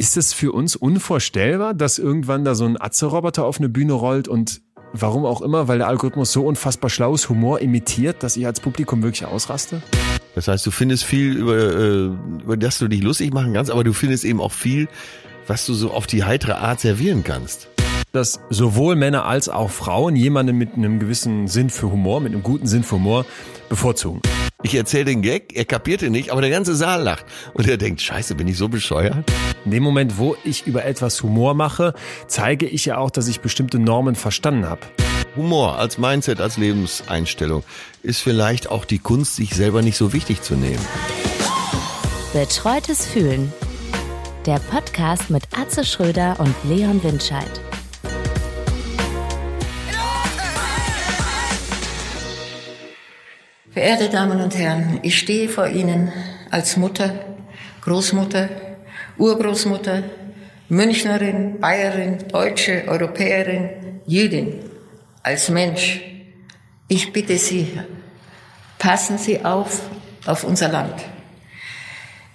Ist es für uns unvorstellbar, dass irgendwann da so ein Atze-Roboter auf eine Bühne rollt und warum auch immer, weil der Algorithmus so unfassbar schlau ist, Humor imitiert, dass ich als Publikum wirklich ausraste? Das heißt, du findest viel, über, äh, über das du dich lustig machen kannst, aber du findest eben auch viel, was du so auf die heitere Art servieren kannst. Dass sowohl Männer als auch Frauen jemanden mit einem gewissen Sinn für Humor, mit einem guten Sinn für Humor bevorzugen. Ich erzähle den Gag, er kapiert ihn nicht, aber der ganze Saal lacht. Und er denkt, scheiße, bin ich so bescheuert? In dem Moment, wo ich über etwas Humor mache, zeige ich ja auch, dass ich bestimmte Normen verstanden habe. Humor als Mindset, als Lebenseinstellung ist vielleicht auch die Kunst, sich selber nicht so wichtig zu nehmen. Betreutes Fühlen. Der Podcast mit Atze Schröder und Leon Windscheid. Verehrte Damen und Herren, ich stehe vor Ihnen als Mutter, Großmutter, Urgroßmutter, Münchnerin, Bayerin, Deutsche, Europäerin, Jüdin, als Mensch. Ich bitte Sie, passen Sie auf auf unser Land.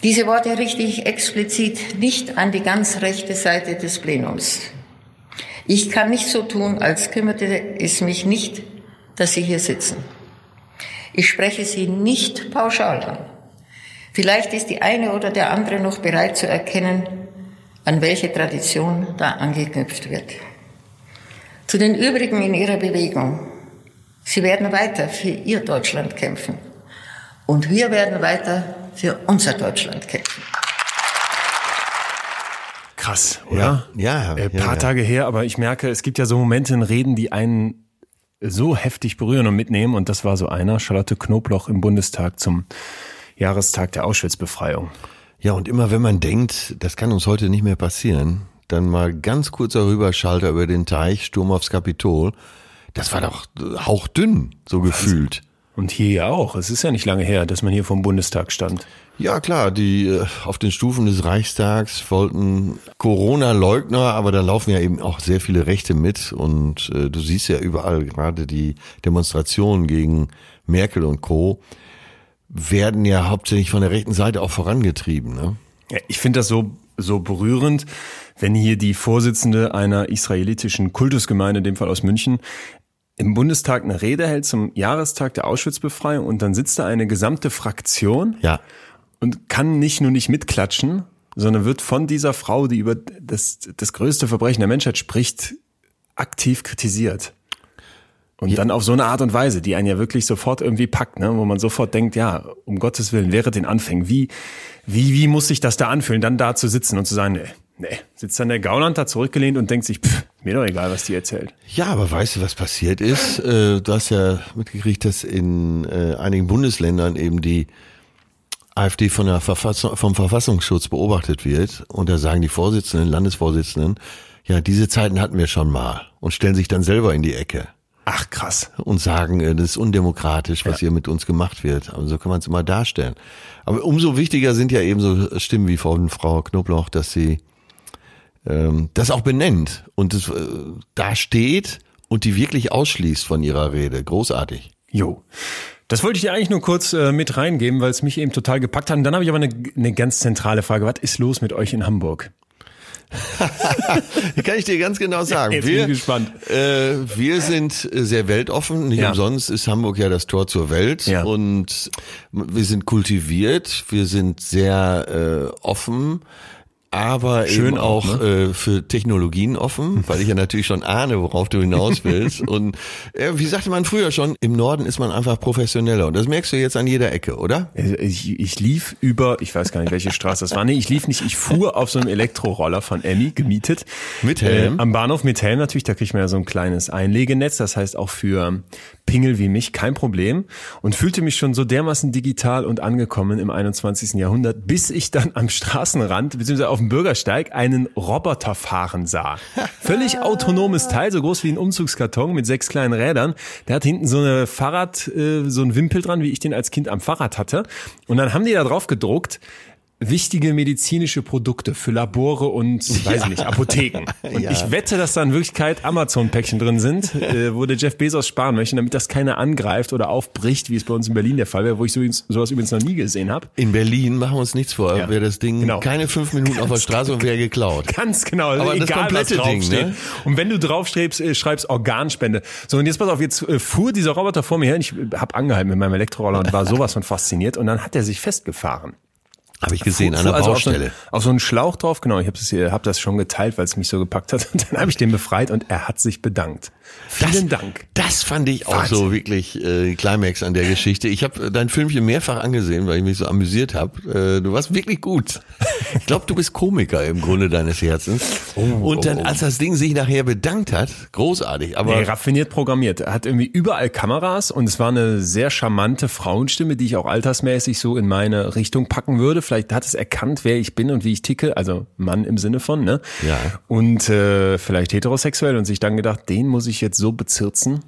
Diese Worte richte ich explizit nicht an die ganz rechte Seite des Plenums. Ich kann nicht so tun, als kümmerte es mich nicht, dass Sie hier sitzen. Ich spreche Sie nicht pauschal an. Vielleicht ist die eine oder der andere noch bereit zu erkennen, an welche Tradition da angeknüpft wird. Zu den übrigen in Ihrer Bewegung. Sie werden weiter für Ihr Deutschland kämpfen. Und wir werden weiter für unser Deutschland kämpfen. Krass, oder? Ja, ja. Äh, ja, paar ja. Tage her, aber ich merke, es gibt ja so Momente in Reden, die einen so heftig berühren und mitnehmen. Und das war so einer, Charlotte Knobloch im Bundestag zum Jahrestag der Auschwitz-Befreiung. Ja, und immer wenn man denkt, das kann uns heute nicht mehr passieren, dann mal ganz kurzer Rüberschalter über den Teich, Sturm aufs Kapitol. Das war doch hauchdünn, so gefühlt. Und hier ja auch. Es ist ja nicht lange her, dass man hier vom Bundestag stand. Ja, klar, die äh, auf den Stufen des Reichstags wollten Corona-Leugner, aber da laufen ja eben auch sehr viele Rechte mit und äh, du siehst ja überall gerade die Demonstrationen gegen Merkel und Co. werden ja hauptsächlich von der rechten Seite auch vorangetrieben. Ne? Ja, ich finde das so, so berührend, wenn hier die Vorsitzende einer israelitischen Kultusgemeinde, in dem Fall aus München, im Bundestag eine Rede hält zum Jahrestag der Auschwitz-Befreiung und dann sitzt da eine gesamte Fraktion Ja, und kann nicht nur nicht mitklatschen, sondern wird von dieser Frau, die über das, das größte Verbrechen der Menschheit spricht, aktiv kritisiert. Und dann auf so eine Art und Weise, die einen ja wirklich sofort irgendwie packt, ne? wo man sofort denkt, ja, um Gottes Willen, wäre den Anfängen, wie, wie, wie muss sich das da anfühlen, dann da zu sitzen und zu sagen, nee, nee, sitzt dann der Gauland da zurückgelehnt und denkt sich, pff, mir doch egal, was die erzählt. Ja, aber weißt du, was passiert ist? Äh, du hast ja mitgekriegt, dass in äh, einigen Bundesländern eben die AfD von der Verfassung, vom Verfassungsschutz beobachtet wird. Und da sagen die Vorsitzenden, Landesvorsitzenden, ja, diese Zeiten hatten wir schon mal und stellen sich dann selber in die Ecke Ach krass. und sagen, äh, das ist undemokratisch, was hier mit uns gemacht wird. Aber so kann man es immer darstellen. Aber umso wichtiger sind ja eben so Stimmen wie von Frau Knobloch, dass sie ähm, das auch benennt und es äh, da steht und die wirklich ausschließt von ihrer Rede. Großartig. Jo. Das wollte ich dir eigentlich nur kurz äh, mit reingeben, weil es mich eben total gepackt hat. Und dann habe ich aber eine, eine ganz zentrale Frage. Was ist los mit euch in Hamburg? Kann ich dir ganz genau sagen. Jetzt bin wir, ich gespannt. Äh, wir sind äh, sehr weltoffen. Nicht Ja. umsonst ist Hamburg ja das Tor zur Welt. Ja. Und wir sind kultiviert, wir sind sehr äh, offen. Aber Schön eben auch, auch, äh, für Technologien offen, weil ich ja natürlich schon ahne, worauf du hinaus willst. Und äh, wie sagte man früher schon, im Norden ist man einfach professioneller. Und das merkst du jetzt an jeder Ecke, oder? Also Ich, ich lief über, ich weiß gar nicht, welche Straße das war. Nee, ich lief nicht, ich fuhr auf so einem Elektroroller von Emmy, gemietet. Mit Helm? Äh, am Bahnhof mit Helm natürlich, da kriegt man ja so ein kleines Einlegenetz, das heißt auch für Pingel wie mich kein Problem. Und fühlte mich schon so dermaßen digital und angekommen im 21. Jahrhundert, bis ich dann am Straßenrand, beziehungsweise auf dem dem Bürgersteig einen Roboter fahren sah. Völlig autonomes Teil, so groß wie ein Umzugskarton mit sechs kleinen Rädern. Der hat hinten so eine Fahrrad, äh, so ein Wimpel dran, wie ich den als Kind am Fahrrad hatte. Und dann haben die da drauf gedruckt, wichtige medizinische Produkte für Labore und, weiß ich nicht, Apotheken. Und Ja. ich wette, dass da in Wirklichkeit Amazon-Päckchen drin sind, äh, wo der Jeff Bezos sparen möchte, damit das keiner angreift oder aufbricht, wie es bei uns in Berlin der Fall wäre, wo ich so, sowas übrigens noch nie gesehen habe. In Berlin machen wir uns nichts vor, Ja. wäre das Ding Genau. keine fünf Minuten auf der Straße und wäre geklaut. Ganz genau, also Aber das egal was komplette Ding, draufsteht. ne? Und wenn du draufschreibst, äh, schreibst Organspende. So, und jetzt pass auf, jetzt äh, fuhr dieser Roboter vor mir her und ich habe angehalten mit meinem Elektroroller und war sowas von fasziniert und dann hat er sich festgefahren. Habe ich gesehen, an der also auf so, Baustelle. einen- auf so einen Schlauch drauf, genau. Ich habe das, hier- hab das schon geteilt, weil es mich so gepackt hat. Und dann habe ich den befreit und er hat sich bedankt. Vielen Dank. Das fand ich auch Wahnsinn. so wirklich äh, Climax an der Geschichte. Ich habe dein Filmchen mehrfach angesehen, weil ich mich so amüsiert habe. Äh, du warst wirklich gut. Ich glaube, du bist Komiker im Grunde deines Herzens. Und dann, als das Ding sich nachher bedankt hat, großartig. Aber Nee, raffiniert programmiert. Er hat irgendwie überall Kameras und es war eine sehr charmante Frauenstimme, die ich auch altersmäßig so in meine Richtung packen würde. Vielleicht hat es erkannt, wer ich bin und wie ich ticke, also Mann im Sinne von, ne? Ja. Und äh, vielleicht heterosexuell und sich dann gedacht, den muss ich jetzt so bezirzen,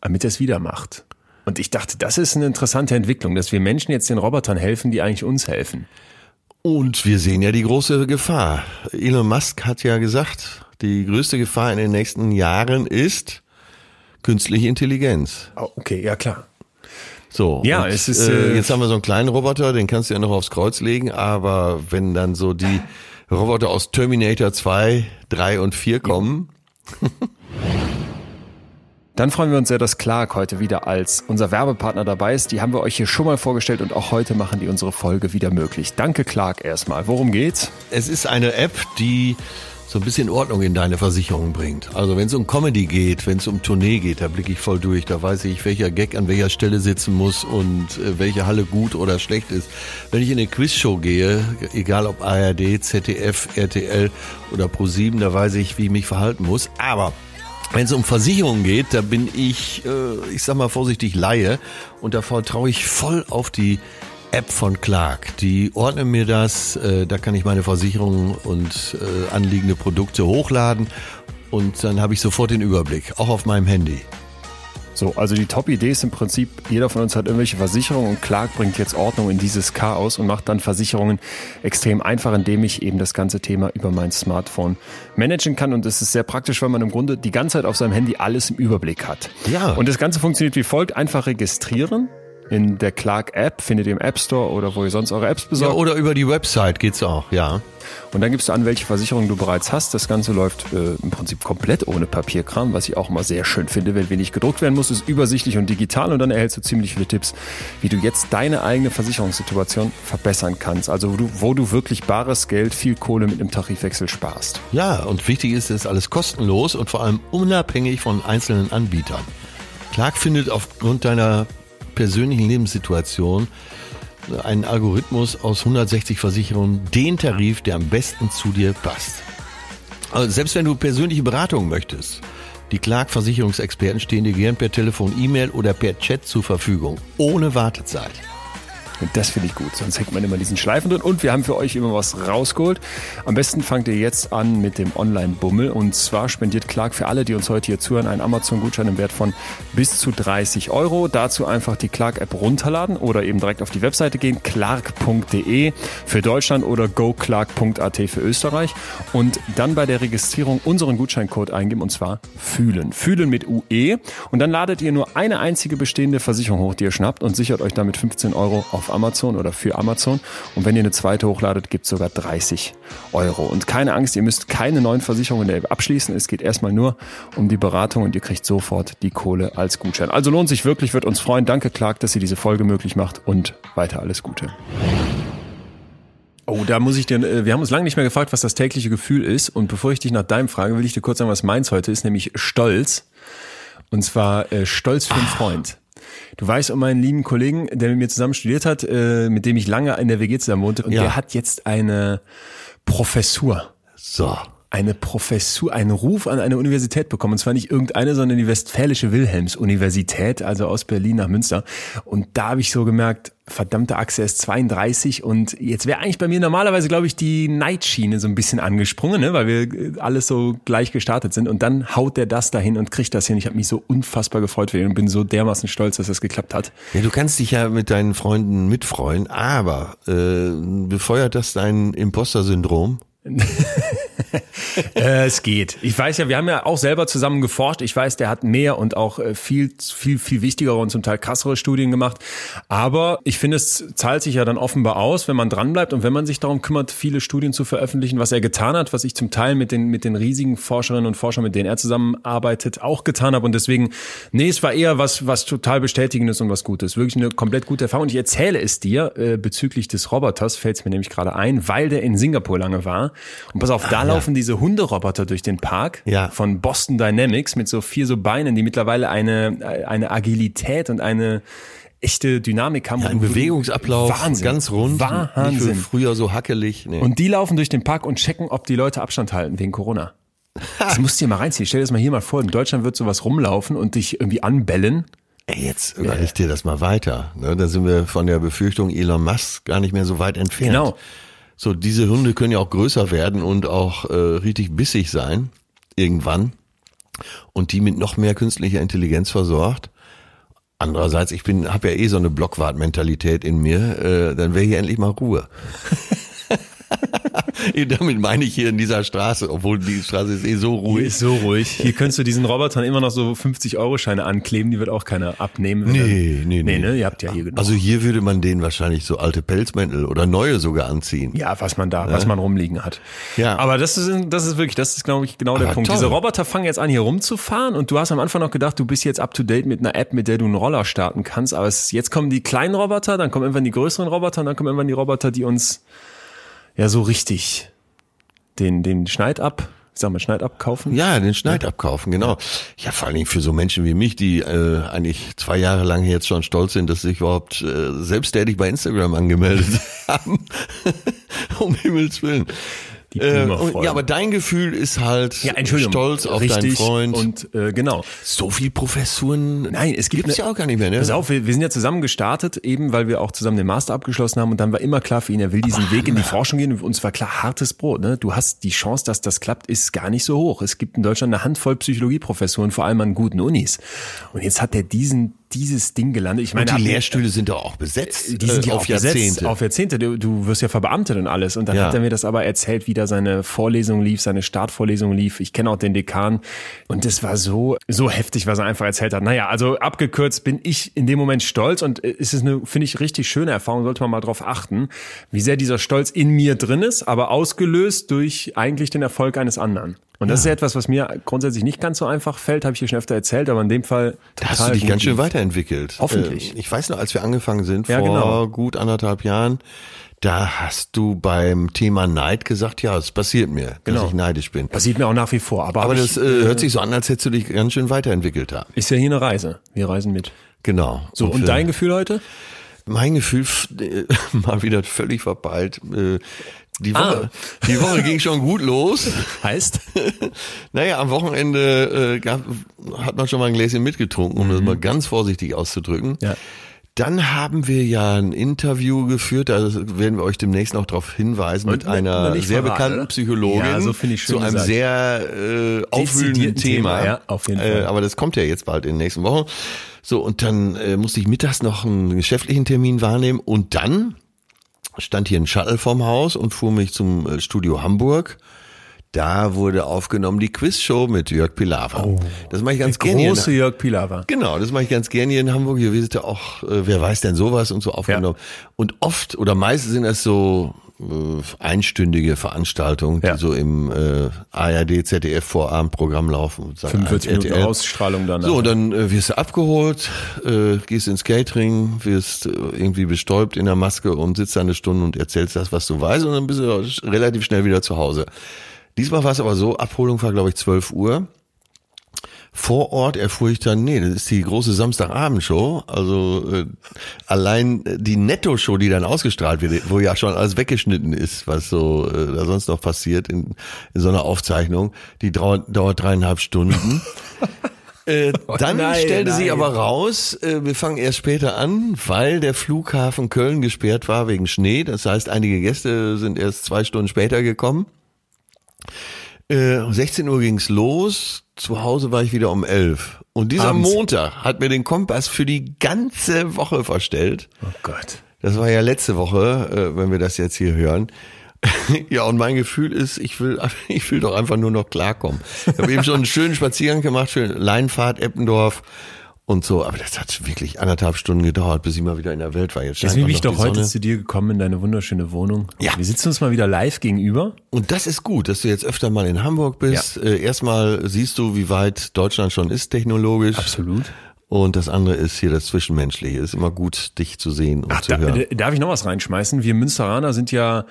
damit er es wieder macht. Und ich dachte, das ist eine interessante Entwicklung, dass wir Menschen jetzt den Robotern helfen, die eigentlich uns helfen. Und wir sehen ja die große Gefahr. Elon Musk hat ja gesagt, die größte Gefahr in den nächsten Jahren ist künstliche Intelligenz. Oh, okay, ja klar. So. Ja, und, es ist, äh, äh, jetzt haben wir so einen kleinen Roboter, den kannst du ja noch aufs Kreuz legen, aber wenn dann so die Roboter aus Terminator 2, 3 und 4 kommen, Dann freuen wir uns sehr, dass Clark heute wieder als unser Werbepartner dabei ist. Die haben wir euch hier schon mal vorgestellt und auch heute machen die unsere Folge wieder möglich. Danke Clark erstmal. Worum geht's? es ist eine App, die so ein bisschen Ordnung in deine Versicherung bringt. Also wenn es um Comedy geht, wenn es um Tournee geht, da blicke ich voll durch. Da weiß ich, welcher Gag an welcher Stelle sitzen muss und äh, welche Halle gut oder schlecht ist. Wenn ich in eine Quizshow gehe, egal ob ARD, ZDF, RTL oder Pro7, da weiß ich, wie ich mich verhalten muss. Aber wenn es um Versicherungen geht, da bin ich, äh, ich sag mal vorsichtig, Laie und da vertraue ich voll auf die App von Clark. Die ordnen mir das, äh, da kann ich meine Versicherungen und äh, anliegende Produkte hochladen und dann habe ich sofort den Überblick, auch auf meinem Handy. So, also die Top-Idee ist im Prinzip, jeder von uns hat irgendwelche Versicherungen und Clark bringt jetzt Ordnung in dieses Chaos und macht dann Versicherungen extrem einfach, indem ich eben das ganze Thema über mein Smartphone managen kann. Und es ist sehr praktisch, weil man im Grunde die ganze Zeit auf seinem Handy alles im Überblick hat. Ja. Und das Ganze funktioniert wie folgt. Einfach registrieren. In der Clark-App findet ihr im App Store oder wo ihr sonst eure Apps Ja, besorgt. oder über die Website geht's auch, ja. Und dann gibst du an, welche Versicherung du bereits hast. Das Ganze läuft äh, im Prinzip komplett ohne Papierkram, was ich auch immer sehr schön finde, wenn wenig gedruckt werden muss. Ist übersichtlich und digital und dann erhältst du ziemlich viele Tipps, wie du jetzt deine eigene Versicherungssituation verbessern kannst. Also wo du, wo du wirklich bares Geld, viel Kohle mit einem Tarifwechsel sparst. Ja, und wichtig ist, es ist alles kostenlos und vor allem unabhängig von einzelnen Anbietern. Clark findet aufgrund deiner persönlichen Lebenssituation einen Algorithmus aus 160 Versicherungen den Tarif, der am besten zu dir passt. Also selbst wenn du persönliche Beratung möchtest, die Clark Versicherungsexperten stehen dir gern per Telefon, E-Mail oder per Chat zur Verfügung, ohne Wartezeit. Und das finde ich gut, sonst hängt man immer diesen Schleifen drin. Und wir haben für euch immer was rausgeholt. Am besten fangt ihr jetzt an mit dem Online-Bummel. Und zwar spendiert Clark für alle, die uns heute hier zuhören, einen Amazon-Gutschein im Wert von bis zu 30 Euro. Dazu einfach die Clark-App runterladen oder eben direkt auf die Webseite gehen, clark.de für Deutschland oder goclark.at für Österreich. Und dann bei der Registrierung unseren Gutscheincode eingeben, und zwar fühlen. Fühlen mit UE. Und dann ladet ihr nur eine einzige bestehende Versicherung hoch, die ihr schnappt und sichert euch damit 15 Euro auf Amazon oder für Amazon. Und wenn ihr eine zweite hochladet, gibt's sogar 30 Euro. Und keine Angst, ihr müsst keine neuen Versicherungen in der App abschließen. Es geht erstmal nur um die Beratung und ihr kriegt sofort die Kohle als Gutschein. Also lohnt sich wirklich, wird uns freuen. Danke Clark, dass ihr diese Folge möglich macht und weiter alles Gute. Oh, da muss ich dir, äh, wir haben uns lange nicht mehr gefragt, was das tägliche Gefühl ist. Und bevor ich dich nach deinem frage, will ich dir kurz sagen, was meins heute ist, nämlich Stolz. Und zwar äh, Stolz für einen Freund. Du weißt um meinen lieben Kollegen, der mit mir zusammen studiert hat, äh, mit dem ich lange in der WG zusammen wohnte. Und Ja. der hat jetzt eine Professur. So. Eine Professur, einen Ruf an eine Universität bekommen. Und zwar nicht irgendeine, sondern die Westfälische Wilhelms-Universität, also aus Berlin nach Münster. Und da habe ich so gemerkt, verdammte Achse ist 32 und jetzt wäre eigentlich bei mir normalerweise, glaube ich, die Neitschiene so ein bisschen angesprungen, ne? weil wir alles so gleich gestartet sind und dann haut der das dahin und kriegt das hin. Ich habe mich so unfassbar gefreut für ihn und bin so dermaßen stolz, dass das geklappt hat. Ja, du kannst dich ja mit deinen Freunden mitfreuen, aber äh, befeuert das dein Imposter-Syndrom? äh, es geht. Ich weiß ja, wir haben ja auch selber zusammen geforscht. Ich weiß, der hat mehr und auch äh, viel, viel, viel wichtigere und zum Teil krassere Studien gemacht. Aber ich finde, es zahlt sich ja dann offenbar aus, wenn man dranbleibt und wenn man sich darum kümmert, viele Studien zu veröffentlichen, was er getan hat, was ich zum Teil mit den, mit den riesigen Forscherinnen und Forschern, mit denen er zusammenarbeitet, auch getan habe. Und deswegen, nee, es war eher was, was total Bestätigendes und was Gutes. Wirklich eine komplett gute Erfahrung. Und ich erzähle es dir äh, bezüglich des Roboters, fällt es mir nämlich gerade ein, weil der in Singapur lange war. Und pass auf, da laufen diese Hunderoboter durch den Park ja. von Boston Dynamics mit so vier so Beinen, die mittlerweile eine, eine Agilität und eine echte Dynamik haben. Ja, ein Bewegungsablauf, Wahnsinn. ganz rund. Wahnsinn. Früher so hackelig. Nee. Und die laufen durch den Park und checken, ob die Leute Abstand halten wegen Corona. Das musst du dir mal reinziehen. Stell dir das mal hier mal vor. In Deutschland wird sowas rumlaufen und dich irgendwie anbellen. Ey, jetzt überleg dir das mal weiter. Ne? Da sind wir von der Befürchtung Elon Musk gar nicht mehr so weit entfernt. Genau. So, diese Hunde können ja auch größer werden und auch äh, richtig bissig sein, irgendwann. Und die mit noch mehr künstlicher Intelligenz versorgt. Andererseits, ich bin, habe ja eh so eine Blockwart-Mentalität in mir, äh, dann wäre hier endlich mal Ruhe. Damit meine ich hier in dieser Straße, obwohl die Straße ist eh so ruhig. Hier ist so ruhig. Hier könntest du diesen Robotern immer noch so 50-Euro-Scheine ankleben, die wird auch keiner abnehmen. Nee, nee, nee, nee. ne? Ihr habt ja hier genug. Also hier würde man denen wahrscheinlich so alte Pelzmäntel oder neue sogar anziehen. Ja, was man da, ja. was man rumliegen hat. Ja. Aber das ist, das ist wirklich, das ist glaube ich genau der Aber Punkt. Toll. Diese Roboter fangen jetzt an hier rumzufahren und du hast am Anfang noch gedacht, du bist jetzt up to date mit einer App, mit der du einen Roller starten kannst. Aber es, jetzt kommen die kleinen Roboter, dann kommen irgendwann die größeren Roboter und dann kommen irgendwann die Roboter, die uns ja so richtig den, den Schneid ab, ich sag mal, Schneid abkaufen? Ja, den Schneid ja. abkaufen, genau. Ja, vor allen Dingen für so Menschen wie mich, die äh, eigentlich zwei Jahre lang jetzt schon stolz sind, dass sie sich überhaupt äh, selbsttätig bei Instagram angemeldet haben. um Himmels Willen. Die äh, und, ja, aber dein Gefühl ist halt ja, stolz auf deinen Freund. Und äh, genau. So viel Professuren. Nein, es gibt gibt's ja auch gar nicht mehr. Ne? Pass auf, wir, wir sind ja zusammen gestartet, eben weil wir auch zusammen den Master abgeschlossen haben und dann war immer klar für ihn, er will diesen aber Weg in die Forschung gehen und uns war klar hartes Brot. Ne? Du hast die Chance, dass das klappt, ist gar nicht so hoch. Es gibt in Deutschland eine Handvoll Psychologieprofessoren, vor allem an guten Unis. Und jetzt hat er diesen dieses Ding gelandet. Ich meine, und die Lehrstühle sind doch auch besetzt. Die sind ja äh, auf Jahrzehnte. Besetzt, auf Jahrzehnte. Du, du wirst ja verbeamtet und alles. Und dann ja. hat er mir das aber erzählt, wie da seine Vorlesung lief, seine Startvorlesung lief. Ich kenne auch den Dekan. Und das war so, so heftig, was er einfach erzählt hat. Naja, also abgekürzt bin ich in dem Moment stolz und es ist eine, finde ich, richtig schöne Erfahrung, sollte man mal drauf achten, wie sehr dieser Stolz in mir drin ist, aber ausgelöst durch eigentlich den Erfolg eines anderen. Und das ja. ist etwas, was mir grundsätzlich nicht ganz so einfach fällt, habe ich dir schon öfter erzählt, aber in dem Fall. Da hast du dich ganz schön weiterentwickelt. Hoffentlich. Äh, ich weiß noch, als wir angefangen sind, ja, vor genau. gut anderthalb Jahren, da hast du beim Thema Neid gesagt, ja, es passiert mir, genau. dass ich neidisch bin. Passiert mir auch nach wie vor. Aber, aber das ich, äh, hört sich so an, als hättest du dich ganz schön weiterentwickelt da. Ist ja hier eine Reise. Wir reisen mit. Genau. So, und, und dein Gefühl heute? Mein Gefühl äh, mal wieder völlig verpeilt. Äh, die Woche, ah. die Woche ging schon gut los. Heißt? naja, am Wochenende äh, gab, hat man schon mal ein Gläschen mitgetrunken, um mhm. das mal ganz vorsichtig auszudrücken. Ja. Dann haben wir ja ein Interview geführt, da werden wir euch demnächst noch darauf hinweisen, mit einer sehr verraten, bekannten Psychologin ja, so ich zu einem gesagt. sehr äh, aufwühlenden Thema. Thema. Ja, auf jeden äh, Fall. Äh, aber das kommt ja jetzt bald in den nächsten Wochen. So, und dann äh, musste ich mittags noch einen geschäftlichen Termin wahrnehmen und dann stand hier ein Shuttle vorm Haus und fuhr mich zum äh, Studio Hamburg. Da wurde aufgenommen die Quizshow mit Jörg Pilawa. Oh, das mache ich ganz gerne. Große Jörg Pilawa. Genau, das mache ich ganz gerne hier in Hamburg. Hier wird ja auch, äh, wer weiß denn sowas und so aufgenommen. Ja. Und oft oder meistens sind das so äh, einstündige Veranstaltungen, die ja. so im äh, ARD, ZDF Vorabendprogramm laufen. 45 Minuten RTL. Ausstrahlung dann. So, dann äh, wirst du abgeholt, äh, gehst ins Catering, wirst äh, irgendwie bestäubt in der Maske und sitzt da eine Stunde und erzählst das, was du weißt und dann bist du relativ schnell wieder zu Hause. Diesmal war es aber so, Abholung war glaube ich 12 Uhr vor Ort erfuhr ich dann, nee, das ist die große Samstagabendshow. Also äh, allein die Netto-Show, die dann ausgestrahlt wird, wo ja schon alles weggeschnitten ist, was so äh, da sonst noch passiert in, in so einer Aufzeichnung, die dauert, dauert dreieinhalb Stunden. Äh, dann nein, stellte sie nein. aber raus, äh, wir fangen erst später an, weil der Flughafen Köln gesperrt war wegen Schnee. Das heißt, einige Gäste sind erst zwei Stunden später gekommen. Äh, um 16 Uhr ging's los. Zu Hause war ich wieder um 11. Und dieser Abends. Montag hat mir den Kompass für die ganze Woche verstellt. Oh Gott. Das war ja letzte Woche, äh, wenn wir das jetzt hier hören. ja, und mein Gefühl ist, ich will, ich will doch einfach nur noch klarkommen. Ich habe eben schon einen schönen Spaziergang gemacht, schön Leinfahrt, Eppendorf und so. Aber das hat wirklich anderthalb Stunden gedauert, bis ich mal wieder in der Welt war. Jetzt Deswegen bin ich doch heute zu dir gekommen in deine wunderschöne Wohnung. Ja. Wir sitzen uns mal wieder live gegenüber. Und das ist gut, dass du jetzt öfter mal in Hamburg bist. Äh, erstmal siehst du, wie weit Deutschland schon ist technologisch. Absolut. Und das andere ist hier das Zwischenmenschliche. Ist immer gut, dich zu sehen und Ach, zu da, hören. d- darf ich noch was reinschmeißen? Wir Münsteraner sind ja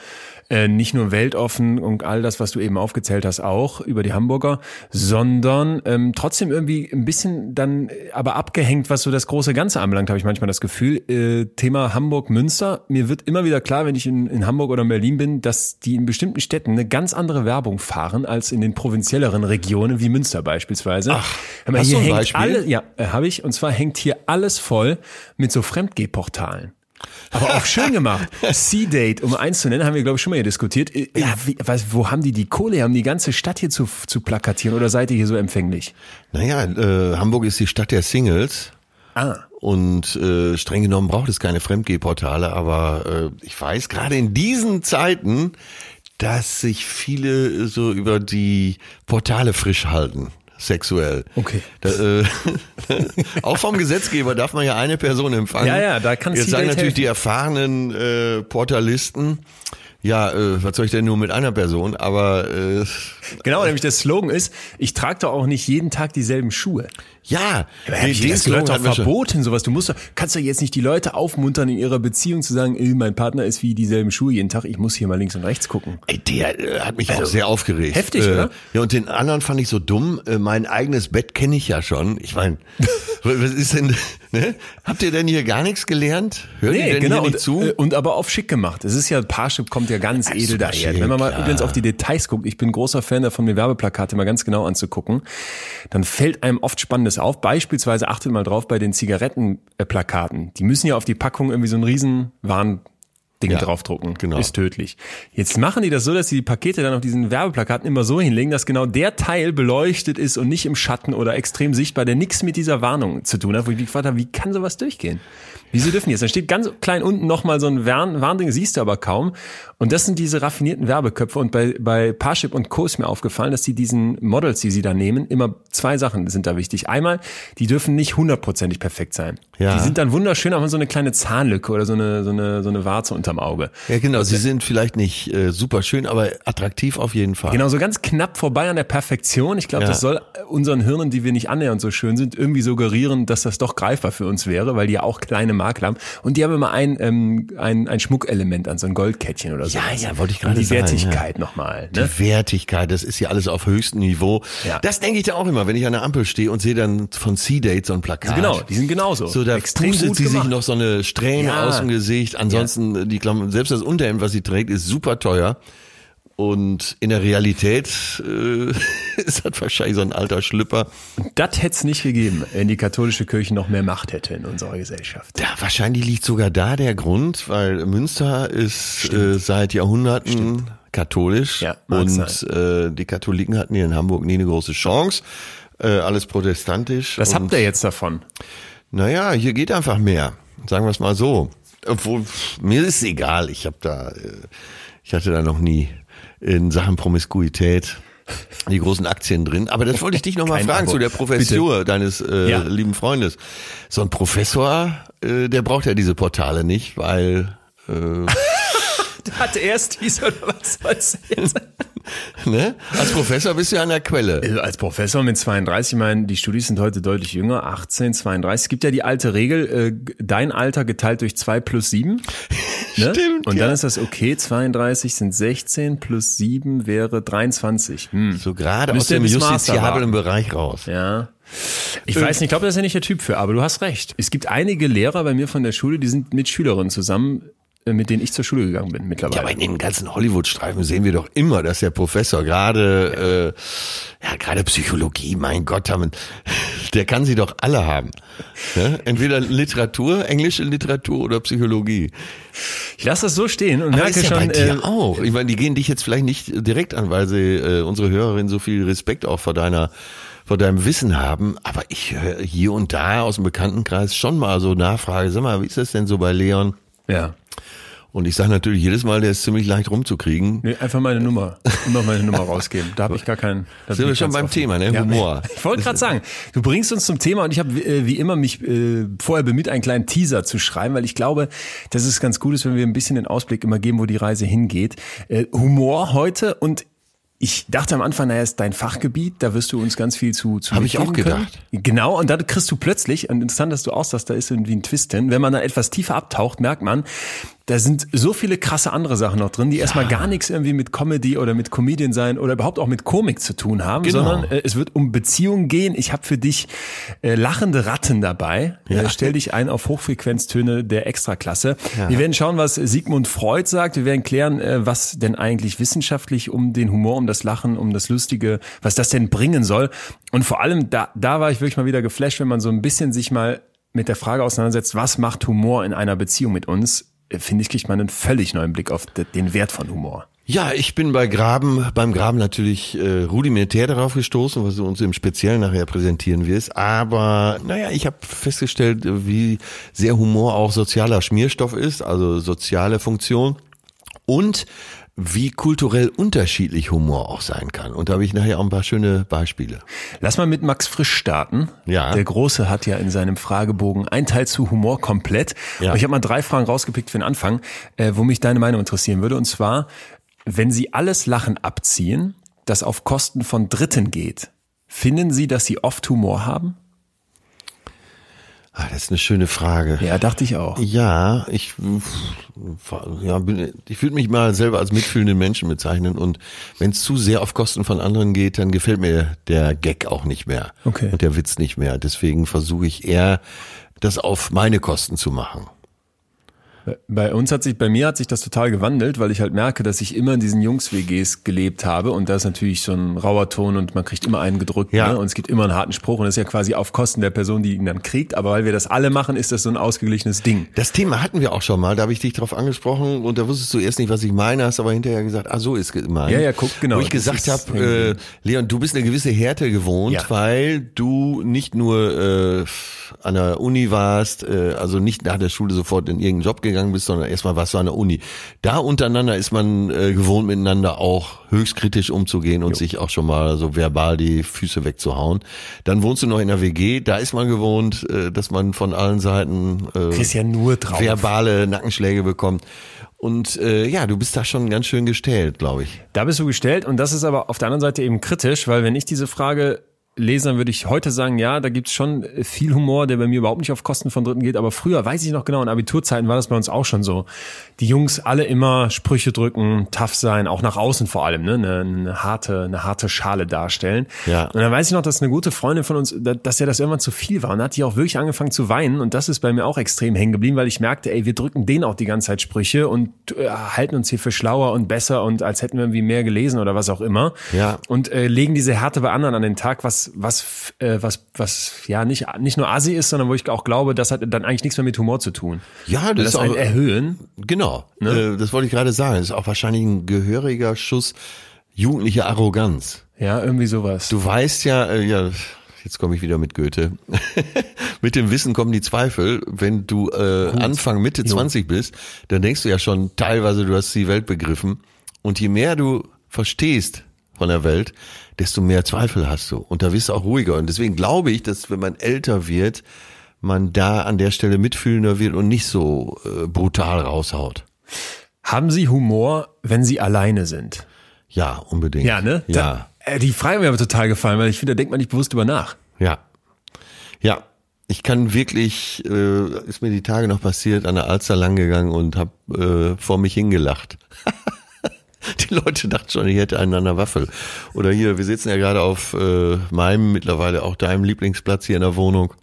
äh, nicht nur weltoffen und all das, was du eben aufgezählt hast, auch über die Hamburger, sondern ähm, trotzdem irgendwie ein bisschen dann äh, aber abgehängt, was so das große Ganze anbelangt, habe ich manchmal das Gefühl. Äh, Thema Hamburg-Münster. Mir wird immer wieder klar, wenn ich in, in Hamburg oder in Berlin bin, dass die in bestimmten Städten eine ganz andere Werbung fahren als in den provinzielleren Regionen wie Münster beispielsweise. Ach, hast hier du ein hängt Beispiel? alle, ja, äh, habe ich. Und zwar hängt hier alles voll mit so Fremdgehportalen. Aber auch schön gemacht. C-Date, um eins zu nennen, haben wir, glaube ich, schon mal hier diskutiert. Äh, Wie, was, wo haben die die Kohle? Haben die ganze Stadt hier zu, zu plakatieren oder seid ihr hier so empfänglich? Naja, äh, Hamburg ist die Stadt der Singles. Ah. Und äh, streng genommen braucht es keine Fremdgehportale, aber äh, ich weiß gerade in diesen Zeiten, dass sich viele so über die Portale frisch halten. Sexuell. Okay. Da, äh, auch vom Gesetzgeber darf man ja eine Person empfangen. Ja, ja, da kann Jetzt sagen natürlich helfen. die erfahrenen äh, Portalisten, ja, äh, was soll ich denn nur mit einer Person? Aber äh, Genau, nämlich der Slogan ist, ich trage doch auch nicht jeden Tag dieselben Schuhe. Ja, Ja, nee, den das Slogan gehört doch verboten, sowas. Du musst doch, kannst doch jetzt nicht die Leute aufmuntern in ihrer Beziehung zu sagen, äh, mein Partner ist wie dieselben Schuhe jeden Tag, ich muss hier mal links und rechts gucken. Ey, der äh, hat mich auch sehr aufgeregt. Also, heftig, äh, oder? Ja, und den anderen fand ich so dumm. Äh, mein eigenes Bett kenne ich ja schon. Ich meine, was ist denn, ne? Habt ihr denn hier gar nichts gelernt? Hört ihr denn hier nicht und, zu? äh, und aber auf schick gemacht. Es ist ja, Parship kommt ja ganz edel super daher. schick, Wenn man mal klar. übrigens auf die Details guckt, ich bin großer Fan davon, mir Werbeplakate mal ganz genau anzugucken, dann fällt einem oft Spannendes auf. Beispielsweise achtet mal drauf bei den Zigarettenplakaten. Die müssen ja auf die Packung irgendwie so einen riesen Warn Ja, draufdrucken. genau. Ist tödlich. Jetzt machen die das so, dass sie die Pakete dann auf diesen Werbeplakaten immer so hinlegen, dass genau der Teil beleuchtet ist und nicht im Schatten oder extrem sichtbar, der nichts mit dieser Warnung zu tun hat, wo ich mich gefragt habe, wie kann sowas durchgehen? Wieso dürfen die jetzt? Dann steht ganz klein unten nochmal so ein Warn Warnding, siehst du aber kaum. Und das sind diese raffinierten Werbeköpfe. Und bei, bei Parship und Co. ist mir aufgefallen, dass die diesen Models, die sie da nehmen, immer zwei Sachen sind da wichtig. Einmal, die dürfen nicht hundertprozentig perfekt sein. Ja. Die sind dann wunderschön, aber so eine kleine Zahnlücke oder so eine, so eine, so eine Warze unterm Auge. ja, genau. Sie sind vielleicht nicht äh, super schön, aber attraktiv auf jeden Fall. Genau, so ganz knapp vorbei an der Perfektion. Ich glaube, Ja. das soll unseren Hirnen, die wir nicht annähernd so schön sind, irgendwie suggerieren, dass das doch greifbar für uns wäre, weil die ja auch kleine Makel haben. Und die haben immer ein, ähm, ein, ein Schmuckelement an so ein Goldkettchen oder so. Ja, ja, wollte ich Und gerade die sagen, Wertigkeit nochmal. Die Ne? Wertigkeit, das ist ja alles auf höchstem Niveau. Ja. Das denke ich da auch immer, wenn ich an der Ampel stehe und sehe dann von C-Date so ein Plakat. Genau, die sind genauso. So, da Extrem pustet sie sich noch so eine Strähne Ja. aus dem Gesicht. Ansonsten, die Klamotten, selbst das Unterhemd, was sie trägt, ist super teuer. Und in der Realität äh, ist das wahrscheinlich so ein alter Schlüpper. Das hätte es nicht gegeben, wenn die katholische Kirche noch mehr Macht hätte in unserer Gesellschaft. Ja, wahrscheinlich liegt sogar da der Grund, weil Münster ist äh, seit Jahrhunderten katholisch Ja, und äh, die Katholiken hatten hier in Hamburg nie eine große Chance. Äh, alles protestantisch. Was habt ihr jetzt davon? Naja, hier geht einfach mehr. Sagen wir es mal so. Obwohl, mir ist es egal. Ich habe da, äh, ich hatte da noch nie in Sachen Promiskuität die großen Aktien drin. Aber das wollte ich dich nochmal fragen Abo. zu der Professur deines äh, Ja. lieben Freundes. So ein Professor, äh, der braucht ja diese Portale nicht, weil Hat erst dies oder was soll's jetzt? ne? als Professor bist du ja an der Quelle. Also als Professor mit 32, ich meine, die Studis sind heute deutlich jünger, 18, 32. Es gibt ja die alte Regel, äh, dein Alter geteilt durch 2 plus 7. Ne? Stimmt, Und dann ja. ist das okay, 32 sind 16 plus 7 wäre 23. Hm. So gerade aus dem justiziablen. Bereich raus. Ja. Ich weiß nicht, ich glaube, das ist ja nicht der Typ für, aber du hast recht. Es gibt einige Lehrer bei mir von der Schule, die sind mit Schülerinnen zusammen mit denen ich zur Schule gegangen bin Ja, mittlerweile. aber in den ganzen Hollywood-Streifen sehen wir doch immer, dass der Professor gerade, äh, ja, gerade Psychologie, mein Gott, haben, der kann sie doch alle haben. Ja? Entweder Literatur, englische Literatur oder Psychologie. ich lasse das so stehen und Aber merke ist ja schon, bei dir äh, auch. Ich meine, die gehen dich jetzt vielleicht nicht direkt an, weil sie äh, unsere Hörerin so viel Respekt auch vor deiner vor deinem Wissen haben, aber ich höre hier und da aus dem Bekanntenkreis schon mal so Nachfrage, sag mal, wie ist das denn so bei Leon? ja. Und ich sage natürlich jedes Mal, der ist ziemlich leicht rumzukriegen. Nee, einfach meine Nummer. Immer meine Nummer rausgeben. Da habe ich gar keinen. da Sind wir schon beim offen. Thema, ne? Humor. Ich wollte gerade sagen, du bringst uns zum Thema und ich habe äh, wie immer mich äh, vorher bemüht, einen kleinen Teaser zu schreiben, weil ich glaube, dass es ganz gut ist, wenn wir ein bisschen den Ausblick immer geben, wo die Reise hingeht. Äh, Humor heute und ich dachte am Anfang, naja, ist dein Fachgebiet, da wirst du uns ganz viel zu, zu Hab ich auch gedacht. Können. Genau, und dann kriegst du plötzlich, und interessant, dass du auch sagst, da ist irgendwie ein Twist drin. Wenn man da etwas tiefer abtaucht, merkt man, da sind so viele krasse andere Sachen noch drin, die erstmal gar nichts irgendwie mit Comedy oder mit Comedian sein oder überhaupt auch mit Komik zu tun haben, Genau. sondern äh, es wird um Beziehungen gehen. Ich habe für dich äh, lachende Ratten dabei. Äh, stell dich ein auf Hochfrequenztöne der Extraklasse. Wir werden schauen, was Sigmund Freud sagt. Wir werden klären, äh, was denn eigentlich wissenschaftlich um den Humor, um das Lachen, um das Lustige, was das denn bringen soll. Und vor allem, da, da war ich wirklich mal wieder geflasht, wenn man so ein bisschen sich mal mit der Frage auseinandersetzt, was macht Humor in einer Beziehung mit uns? Finde ich, kriegt man einen völlig neuen Blick auf de- den Wert von Humor. Ja, ich bin bei Graben, beim Graben natürlich äh, rudimentär darauf gestoßen, was du uns im Speziellen nachher präsentieren wirst. Aber naja, ich habe festgestellt, wie sehr Humor auch sozialer Schmierstoff ist, also soziale Funktion. Und wie kulturell unterschiedlich Humor auch sein kann. Und da habe ich nachher auch ein paar schöne Beispiele. Lass mal mit Max Frisch starten. Ja. Der Große hat ja in seinem Fragebogen ein Teil zu Humor komplett. Ja. Aber ich habe mal drei Fragen rausgepickt für den Anfang, äh, wo mich deine Meinung interessieren würde. Und zwar, wenn Sie alles Lachen abziehen, das auf Kosten von Dritten geht, finden Sie, dass Sie oft Humor haben? Ah, das ist eine schöne Frage. Ja, dachte ich auch. Ja, ich, ja, bin, ich würde mich mal selber als mitfühlenden Menschen bezeichnen und wenn es zu sehr auf Kosten von anderen geht, dann gefällt mir der Gag auch nicht mehr Okay. und der Witz nicht mehr. Deswegen versuche ich eher, das auf meine Kosten zu machen. Bei uns hat sich, bei mir hat sich das total gewandelt, weil ich halt merke, dass ich immer in diesen Jungs-WGs gelebt habe und da ist natürlich so ein rauer Ton und man kriegt immer einen gedrückt Ja. ne? und es gibt immer einen harten Spruch und das ist ja quasi auf Kosten der Person, die ihn dann kriegt, aber weil wir das alle machen, ist das so ein ausgeglichenes Ding. Das Thema hatten wir auch schon mal, da habe ich dich drauf angesprochen und da wusstest du erst nicht, was ich meine, hast aber hinterher gesagt, ah, so ist gemeint. Ja, ja, guck, genau, Wo ich gesagt habe, äh. Leon, du bist eine gewisse Härte gewohnt, Ja. weil du nicht nur äh, an der Uni warst, äh, also nicht nach der Schule sofort in irgendeinen Job gegangen bist, sondern erstmal du an der Uni. Da untereinander ist man äh, gewohnt, miteinander auch höchst kritisch umzugehen und sich auch schon mal so verbal die Füße wegzuhauen. Dann wohnst du noch in der WG, da ist man gewohnt, äh, dass man von allen Seiten äh, ja verbale Nackenschläge bekommt. Und äh, ja, du bist da schon ganz schön gestellt, glaube ich. Da bist du gestellt und das ist aber auf der anderen Seite eben kritisch, weil wenn ich diese Frage lese, dann würde ich heute sagen, ja, da gibt's schon viel Humor, der bei mir überhaupt nicht auf Kosten von Dritten geht, aber früher, weiß ich noch genau, in Abiturzeiten war das bei uns auch schon so. Die Jungs alle immer Sprüche drücken, tough sein, auch nach außen vor allem, ne, eine, eine harte, eine harte Schale darstellen. Ja. Und dann weiß ich noch, dass eine gute Freundin von uns, da- dass ja das irgendwann zu viel war und hat die auch wirklich angefangen zu weinen und das ist bei mir auch extrem hängen geblieben, weil ich merkte, ey, wir drücken denen auch die ganze Zeit Sprüche und äh, halten uns hier für schlauer und besser und als hätten wir irgendwie mehr gelesen oder was auch immer. Ja. Und äh, legen diese Härte bei anderen an den Tag, was was äh, was was ja nicht nicht nur Asi ist, sondern wo ich auch glaube, das hat dann eigentlich nichts mehr mit Humor zu tun. Ja, das, das ist ein auch Erhöhen. genau. Äh, das wollte ich gerade sagen. Das ist auch wahrscheinlich ein gehöriger Schuss jugendliche Arroganz. Ja, irgendwie sowas. Du weißt ja, äh, ja, jetzt komme ich wieder mit Goethe. mit dem Wissen kommen die Zweifel. Wenn du äh, Anfang Mitte 20 bist, dann denkst du ja schon teilweise, du hast die Welt begriffen. Und je mehr du verstehst von der Welt, desto mehr Zweifel hast du. Und da wirst du auch ruhiger. Und deswegen glaube ich, dass wenn man älter wird, man da an der Stelle mitfühlender wird und nicht so äh, brutal raushaut. Haben Sie Humor, wenn Sie alleine sind? Ja, unbedingt. Ja, ne? Ja. Da, äh, die Frage hat mir aber total gefallen, weil ich finde, da denkt man nicht bewusst drüber nach. Ja. Ja. Ich kann wirklich, äh, ist mir die Tage noch passiert, an der Alster lang gegangen und habe äh, vor mich hingelacht. die Leute dachten schon, ich hätte einen an der Waffel. Oder hier, wir sitzen ja gerade auf äh, meinem, mittlerweile auch deinem Lieblingsplatz hier in der Wohnung.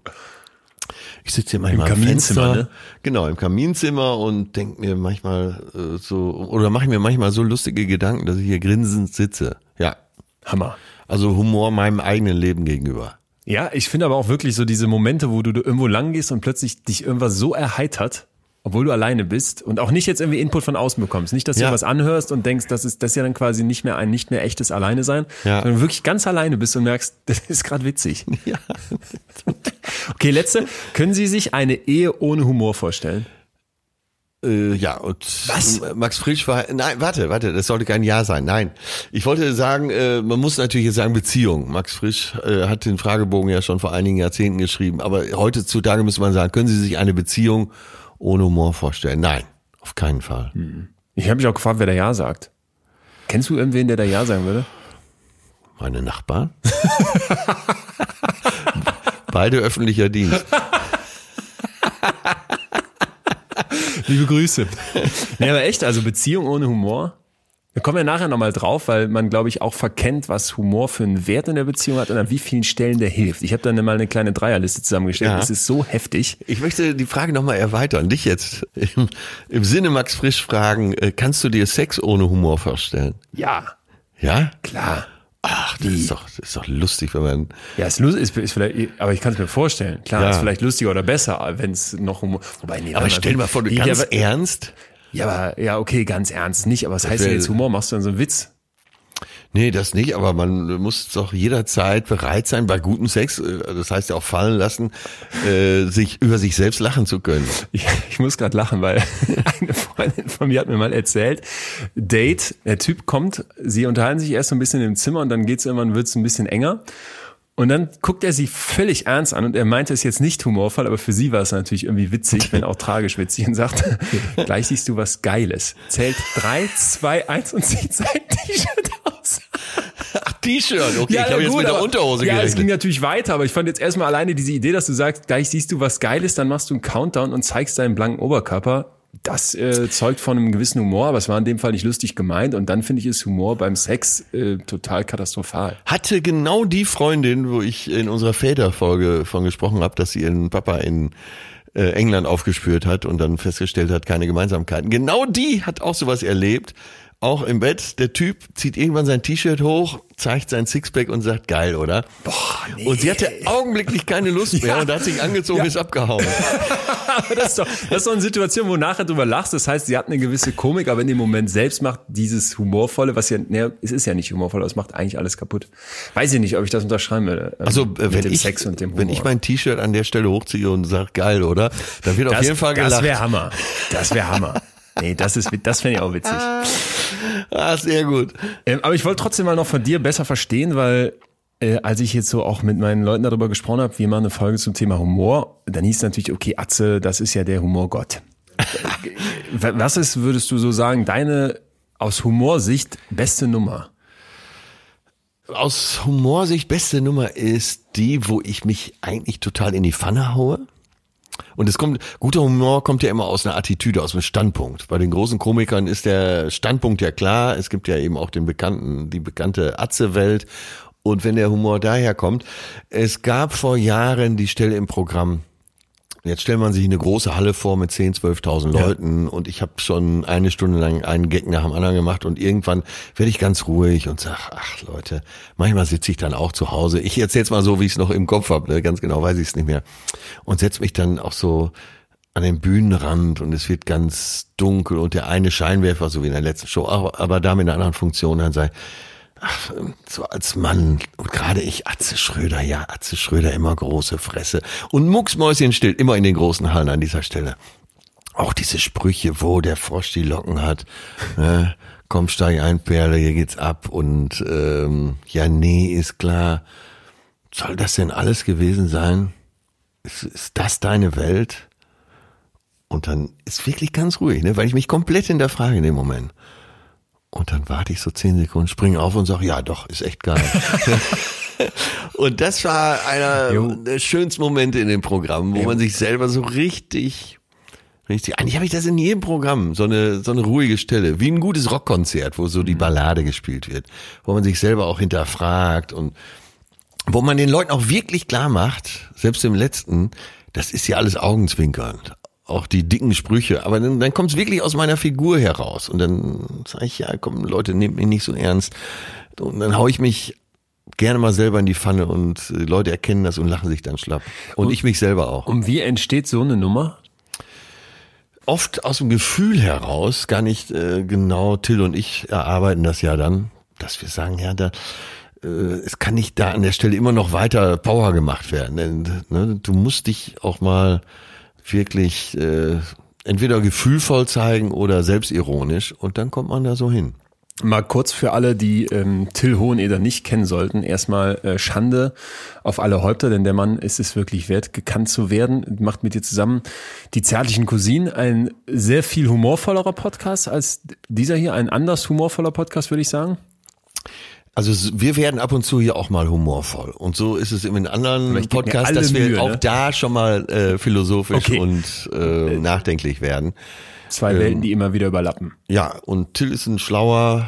Ich sitze hier manchmal Im am Kaminzimmer, ne? genau im Kaminzimmer und denk mir manchmal äh, so oder mache mir manchmal so lustige Gedanken, dass ich hier grinsend sitze. Ja, Hammer. also Humor meinem eigenen Leben gegenüber. Ja, ich finde aber auch wirklich so diese Momente, wo du irgendwo lang gehst und plötzlich dich irgendwas so erheitert, obwohl du alleine bist und auch nicht jetzt irgendwie Input von außen bekommst. Nicht, dass Ja. du was anhörst und denkst, das ist das ist ja dann quasi nicht mehr ein nicht mehr echtes Alleine sein, Ja. sondern wirklich ganz alleine bist und merkst, das ist gerade witzig. Ja. okay, letzte. Können Sie sich eine Ehe ohne Humor vorstellen? Äh, ja, und Was? Max Frisch war, nein, warte, warte, das sollte kein Ja sein, nein. Ich wollte sagen, äh, man muss natürlich jetzt sagen Beziehung. Max Frisch äh, hat den Fragebogen ja schon vor einigen Jahrzehnten geschrieben, aber heutzutage müsste man sagen, können Sie sich eine Beziehung ohne Humor vorstellen? Nein, auf keinen Fall. Ich habe mich auch gefragt, wer da Ja sagt. Kennst du irgendwen, der da Ja sagen würde? Meine Nachbarn? Beide öffentlicher Dienst. Liebe Grüße. nee, aber echt, also Beziehung ohne Humor. Da kommen wir nachher nochmal drauf, weil man, glaube ich, auch verkennt, was Humor für einen Wert in der Beziehung hat und an wie vielen Stellen der hilft. Ich habe dann mal eine kleine Dreierliste zusammengestellt. Ja. Das ist so heftig. Ich möchte die Frage nochmal erweitern. Dich jetzt im, im Sinne Max Frisch fragen, äh, kannst du dir Sex ohne Humor vorstellen? Ja, Ja? klar. Ach, das ist doch, das ist doch lustig, wenn man. Ja, ist, ist, ist vielleicht, aber ich kann es mir vorstellen. Klar, Ja. ist vielleicht lustiger oder besser, wenn es noch Humor. Wobei, nee, Aber stell dir mal vor, du ja, ganz aber, ernst. Ja, aber, ja, okay, ganz ernst nicht. Aber was heißt wär- denn jetzt Humor? Machst du dann so einen Witz? Nee, das nicht, aber man muss doch jederzeit bereit sein, bei gutem Sex, äh, das heißt ja auch fallen lassen, äh, sich über sich selbst lachen zu können. Ich, ich muss gerade lachen, weil eine Freundin von mir hat mir mal erzählt, Date, der Typ kommt, sie unterhalten sich erst so ein bisschen im Zimmer und dann geht's irgendwann, wird's ein bisschen enger. Und dann guckt er sie völlig ernst an und er meinte es jetzt nicht humorvoll, aber für sie war es natürlich irgendwie witzig, wenn auch tragisch witzig und sagt, gleich siehst du was Geiles. Zählt drei, zwei, eins und zieht sein T-Shirt aus. Ach, T-Shirt, okay, ich habe jetzt mit der aber- Unterhose Ja, es ging natürlich weiter, aber ich fand jetzt erstmal alleine diese Idee, dass du sagst, gleich siehst du was Geiles, dann machst du einen Countdown und zeigst deinen blanken Oberkörper. Das äh, zeugt von einem gewissen Humor, aber es war in dem Fall nicht lustig gemeint. Und dann finde ich ist Humor beim Sex äh, total katastrophal. Hatte genau die Freundin, wo ich in unserer Väterfolge von gesprochen habe, dass sie ihren Papa in äh, England aufgespürt hat und dann festgestellt hat, keine Gemeinsamkeiten. Genau die hat auch sowas erlebt. Auch im Bett, der Typ zieht irgendwann sein T-Shirt hoch, zeigt sein Sixpack und sagt, geil, oder? Boah, nee. Und sie hatte augenblicklich keine Lust mehr und hat sich angezogen, ist abgehauen. Das ist doch, das ist doch eine Situation, wo nachher drüber lachst. Das heißt, sie hat eine gewisse Komik, aber in dem Moment selbst macht dieses Humorvolle, was ja, ne, es ist ja nicht humorvoll, aber es macht eigentlich alles kaputt. Weiß ich nicht, ob ich das unterschreiben würde. ähm, Also äh, mit wenn dem ich, Sex und dem Humor. wenn ich mein T-Shirt an der Stelle hochziehe und sage, geil, oder? Dann wird auf das, jeden Fall Das gelacht. wäre Hammer. Das wäre Hammer. Nee, das ist, das fände ich auch witzig. Ah, sehr gut. Ähm, aber ich wollte trotzdem mal noch von dir besser verstehen, weil äh, als ich jetzt so auch mit meinen Leuten darüber gesprochen habe, wir machen eine Folge zum Thema Humor, dann hieß es natürlich, okay, Atze, das ist ja der Humorgott. Was ist, würdest du so sagen, deine aus Humorsicht beste Nummer? Aus Humorsicht beste Nummer ist die, wo ich mich eigentlich total in die Pfanne haue. Und es kommt, guter Humor kommt ja immer aus einer Attitüde, aus einem Standpunkt. Bei den großen Komikern ist der Standpunkt ja klar. Es gibt ja eben auch den bekannten, die bekannte Atze-Welt. Und wenn der Humor daherkommt, es gab vor Jahren die Stelle im Programm, Jetzt stellt man sich eine große Halle vor mit 10.000, 12.000 Leuten und ich habe schon eine Stunde lang einen Gag nach dem anderen gemacht und irgendwann werde ich ganz ruhig und sag, ach Leute, manchmal sitze ich dann auch zu Hause. Ich erzähl's mal so, wie ich es noch im Kopf habe, ne? ganz genau weiß ich es nicht mehr. Und setz mich dann auch so an den Bühnenrand und es wird ganz dunkel und der eine Scheinwerfer, so wie in der letzten Show, aber, aber da mit einer anderen Funktion, dann sei, so als Mann und gerade ich, Atze Schröder, ja, Atze Schröder, immer große Fresse und Mucksmäuschen still, immer in den großen Hallen an dieser Stelle. Auch diese Sprüche, wo der Frosch die Locken hat, ne? komm, steig ein, Perle, hier geht's ab und ähm, ja, nee, ist klar. Soll das denn alles gewesen sein? Ist, ist das deine Welt? Und dann ist wirklich ganz ruhig, ne? weil ich mich komplett hinterfrage in dem Moment. Und dann warte ich so zehn Sekunden, springe auf und sage, ja doch, ist echt geil. und das war einer der schönsten Momente in dem Programm, wo man sich selber so richtig, richtig, eigentlich habe ich das in jedem Programm, so eine, so eine ruhige Stelle, wie ein gutes Rockkonzert, wo so die Ballade gespielt wird, wo man sich selber auch hinterfragt und wo man den Leuten auch wirklich klar macht, selbst im letzten, das ist ja alles Augenzwinkern. Auch die dicken Sprüche. Aber dann, dann kommt es wirklich aus meiner Figur heraus. Und dann sage ich, ja, komm, Leute, nehmt mich nicht so ernst. Und dann hau ich mich gerne mal selber in die Pfanne und äh, Leute erkennen das und lachen sich dann schlapp. Und, ich mich selber auch. Und wie entsteht so eine Nummer? Oft aus dem Gefühl heraus, gar nicht äh, genau, Till und ich erarbeiten das ja dann, dass wir sagen, ja, da, äh, es kann nicht da an der Stelle immer noch weiter Power gemacht werden. Ne, du musst dich auch mal wirklich äh, entweder gefühlvoll zeigen oder selbstironisch und dann kommt man da so hin. Mal kurz für alle, die ähm, Till Hoheneder nicht kennen sollten. Erstmal äh, Schande auf alle Häupter, denn der Mann ist es wirklich wert, gekannt zu werden. Macht mit dir zusammen die zärtlichen Cousinen. Ein sehr viel humorvollerer Podcast als dieser hier. Ein anders humorvoller Podcast, würde ich sagen. Also wir werden ab und zu hier auch mal humorvoll. Und so ist es in den anderen Podcasts, dass wir Mühe, auch ne? da schon mal äh, philosophisch Okay. und äh, nachdenklich werden. Zwei Welten, die immer wieder überlappen. Ja, und Till ist ein schlauer,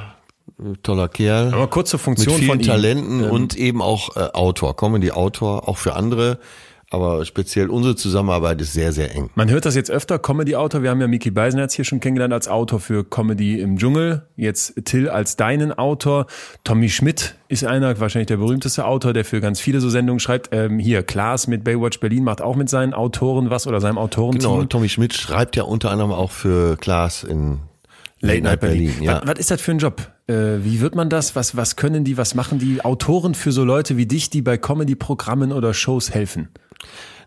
äh, toller Kerl. Aber kurz zur mit Funktion vielen von ihm. Talenten Ähm, und eben auch äh, Autor, Comedy-Autor, auch für andere. Aber speziell unsere Zusammenarbeit ist sehr, sehr eng. Man hört das jetzt öfter, Comedy-Autor. Wir haben ja Mickey Beisenherz hier schon kennengelernt als Autor für Comedy im Dschungel. Jetzt Till als deinen Autor. Tommy Schmidt ist einer, wahrscheinlich der berühmteste Autor, der für ganz viele so Sendungen schreibt. Ähm, hier, Klaas mit Baywatch Berlin macht auch mit seinen Autoren was oder seinem Autorenteam. Genau, Tommy Schmidt schreibt ja unter anderem auch für Klaas in Late Night Berlin. ja. Was, was ist das für ein Job? Äh, wie wird man das? Was, was können die? Was machen die Autoren für so Leute wie dich, die bei Comedy-Programmen oder Shows helfen?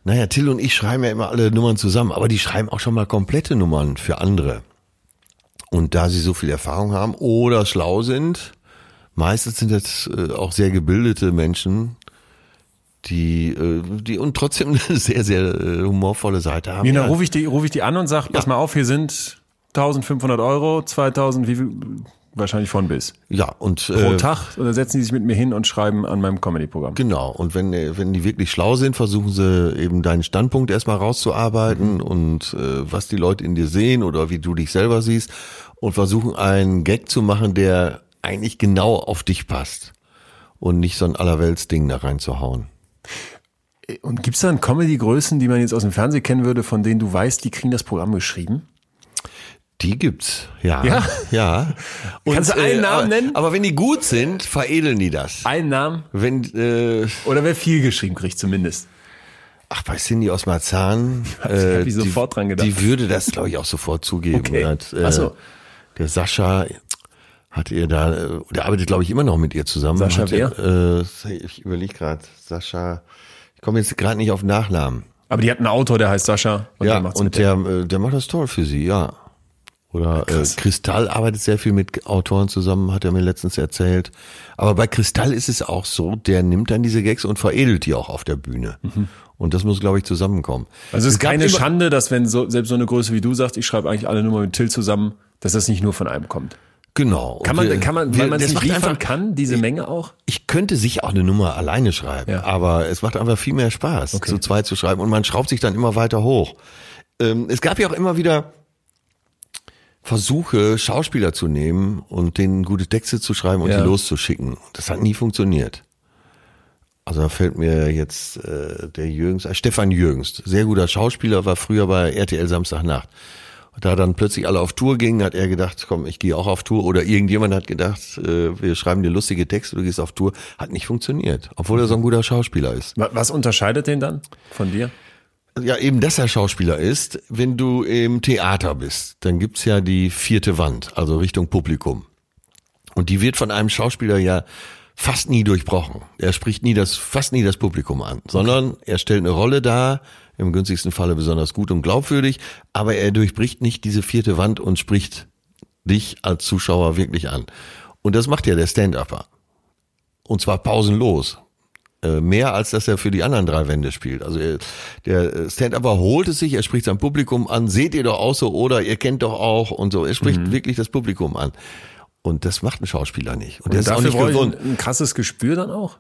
Naja, Till und ich schreiben ja immer alle Nummern zusammen, aber die schreiben auch schon mal komplette Nummern für andere. Und da sie so viel Erfahrung haben oder schlau sind, meistens sind das äh, auch sehr gebildete Menschen, die, äh, die und trotzdem eine sehr, sehr äh, humorvolle Seite haben. Dann Ja. rufe ich die, rufe ich die an und sag, pass mal auf, hier sind 1500 Euro, 2000, wie viel? Wahrscheinlich von bis. Ja, und Pro äh, Tag oder setzen die sich mit mir hin und schreiben an meinem Comedy-Programm. Genau, und wenn, äh, wenn die wirklich schlau sind, versuchen sie eben deinen Standpunkt erstmal rauszuarbeiten Mhm. und äh, was die Leute in dir sehen oder wie du dich selber siehst und versuchen einen Gag zu machen, der eigentlich genau auf dich passt und nicht so ein Allerweltsding da reinzuhauen. Und gibt's da dann Comedy-Größen, die man jetzt aus dem Fernsehen kennen würde, von denen du weißt, die kriegen das Programm geschrieben? Die gibt's, ja. Ja? Ja. Und, Kannst du einen Namen aber, nennen? Aber wenn die gut sind, veredeln die das. Einen Namen? Wenn, äh, Oder wer viel geschrieben kriegt zumindest. Ach, bei Cindy aus Marzahn, hab äh, ich sofort dran gedacht. die würde das, glaube ich, auch sofort zugeben. Okay. Hat, äh, Ach so. Der Sascha hat ihr da, äh, der arbeitet, glaube ich, immer noch mit ihr zusammen. Sascha hat, Äh, ich überlege gerade, Sascha, ich komme jetzt gerade nicht auf Nachnamen. Aber die hat einen Autor, der heißt Sascha. Und ja, der und der, äh, der macht das toll für sie, ja. Oder äh, Kristall arbeitet sehr viel mit Autoren zusammen, hat er mir letztens erzählt. Aber bei Kristall ist es auch so, der nimmt dann diese Gags und veredelt die auch auf der Bühne. Und das muss, glaube ich, zusammenkommen. Also es ist keine Schande, dass wenn so, selbst so eine Größe wie du sagst, ich schreibe eigentlich alle Nummern mit Till zusammen, dass das nicht nur von einem kommt. Genau. Und Kann man, wir- kann man, weil man es nicht liefern einfach- kann, diese Menge auch? Ich könnte sich auch eine Nummer alleine schreiben, Ja. aber es macht einfach viel mehr Spaß, Okay. zu zweit zu schreiben und man schraubt sich dann immer weiter hoch. Ähm, es gab ja auch immer wieder Versuche, Schauspieler zu nehmen und denen gute Texte zu schreiben und Ja. die loszuschicken. Das hat nie funktioniert. Also da fällt mir jetzt äh, der Jürgens, äh, Stefan Jürgens, sehr guter Schauspieler, war früher bei RTL Samstagnacht. Und da dann plötzlich alle auf Tour gingen, hat er gedacht, komm, ich gehe auch auf Tour. Oder irgendjemand hat gedacht, äh, wir schreiben dir lustige Texte, du gehst auf Tour. Hat nicht funktioniert, obwohl er so ein guter Schauspieler ist. Wa- Was unterscheidet den dann von dir? Ja, eben, dass er Schauspieler ist. Wenn du im Theater bist, dann gibt's ja die vierte Wand, also Richtung Publikum. Und die wird von einem Schauspieler ja fast nie durchbrochen. Er spricht nie das, fast nie das Publikum an, sondern er stellt eine Rolle dar, im günstigsten Falle besonders gut und glaubwürdig, aber er durchbricht nicht diese vierte Wand und spricht dich als Zuschauer wirklich an. Und das macht ja der Stand-Upper. Und zwar pausenlos. Äh, Mehr als dass er für die anderen drei Wände spielt. Also er, der Stand-Upper holt es sich, er spricht sein Publikum an, seht ihr doch auch so oder ihr kennt doch auch und so. Er spricht wirklich das Publikum an. Und das macht ein Schauspieler nicht. Und, der ist auch nicht gewohnt. ein, ein krasses Gespür dann auch?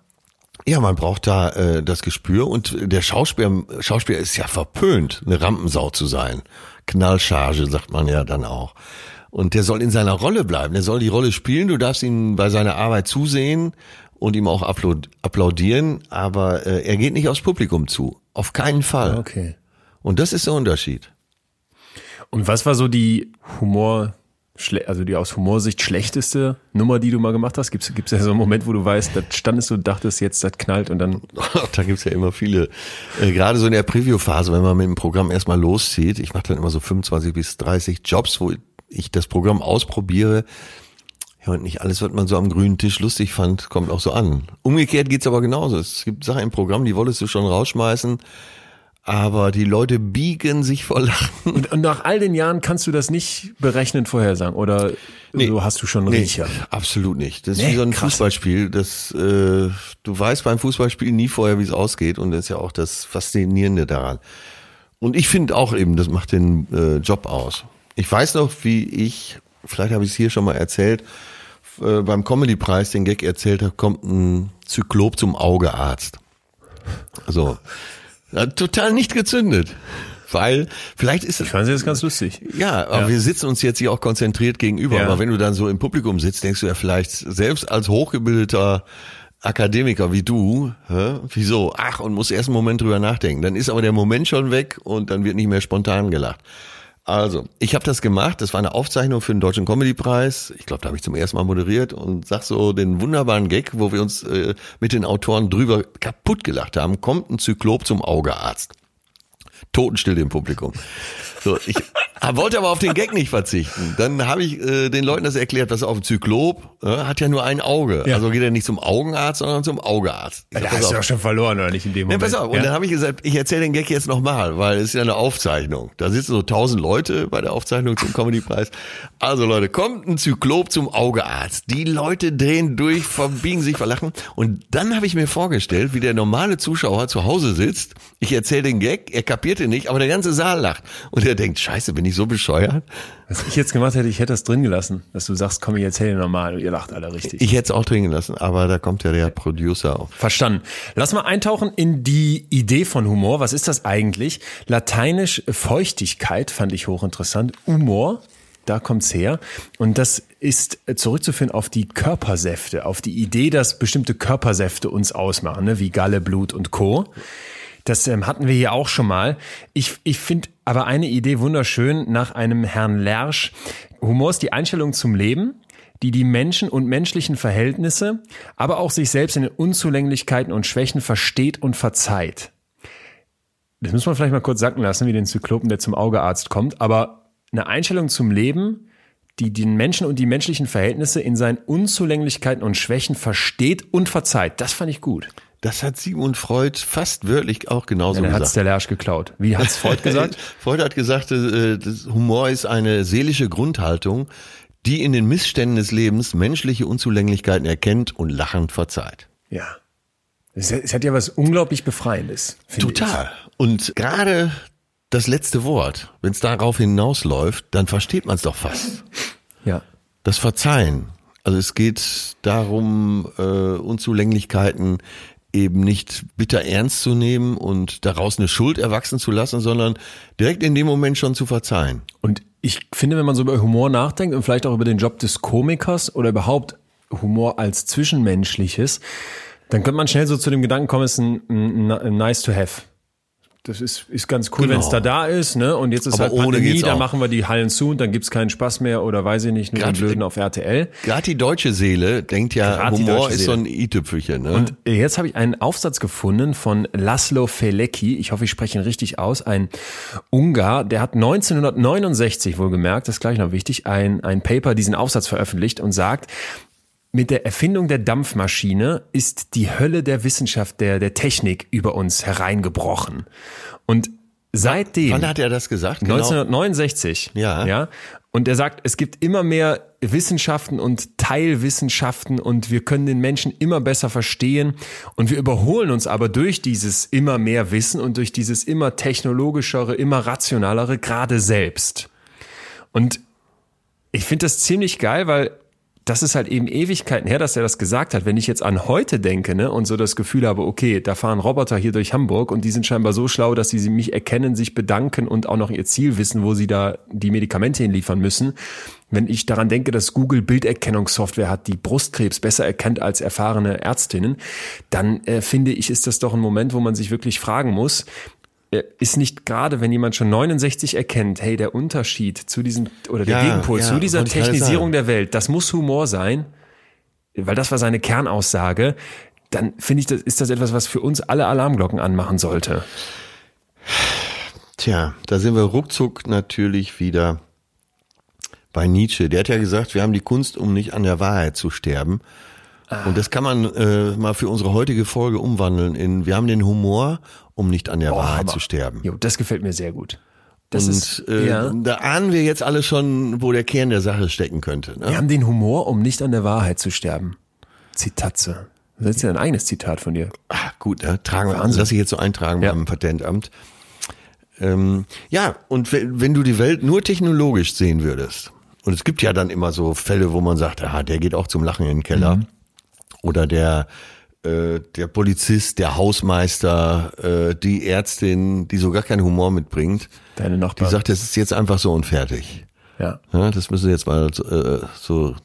Ja, man braucht da äh, das Gespür und der Schauspieler, Schauspieler ist ja verpönt, eine Rampensau zu sein. Knallcharge, sagt man ja dann auch. Und der soll in seiner Rolle bleiben, der soll die Rolle spielen, du darfst ihm bei seiner Arbeit zusehen und ihm auch applaud applaudieren, aber äh, er geht nicht aufs Publikum zu. Auf keinen Fall. Okay. Und das ist der Unterschied. Und was war so die Humor, also die aus Humorsicht schlechteste Nummer, die du mal gemacht hast? Gibt's gibt's ja so einen Moment, wo du weißt, da standest du und dachtest, jetzt das knallt und dann da gibt's ja immer viele. Äh, Gerade so in der Preview-Phase, wenn man mit dem Programm erstmal loszieht, ich mache dann immer so 25 bis 30 Jobs, wo ich das Programm ausprobiere. Ja, und nicht alles, was man so am grünen Tisch lustig fand, kommt auch so an. Umgekehrt geht's aber genauso. Es gibt Sachen im Programm, die wolltest du schon rausschmeißen, aber die Leute biegen sich vor Lachen. Und, und nach all den Jahren kannst du das nicht berechnend vorhersagen oder so hast du schon einen Riecher? absolut nicht. Das ist Nee, wie so ein krass. Fußballspiel. Das, äh, du weißt beim Fußballspiel nie vorher, wie es ausgeht und das ist ja auch das Faszinierende daran. Und ich finde auch eben, das macht den äh, Job aus. Ich weiß noch, wie ich, vielleicht habe ich es hier schon mal erzählt, äh, beim Comedy-Preis den Gag erzählt habe, kommt ein Zyklop zum Augearzt. Hat total nicht gezündet. Weil, vielleicht ist es, Ich fand das ganz lustig. ja, aber Ja. wir sitzen uns jetzt hier auch konzentriert gegenüber. Ja. Aber wenn du dann so im Publikum sitzt, denkst du ja vielleicht, selbst als hochgebildeter Akademiker wie du, hä, wieso? Ach, und muss erst einen Moment drüber nachdenken. Dann ist aber der Moment schon weg und dann wird nicht mehr spontan gelacht. Also, ich habe das gemacht. Das war eine Aufzeichnung für den Deutschen Comedy-Preis. Ich glaube, da habe ich zum ersten Mal moderiert und sag so den wunderbaren Gag, wo wir uns äh, mit den Autoren drüber kaputt gelacht haben. Kommt ein Zyklop zum Augearzt. Totenstille im Publikum. So, ich wollte aber auf den Gag nicht verzichten. Dann habe ich äh, den Leuten das erklärt, dass auf ein Zyklop äh, hat ja nur ein Auge. Ja. Also geht er nicht zum Augenarzt, sondern zum Augearzt. Ich sag, Da pass hast du auch schon verloren, oder nicht in dem Ja, Moment? pass auf. Und dann habe ich gesagt, ich erzähle den Gag jetzt nochmal, weil es ist ja eine Aufzeichnung. Da sitzen so tausend Leute bei der Aufzeichnung zum Comedy-Preis. Also Leute, kommt ein Zyklop zum Augearzt. Die Leute drehen durch, verbiegen sich, verlachen. Und dann habe ich mir vorgestellt, wie der normale Zuschauer zu Hause sitzt. Ich erzähle den Gag, er kapierte nicht, aber der ganze Saal lacht. Und er denkt, scheiße, bin ich so bescheuert? Was ich jetzt gemacht hätte, ich hätte das drin gelassen, dass du sagst, komm, ich erzähle normal und ihr lacht alle richtig. Ich hätte es auch dringen lassen, aber da kommt ja der Producer auf. Verstanden. Lass mal eintauchen in die Idee von Humor. Was ist das eigentlich? Lateinisch Feuchtigkeit fand ich hochinteressant. Humor, da kommt's her. Und das ist zurückzuführen auf die Körpersäfte, auf die Idee, dass bestimmte Körpersäfte uns ausmachen, ne? wie Galle, Blut und Co. Das ähm, hatten wir hier auch schon mal. Ich, ich finde aber eine Idee wunderschön nach einem Herrn Lersch. Humor ist die Einstellung zum Leben, die die Menschen und menschlichen Verhältnisse, aber auch sich selbst in den Unzulänglichkeiten und Schwächen versteht und verzeiht. Das muss man vielleicht mal kurz sacken lassen, wie den Zyklopen, der zum Augearzt kommt. Aber eine Einstellung zum Leben, die den Menschen und die menschlichen Verhältnisse in seinen Unzulänglichkeiten und Schwächen versteht und verzeiht. Das fand ich gut. Das hat Sigmund Freud fast wörtlich auch genauso Ja, dann gesagt. hat's der Lersch geklaut. Wie hat's Freud gesagt? Freud hat gesagt, äh, das Humor ist eine seelische Grundhaltung, die in den Missständen des Lebens menschliche Unzulänglichkeiten erkennt und lachend verzeiht. ja. Es, es hat ja was unglaublich Befreiendes. Total. Und gerade das letzte Wort, wenn es darauf hinausläuft, dann versteht man es doch fast. Ich. Ja. Das Verzeihen. Also es geht darum, äh, Unzulänglichkeiten eben nicht bitter ernst zu nehmen und daraus eine Schuld erwachsen zu lassen, sondern direkt in dem Moment schon zu verzeihen. Und ich finde, wenn man so über Humor nachdenkt und vielleicht auch über den Job des Komikers oder überhaupt Humor als Zwischenmenschliches, dann könnte man schnell so zu dem Gedanken kommen, es ist ein, ein, ein nice to have. Das ist, ist ganz cool, Genau. wenn es da da ist, ne? Und jetzt ist Aber halt ohne Pandemie, da machen wir die Hallen zu und dann gibt's keinen Spaß mehr oder weiß ich nicht, nur den Grad- Blöden auf RTL. Gerade die deutsche Seele denkt ja, Grad Humor ist so Seele. ein i-Tüpfelchen. Ne? Und jetzt habe ich einen Aufsatz gefunden von Laszlo Felecki. Ich hoffe, ich spreche ihn richtig aus. Ein Ungar, der hat 1969 wohlgemerkt, das ist gleich noch wichtig, ein, ein Paper, diesen Aufsatz veröffentlicht und sagt, mit der Erfindung der Dampfmaschine ist die Hölle der Wissenschaft, der, der Technik über uns hereingebrochen. Und seitdem. Wann hat er das gesagt? Genau. 1969. Ja. ja. Und er sagt, es gibt immer mehr Wissenschaften und Teilwissenschaften und wir können den Menschen immer besser verstehen und wir überholen uns aber durch dieses immer mehr Wissen und durch dieses immer technologischere, immer rationalere gerade selbst. Und ich finde das ziemlich geil, weil das ist halt eben Ewigkeiten her, dass er das gesagt hat. Wenn ich jetzt an heute denke ne, und so das Gefühl habe, okay, da fahren Roboter hier durch Hamburg und die sind scheinbar so schlau, dass sie mich erkennen, sich bedanken und auch noch ihr Ziel wissen, wo sie da die Medikamente hinliefern müssen. Wenn ich daran denke, dass Google Bilderkennungssoftware hat, die Brustkrebs besser erkennt als erfahrene Ärztinnen, dann äh, finde ich, ist das doch ein Moment, wo man sich wirklich fragen muss, ist nicht gerade, wenn jemand schon 69 erkennt, hey, der Unterschied zu diesem, oder der Ja, Gegenpol ja, zu dieser Technisierung der Welt, das muss Humor sein, weil das war seine Kernaussage, dann finde ich, das ist das etwas, was für uns alle Alarmglocken anmachen sollte. Tja, da sind wir ruckzuck natürlich wieder bei Nietzsche. Der hat ja gesagt, wir haben die Kunst, um nicht an der Wahrheit zu sterben. Und das kann man äh, mal für unsere heutige Folge umwandeln in, wir haben den Humor, um nicht an der Wahrheit Hammer. zu sterben. Jo, das gefällt mir sehr gut. Das und ist, äh, ja. da ahnen wir jetzt alle schon, wo der Kern der Sache stecken könnte. Ne? Wir haben den Humor, um nicht an der Wahrheit zu sterben. Zitatze. Das ist ja ein eigenes Zitat von dir. Ah, gut, ne? tragen wir an. Lass ich jetzt so eintragen Ja. beim Patentamt. Ähm, ja, und wenn, wenn du die Welt nur technologisch sehen würdest, und es gibt ja dann immer so Fälle, wo man sagt, ah, der geht auch zum Lachen in den Keller. Mhm. Oder der, äh, der Polizist, der Hausmeister, äh, die Ärztin, die so gar keinen Humor mitbringt, Deine die Nachbarn. sagt, das ist jetzt einfach so und fertig. ja. Ja, das müssen wir jetzt mal äh, so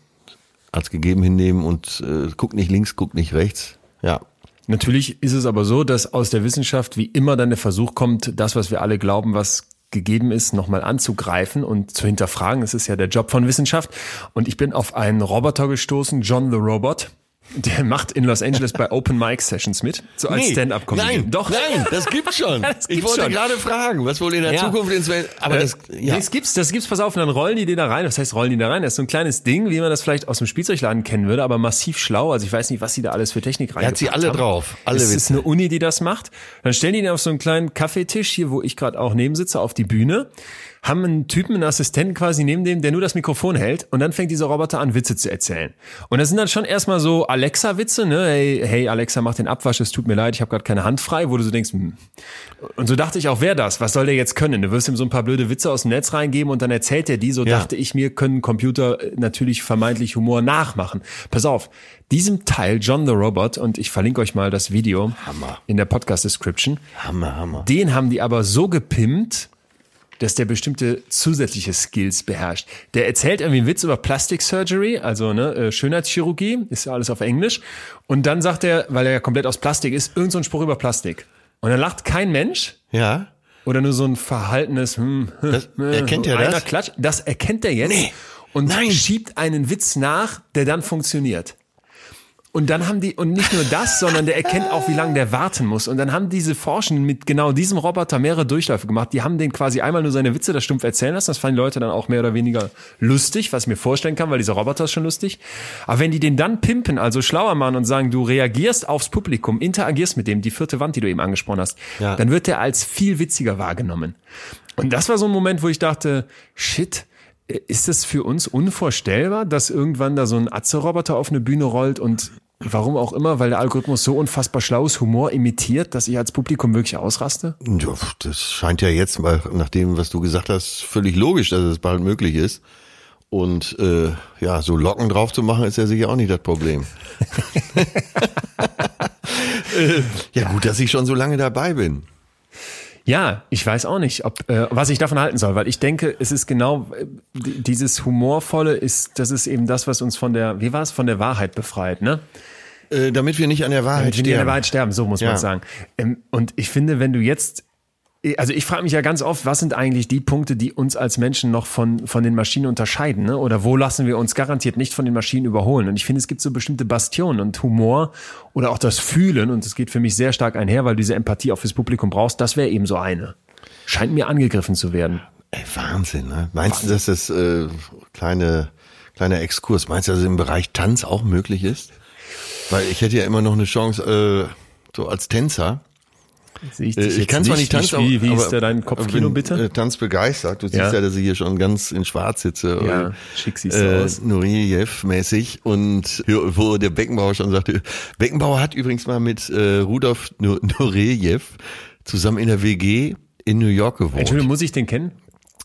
als gegeben hinnehmen und äh, guck nicht links, guck nicht rechts. Ja, Natürlich ist es aber so, dass aus der Wissenschaft wie immer dann der Versuch kommt, das, was wir alle glauben, was gegeben ist, nochmal anzugreifen und zu hinterfragen. Das ist ja der Job von Wissenschaft. Und ich bin auf einen Roboter gestoßen, John the Robot. Der macht in Los Angeles bei Open Mic Sessions mit, so als Nee, Stand-up-Comedian. Nein, Doch. nein, das gibt's schon. Das ich gibt's wollte schon. gerade fragen, was wohl in der Ja. Zukunft ins Welt. Aber Äh, das, ja. Das gibt's, das gibt's, pass auf, und dann rollen die den da rein. Was heißt rollen die da rein? Das ist so ein kleines Ding, wie man das vielleicht aus dem Spielzeugladen kennen würde, aber massiv schlau. Also ich weiß nicht, was sie da alles für Technik rein Er hat sie alle drauf, alle es ist eine Uni, die das macht. Dann stellen die den auf so einen kleinen Kaffeetisch hier, wo ich gerade auch neben sitze, auf die Bühne, haben einen Typen, einen Assistenten quasi neben dem, der nur das Mikrofon hält und dann fängt dieser Roboter an, Witze zu erzählen. Und das sind dann schon erstmal so Alexa-Witze, ne? Hey, hey Alexa, mach den Abwasch, es tut mir leid, ich habe gerade keine Hand frei, wo du so denkst, hm. und so dachte ich auch, wer das? Was soll der jetzt können? Du wirst ihm so ein paar blöde Witze aus dem Netz reingeben und dann erzählt er die. So Ja. dachte ich mir, können Computer äh, natürlich vermeintlich Humor nachmachen. Pass auf, diesem Teil John the Robot und ich verlinke euch mal das Video Hammer. in der Podcast Description. Hammer, Hammer. Den haben die aber so gepimpt, dass der bestimmte zusätzliche Skills beherrscht. Der erzählt irgendwie einen Witz über Plastic Surgery, also ne, äh, Schönheitschirurgie, ist ja alles auf Englisch. Und dann sagt er, weil er ja komplett aus Plastik ist, irgend so Spruch über Plastik. Und dann lacht kein Mensch Ja. oder nur so ein verhaltenes, hm, Das- erkennt er einer das? Klatsch. Das erkennt er jetzt Nee. und Nein. schiebt einen Witz nach, der dann funktioniert. Und dann haben die, und nicht nur das, sondern der erkennt auch, wie lange der warten muss. Und dann haben diese Forschenden mit genau diesem Roboter mehrere Durchläufe gemacht. Die haben den quasi einmal nur seine Witze da stumpf erzählen lassen. Das fanden die Leute dann auch mehr oder weniger lustig, was ich mir vorstellen kann, weil dieser Roboter ist schon lustig. Aber wenn die den dann pimpen, also schlauer machen und sagen, du reagierst aufs Publikum, interagierst mit dem, die vierte Wand, die du eben angesprochen hast, Ja. dann wird der als viel witziger wahrgenommen. Und das war so ein Moment, wo ich dachte, shit, ist es für uns unvorstellbar, dass irgendwann da so ein Atze-Roboter auf eine Bühne rollt und warum auch immer, weil der Algorithmus so unfassbar schlau ist, Humor imitiert, dass ich als Publikum wirklich ausraste? Ja, das scheint ja jetzt, mal nach dem, was du gesagt hast, völlig logisch, dass es bald möglich ist. Und äh, ja, so Locken drauf zu machen, ist ja sicher auch nicht das Problem. äh, ja, gut, dass ich schon so lange dabei bin. Ja, ich weiß auch nicht, ob äh, was ich davon halten soll, weil ich denke, es ist genau äh, dieses humorvolle ist, das ist eben das, was uns von der, wie war es, von der Wahrheit befreit, ne? Äh, damit wir nicht an der Wahrheit Damit wir nicht an der sterben. Wahrheit sterben, so muss Ja. man sagen. Ähm, und ich finde, wenn du jetzt, also ich frage mich ja ganz oft, was sind eigentlich die Punkte, die uns als Menschen noch von, von den Maschinen unterscheiden? Ne? Oder wo lassen wir uns garantiert nicht von den Maschinen überholen? Und ich finde, es gibt so bestimmte Bastionen und Humor oder auch das Fühlen, und es geht für mich sehr stark einher, weil du diese Empathie auch fürs Publikum brauchst, das wäre eben so eine. Scheint mir angegriffen zu werden. Ey, Wahnsinn, ne? Meinst du, dass das äh, kleine kleiner Exkurs, meinst du, dass es im Bereich Tanz auch möglich ist? Weil ich hätte ja immer noch eine Chance, äh, so als Tänzer. Ich, Äh, ich kann zwar nicht tanzen, Wie, wie ist da dein Kopfkino bitte? Äh, Tanz begeistert. Du siehst Ja. ja, dass ich hier schon ganz in Schwarz sitze. Ja, Und, schick siehst du aus. Nureyev-mäßig. Und wo der Beckenbauer schon sagte, Beckenbauer hat übrigens mal mit äh, Rudolf Nu- Nureyev zusammen in der WG in New York gewohnt. Entschuldigung, muss ich den kennen?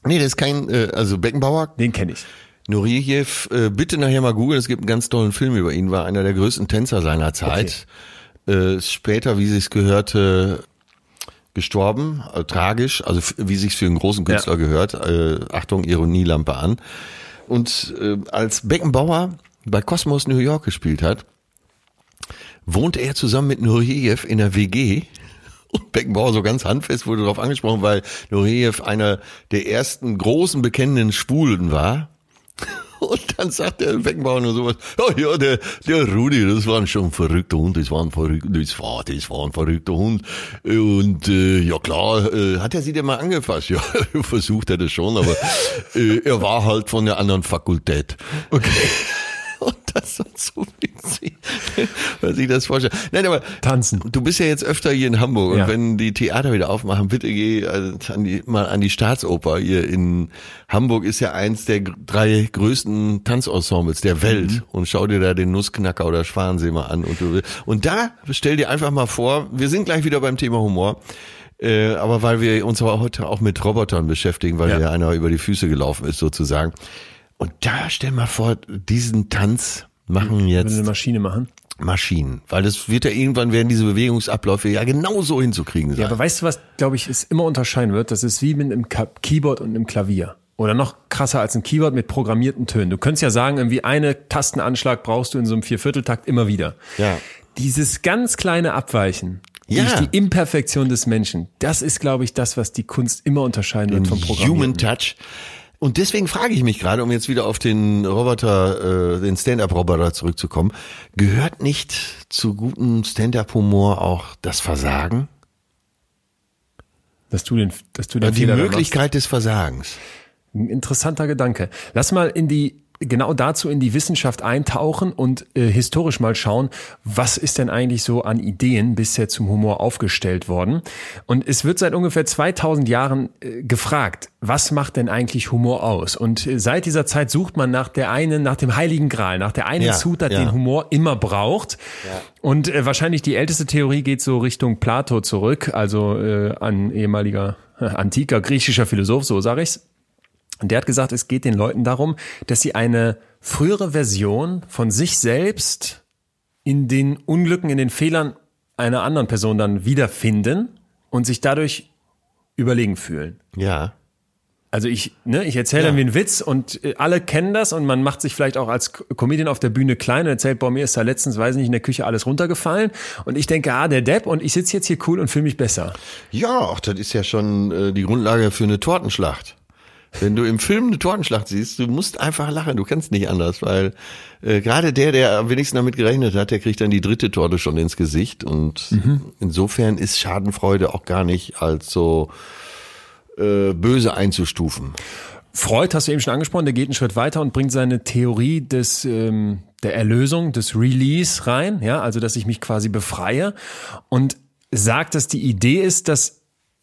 Nee, das ist kein, äh, also Beckenbauer, Den kenne ich. Nureyev, äh, bitte nachher mal googeln, es gibt einen ganz tollen Film über ihn, war einer der größten Tänzer seiner Zeit. Äh, ist später, wie sich's gehörte, gestorben, äh, tragisch, also wie sich's für einen großen Künstler Ja. gehört. Äh, Achtung, Ironielampe an. Und äh, als Beckenbauer bei Cosmos New York gespielt hat, wohnte er zusammen mit Nureyev in der WG Und Beckenbauer so ganz handfest wurde darauf angesprochen, weil Nureyev einer der ersten großen bekennenden Schwulen war. Und dann sagt der Beckenbauer nur sowas, oh ja, der, der Rudi, das war schon ein verrückter Hund, das war ein verrückter, das war, das war ein verrückter Hund. Und äh, ja klar, äh, hat er sie denn mal angefasst? Ja, versucht er das schon, aber äh, er war halt von der anderen Fakultät. Okay. Und das ist so witzig, weil ich das vorstelle. Nein, aber Tanzen. Du bist ja jetzt öfter hier in Hamburg Ja. und wenn die Theater wieder aufmachen, bitte geh äh, an die, mal an die Staatsoper. Hier in Hamburg ist ja eins der drei größten Tanzensembles der Welt Mhm. und schau dir da den Nussknacker oder Schwanensee mal an und du und da stell dir einfach mal vor, wir sind gleich wieder beim Thema Humor. Äh, aber weil wir uns aber heute auch mit Robotern beschäftigen, weil Ja. ja einer über die Füße gelaufen ist sozusagen. Und da stell mal vor, diesen Tanz machen jetzt eine Maschine machen. Maschinen, weil das wird ja irgendwann werden diese Bewegungsabläufe ja genauso hinzukriegen sein. Ja, aber weißt du, was, glaube ich, es immer unterscheiden wird? Das ist wie mit einem Ka- Keyboard und einem Klavier. Oder noch krasser als ein Keyboard mit programmierten Tönen. Du könntest ja sagen, irgendwie eine Tastenanschlag brauchst du in so einem Viervierteltakt immer wieder. Ja. Dieses ganz kleine Abweichen Ja. durch die Imperfektion des Menschen, das ist, glaube ich, das, was die Kunst immer unterscheiden wird vom Programmieren. Human Touch. Und deswegen frage ich mich gerade, um jetzt wieder auf den Roboter, äh, den Stand-up-Roboter zurückzukommen, gehört nicht zu gutem Stand-up-Humor auch das Versagen? Dass du den, dass du den Ja, die Fehler. Möglichkeit des Versagens. Ein interessanter Gedanke. Lass mal in die genau dazu in die Wissenschaft eintauchen und äh, historisch mal schauen, was ist denn eigentlich so an Ideen bisher zum Humor aufgestellt worden. Und es wird seit ungefähr 2000 Jahren äh, gefragt, was macht denn eigentlich Humor aus? Und äh, seit dieser Zeit sucht man nach der einen, nach dem heiligen Gral, nach der einen Ja, Zutat, ja. den Humor immer braucht. Und äh, wahrscheinlich die älteste Theorie geht so Richtung Plato zurück, also äh, an ehemaliger äh, antiker griechischer Philosoph, so sage ich's. Und der hat gesagt, es geht den Leuten darum, dass sie eine frühere Version von sich selbst in den Unglücken, in den Fehlern einer anderen Person dann wiederfinden und sich dadurch überlegen fühlen. Ja. Also ich, ne, ich erzähle irgendwie einen Witz und äh, alle kennen das und man macht sich vielleicht auch als Comedian auf der Bühne klein und erzählt, boah, mir ist da letztens, weiß nicht, in der Küche alles runtergefallen und ich denke, ah, der Depp und ich sitze jetzt hier cool und fühle mich besser. Ja, ach, das ist ja schon äh, die Grundlage für eine Tortenschlacht. Wenn du im Film eine Tortenschlacht siehst, du musst einfach lachen, du kannst nicht anders, weil äh, gerade der, der am wenigsten damit gerechnet hat, der kriegt dann die dritte Torte schon ins Gesicht und insofern ist Schadenfreude auch gar nicht als so äh, böse einzustufen. Freud hast du eben schon angesprochen, der geht einen Schritt weiter und bringt seine Theorie des ähm, der Erlösung, des Release rein, ja, also dass ich mich quasi befreie und sagt, dass die Idee ist, dass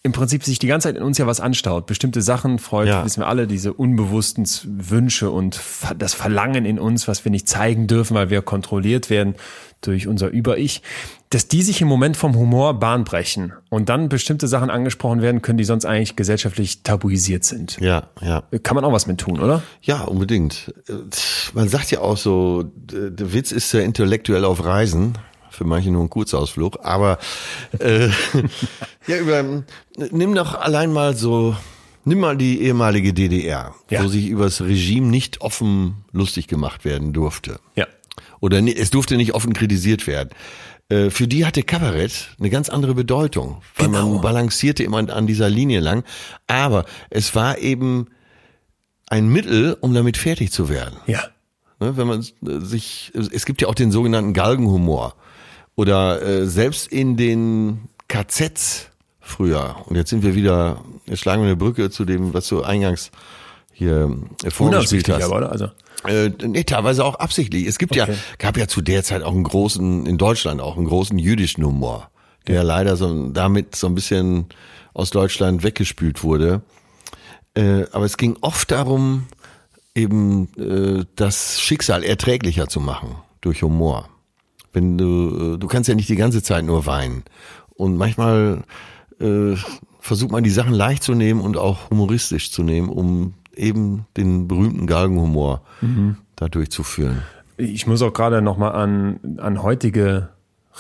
im Prinzip sich die ganze Zeit in uns ja was anstaut. Bestimmte Sachen, Freud, Ja. wissen wir alle, diese unbewussten Wünsche und das Verlangen in uns, was wir nicht zeigen dürfen, weil wir kontrolliert werden durch unser Über-Ich, dass die sich im Moment vom Humor Bahn brechen und dann bestimmte Sachen angesprochen werden können, die sonst eigentlich gesellschaftlich tabuisiert sind. Ja, ja. Kann man auch was mit tun, oder? Ja, unbedingt. Äh, Man sagt ja auch so, der Witz ist ja intellektuell auf Reisen. Für manche nur ein Kurzausflug. Aber äh, ja, über, nimm doch allein mal so, nimm mal die ehemalige DDR, Ja. wo sich über das Regime nicht offen lustig gemacht werden durfte. Ja. Oder es durfte nicht offen kritisiert werden. Äh, Für die hatte Kabarett eine ganz andere Bedeutung, weil Genau. man balancierte immer an dieser Linie lang. Aber es war eben ein Mittel, um damit fertig zu werden. Ja. Ne, wenn man sich, es gibt ja auch den sogenannten Galgenhumor. Oder äh, selbst in den KZs früher, und jetzt sind wir wieder, jetzt schlagen wir eine Brücke zu dem, was du eingangs hier äh, vorgespielt Unabsichtlich hast. aber, oder? Also, Äh, nee, teilweise auch absichtlich. Es gibt Okay. ja, gab ja zu der Zeit auch einen großen, in Deutschland auch einen großen jüdischen Humor, der leider so damit so ein bisschen aus Deutschland weggespült wurde. Äh, aber es ging oft darum, eben äh, das Schicksal erträglicher zu machen durch Humor. Wenn du, äh, du kannst ja nicht die ganze Zeit nur weinen. Und manchmal äh, versucht man die Sachen leicht zu nehmen und auch humoristisch zu nehmen, um eben den berühmten Galgenhumor da durchzuführen. ich muss auch gerade noch mal an, an heutige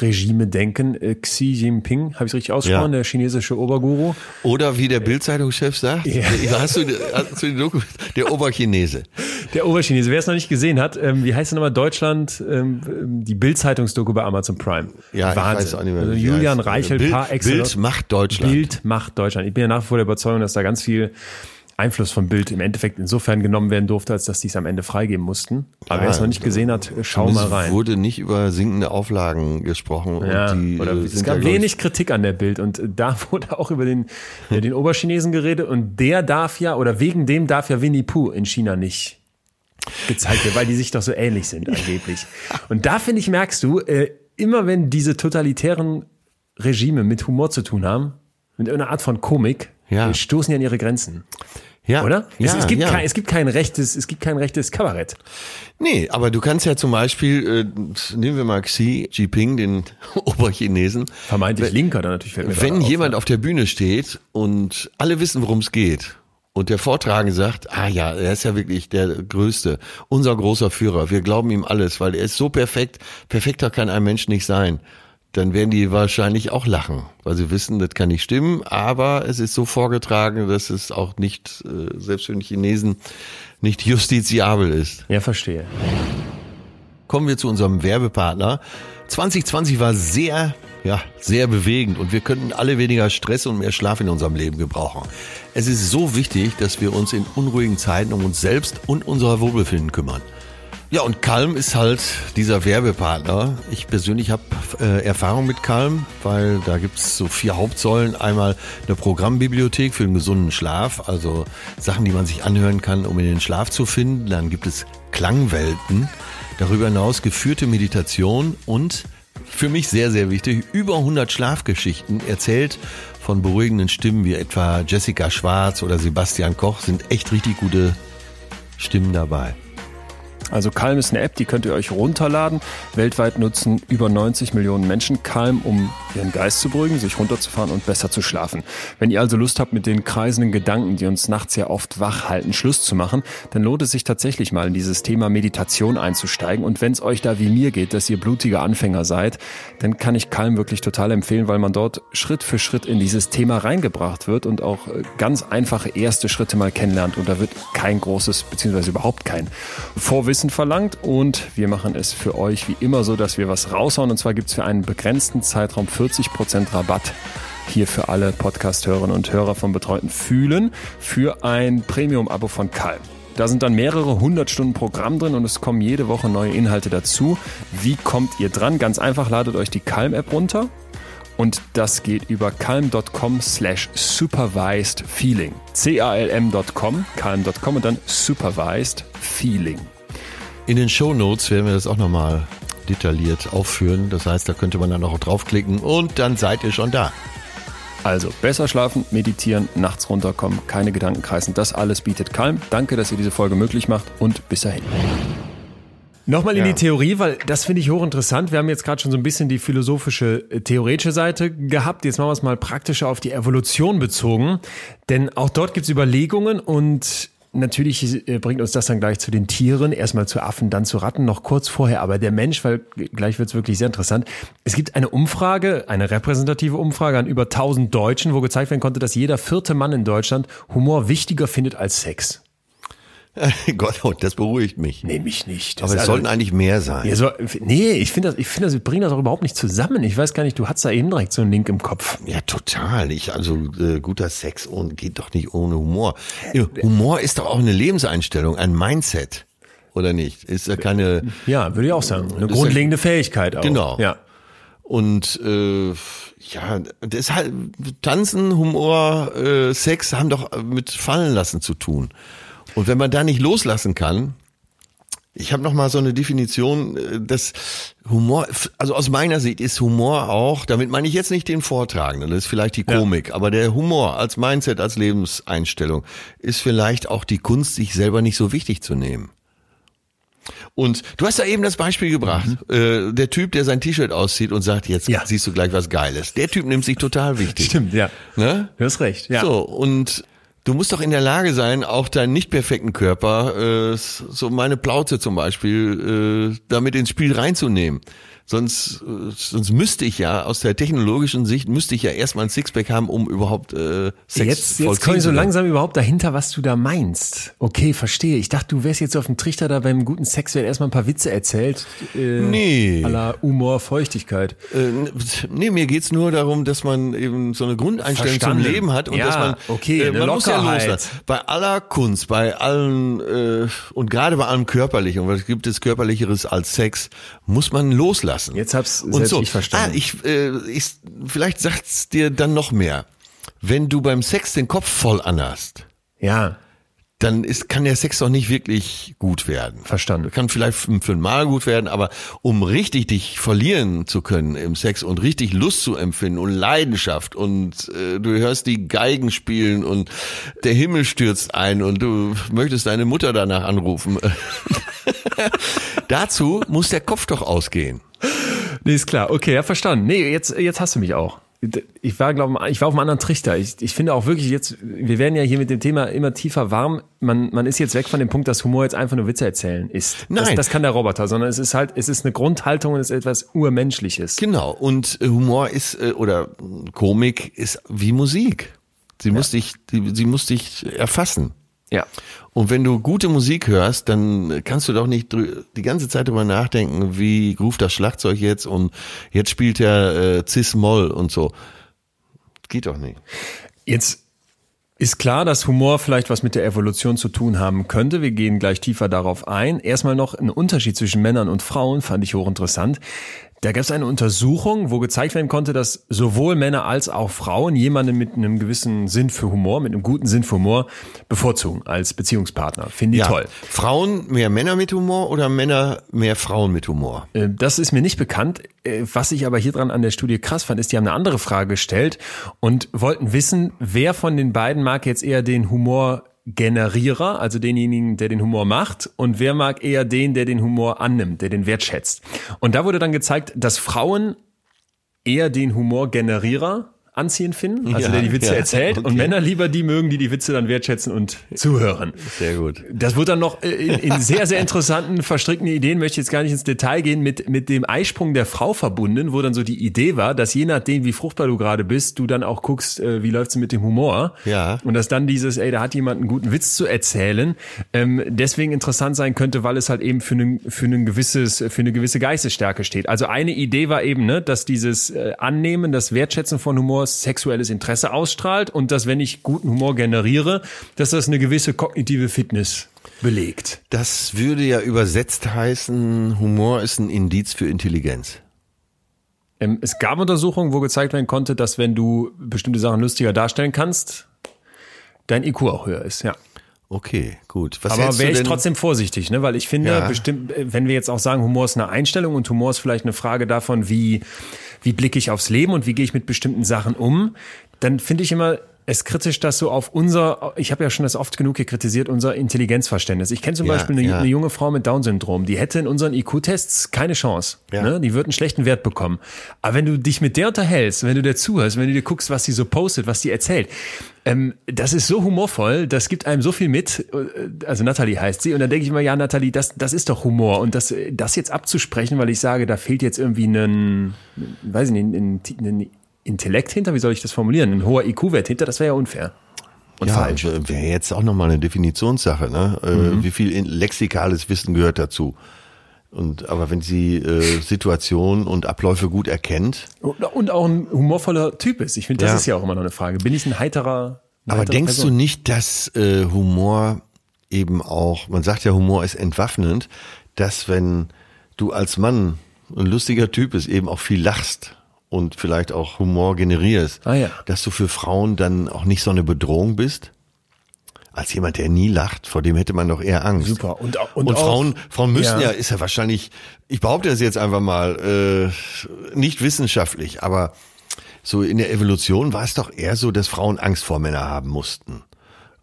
Regime denken. Äh, Xi Jinping, habe ich richtig ausgesprochen, Ja. der chinesische Oberguru. Oder wie der Bildzeitungschef sagt, hast du, hast du den Doku, der Oberchinese. Der Oberchinese, wer es noch nicht gesehen hat, ähm, wie heißt er nochmal? Deutschland, ähm, die Bild-Zeitungsdoku bei Amazon Prime. Ja, ich Wahnsinn. weiß auch nicht mehr, Also Julian heißt. Reichelt, Bild- par excellence. Bild macht Deutschland. Bild macht Deutschland. Ich bin ja nach wie vor der Überzeugung, dass da ganz viel Einfluss von Bild im Endeffekt insofern genommen werden durfte, als dass die es am Ende freigeben mussten. Aber wer es noch nicht gesehen hat, schau mal Es rein. wurde nicht über sinkende Auflagen gesprochen. Ja, und die, oder äh, es gab ja, wenig Kritik an der Bild und äh, da wurde auch über den, ja, den Oberchinesen geredet und der darf ja, oder wegen dem darf ja Winnie Pooh in China nicht gezeigt werden, weil die sich doch so ähnlich sind angeblich. Und da finde ich, merkst du, äh, immer wenn diese totalitären Regime mit Humor zu tun haben, mit irgendeiner Art von Komik, Ja. äh, stoßen die an ihre Grenzen. Ja, Oder? Ja, es, es, gibt ja. kein, es gibt kein rechtes, es gibt kein rechtes Kabarett. Nee, aber du kannst ja zum Beispiel, äh, nehmen wir mal Xi Jinping, den Oberchinesen. Vermeintlich linker dann natürlich. Fällt mir Wenn auf, jemand ja. auf der Bühne steht und alle wissen, worum es geht und der Vortragende sagt, ah ja, er ist ja wirklich der Größte, unser großer Führer, wir glauben ihm alles, weil er ist so perfekt, perfekter kann ein Mensch nicht sein, dann werden die wahrscheinlich auch lachen, weil sie wissen, das kann nicht stimmen, aber es ist so vorgetragen, dass es auch nicht, äh, selbst für den Chinesen, nicht justiziabel ist. Ja, verstehe. Kommen wir zu unserem Werbepartner. 2020 war sehr, ja, sehr bewegend und wir könnten alle weniger Stress und mehr Schlaf in unserem Leben gebrauchen. Es ist so wichtig, dass wir uns in unruhigen Zeiten um uns selbst und unser Wohlbefinden kümmern. Ja, und Calm ist halt dieser Werbepartner. Ich persönlich habe äh, Erfahrung mit Calm, weil da gibt's so vier Hauptsäulen. Einmal eine Programmbibliothek für einen gesunden Schlaf, also Sachen, die man sich anhören kann, um in den Schlaf zu finden. Dann gibt es Klangwelten, darüber hinaus geführte Meditation und für mich sehr, sehr wichtig, über 100 Schlafgeschichten erzählt von beruhigenden Stimmen wie etwa Jessica Schwarz oder Sebastian Koch, sind echt richtig gute Stimmen dabei. Also Calm ist eine App, die könnt ihr euch runterladen. Weltweit nutzen über 90 Millionen Menschen Calm, um ihren Geist zu beruhigen, sich runterzufahren und besser zu schlafen. Wenn ihr also Lust habt, mit den kreisenden Gedanken, die uns nachts ja oft wach halten, Schluss zu machen, dann lohnt es sich tatsächlich mal in dieses Thema Meditation einzusteigen. Und wenn es euch da wie mir geht, dass ihr blutige Anfänger seid, dann kann ich Calm wirklich total empfehlen, weil man dort Schritt für Schritt in dieses Thema reingebracht wird und auch äh, ganz einfache erste Schritte mal kennenlernt. Und da wird kein großes, beziehungsweise überhaupt kein Vorwissen verlangt. Und wir machen es für euch wie immer so, dass wir was raushauen. Und zwar gibt's für einen begrenzten Zeitraum 40% Rabatt hier für alle Podcast-Hörerinnen und Hörer von Betreuten Fühlen für ein Premium-Abo von Calm. Da sind dann mehrere hundert Stunden Programm drin und es kommen jede Woche neue Inhalte dazu. Wie kommt ihr dran? Ganz einfach, ladet euch die Calm-App runter. Und das geht über calm.com slash supervised feeling. C-A-L-M.com, calm.com und dann supervised feeling. In den Show Notes werden wir das auch nochmal detailliert aufführen. Das heißt, da könnte man dann auch draufklicken und dann seid ihr schon da. Also besser schlafen, meditieren, nachts runterkommen, keine Gedanken kreisen. Das alles bietet Calm. Danke, dass ihr diese Folge möglich macht und bis dahin. Nochmal in die Theorie, weil das finde ich hochinteressant. Wir haben jetzt gerade schon so ein bisschen die philosophische, äh, theoretische Seite gehabt. Jetzt machen wir es mal praktischer auf die Evolution bezogen. Denn auch dort gibt es Überlegungen und natürlich äh, bringt uns das dann gleich zu den Tieren. Erstmal zu Affen, dann zu Ratten, noch kurz vorher. Aber der Mensch, weil gleich wird es wirklich sehr interessant. Es gibt eine Umfrage, eine repräsentative Umfrage an über 1000 Deutschen, wo gezeigt werden konnte, dass jeder vierte Mann in Deutschland Humor wichtiger findet als Sex. Gott, oh, das beruhigt mich. Nee, mich nicht. Aber Das es ist sollten also- eigentlich mehr sein. Ja, so, nee, ich finde das, ich finde das, wir bringen das auch überhaupt nicht zusammen. Ich weiß gar nicht, du hast da eben direkt so einen Link im Kopf. Ja, total. Ich, also äh, guter Sex und geht doch nicht ohne Humor. Ja, Humor ist doch auch eine Lebenseinstellung, ein Mindset. Oder nicht? Ist ja keine. Ja, würde ich auch sagen. Eine grundlegende Fähigkeit auch. Genau. Ja. Und äh, ja, deshalb Tanzen, Humor, äh, Sex haben doch mit Fallen lassen zu tun. Und wenn man da nicht loslassen kann, ich habe noch mal so eine Definition, äh, dass Humor, also aus meiner Sicht ist Humor auch, damit meine ich jetzt nicht den Vortragenden, das ist vielleicht die Komik, aber der Humor als Mindset, als Lebenseinstellung ist vielleicht auch die Kunst, sich selber nicht so wichtig zu nehmen. Und du hast ja eben das Beispiel gebracht. Äh, der Typ, der sein T-Shirt auszieht und sagt, jetzt Mhm. Ja. siehst du gleich was Geiles. Der Typ nimmt sich total wichtig. Stimmt, ja. Ne? Du hast recht, ja. So, und du musst doch in der Lage sein, auch deinen nicht perfekten Körper, äh, so meine Plauze zum Beispiel, äh, damit ins Spiel reinzunehmen. Sonst, sonst müsste ich ja aus der technologischen Sicht müsste ich ja erstmal ein Sixpack haben, um überhaupt äh, Sex Jetzt, jetzt komme ich so langsam überhaupt dahinter, was du da meinst. Okay, verstehe. Ich dachte, du wärst jetzt auf dem Trichter da beim guten Sex, werden erstmal ein paar Witze erzählt. Äh, Nee. La Humor, Feuchtigkeit. Äh, nee, mir geht's nur darum, dass man eben so eine Grundeinstellung Verstanden. zum Leben hat und Ja, dass man, okay, äh, man muss ja loslassen. Bei aller Kunst, bei allen äh, und gerade bei allem Körperlichen, und was gibt es Körperlicheres als Sex, muss man loslassen. Jetzt hab's und selbst so. ich verstanden. Ah, ich, äh, ich, vielleicht sagt's dir dann noch mehr. Wenn du beim Sex den Kopf voll anhast, Ja, dann ist, kann der Sex doch nicht wirklich gut werden. Verstanden. Kann vielleicht für ein Mal gut werden, aber um richtig dich verlieren zu können im Sex und richtig Lust zu empfinden und Leidenschaft und äh, du hörst die Geigen spielen und der Himmel stürzt ein und du möchtest deine Mutter danach anrufen. Dazu muss der Kopf doch ausgehen. nee, ist klar. Okay, ja, verstanden. Nee, jetzt, jetzt hast du mich auch. Ich war, glaube ich, war auf einem anderen Trichter. Ich, ich finde auch wirklich jetzt, wir werden ja hier mit dem Thema immer tiefer warm. Man, man ist jetzt weg von dem Punkt, dass Humor jetzt einfach nur Witze erzählen ist. Das, Nein. das kann der Roboter, sondern es ist halt, es ist eine Grundhaltung und es ist etwas Urmenschliches. Genau. Und äh, Humor ist äh, oder Komik ist wie Musik. Sie muss dich, sie muss dich erfassen. Ja. Und wenn du gute Musik hörst, dann kannst du doch nicht drü- die ganze Zeit drüber nachdenken, wie ruft das Schlagzeug jetzt und jetzt spielt er äh, Cis-Moll und so. Geht doch nicht. Jetzt ist klar, dass Humor vielleicht was mit der Evolution zu tun haben könnte. Wir gehen gleich tiefer darauf ein. Erstmal noch ein Unterschied zwischen Männern und Frauen, fand ich hochinteressant. Da gab es eine Untersuchung, wo gezeigt werden konnte, dass sowohl Männer als auch Frauen jemanden mit einem gewissen Sinn für Humor, mit einem guten Sinn für Humor bevorzugen als Beziehungspartner. Finde ich toll. Frauen mehr Männer mit Humor oder Männer mehr Frauen mit Humor? Äh, Das ist mir nicht bekannt. Äh, Was ich aber hier dran an der Studie krass fand, ist, die haben eine andere Frage gestellt und wollten wissen, wer von den beiden mag jetzt eher den Humorgenerierer, also denjenigen, der den Humor macht, und wer mag eher den, der den Humor annimmt, der den wertschätzt. Und da wurde dann gezeigt, dass Frauen eher den Humorgenerierer anziehen finden, also Ja, der die Witze ja, erzählt, und okay. Männer lieber die mögen, die die Witze dann wertschätzen und zuhören. Sehr gut. Das wird dann noch äh, in, in sehr, sehr interessanten, verstrickten Ideen, möchte ich jetzt gar nicht ins Detail gehen, mit, mit dem Eisprung der Frau verbunden, wo dann so die Idee war, dass je nachdem, wie fruchtbar du gerade bist, du dann auch guckst, äh, wie läuft's mit dem Humor. Ja. Und dass dann dieses, ey, da hat jemand einen guten Witz zu erzählen, ähm, deswegen interessant sein könnte, weil es halt eben für, ein, für, ein gewisses, für eine gewisse Geistesstärke steht. Also eine Idee war eben, ne, dass dieses äh, Annehmen, das Wertschätzen von Humor sexuelles Interesse ausstrahlt und dass, wenn ich guten Humor generiere, dass das eine gewisse kognitive Fitness belegt. Das würde ja übersetzt heißen, Humor ist ein Indiz für Intelligenz. Ähm, es gab Untersuchungen, wo gezeigt werden konnte, dass wenn du bestimmte Sachen lustiger darstellen kannst, dein IQ auch höher ist, ja. Okay, gut. Was Aber wäre ich trotzdem vorsichtig, ne? weil ich finde, Ja. bestimmt, äh, wenn wir jetzt auch sagen, Humor ist eine Einstellung und Humor ist vielleicht eine Frage davon, wie, wie blicke ich aufs Leben und wie gehe ich mit bestimmten Sachen um, dann finde ich immer es kritisch, dass so auf unser, ich habe ja schon das oft genug hier kritisiert, unser Intelligenzverständnis. Ich kenne zum Ja, Beispiel eine, ja. eine junge Frau mit Down-Syndrom, die hätte in unseren IQ-Tests keine Chance. Ja. Ne? Die wird einen schlechten Wert bekommen. Aber wenn du dich mit der unterhältst, wenn du der zuhörst, wenn du dir guckst, was sie so postet, was die erzählt, ähm, das ist so humorvoll, das gibt einem so viel mit. äh, Also Natalie heißt sie. Und dann denke ich immer, ja, Natalie, das, das ist doch Humor. Und das, das jetzt abzusprechen, weil ich sage, da fehlt jetzt irgendwie ein, weiß ich nicht, ein, ein Intellekt hinter, wie soll ich das formulieren? Ein hoher IQ-Wert hinter, das wäre ja unfair. Und ja, falsch. Wäre jetzt auch nochmal eine Definitionssache, ne? Äh, Wie viel lexikales Wissen gehört dazu? Und aber wenn sie äh, Situationen und Abläufe gut erkennt, Und, und auch ein humorvoller Typ ist. Ich finde, das Ja. ist ja auch immer noch eine Frage. Bin ich ein heiterer. eine aber heitere denkst Person? du nicht, dass äh, Humor eben auch, man sagt ja, Humor ist entwaffnend, dass wenn du als Mann ein lustiger Typ bist, eben auch viel lachst und vielleicht auch Humor generierst, Ah, ja. dass du für Frauen dann auch nicht so eine Bedrohung bist? Als jemand, der nie lacht, vor dem hätte man doch eher Angst. Super. Und auch- Und, und auch- Frauen, Frauen müssen Ja. ja. ist ja wahrscheinlich, ich behaupte das jetzt einfach mal, äh, nicht wissenschaftlich, aber so in der Evolution war es doch eher so, dass Frauen Angst vor Männern haben mussten.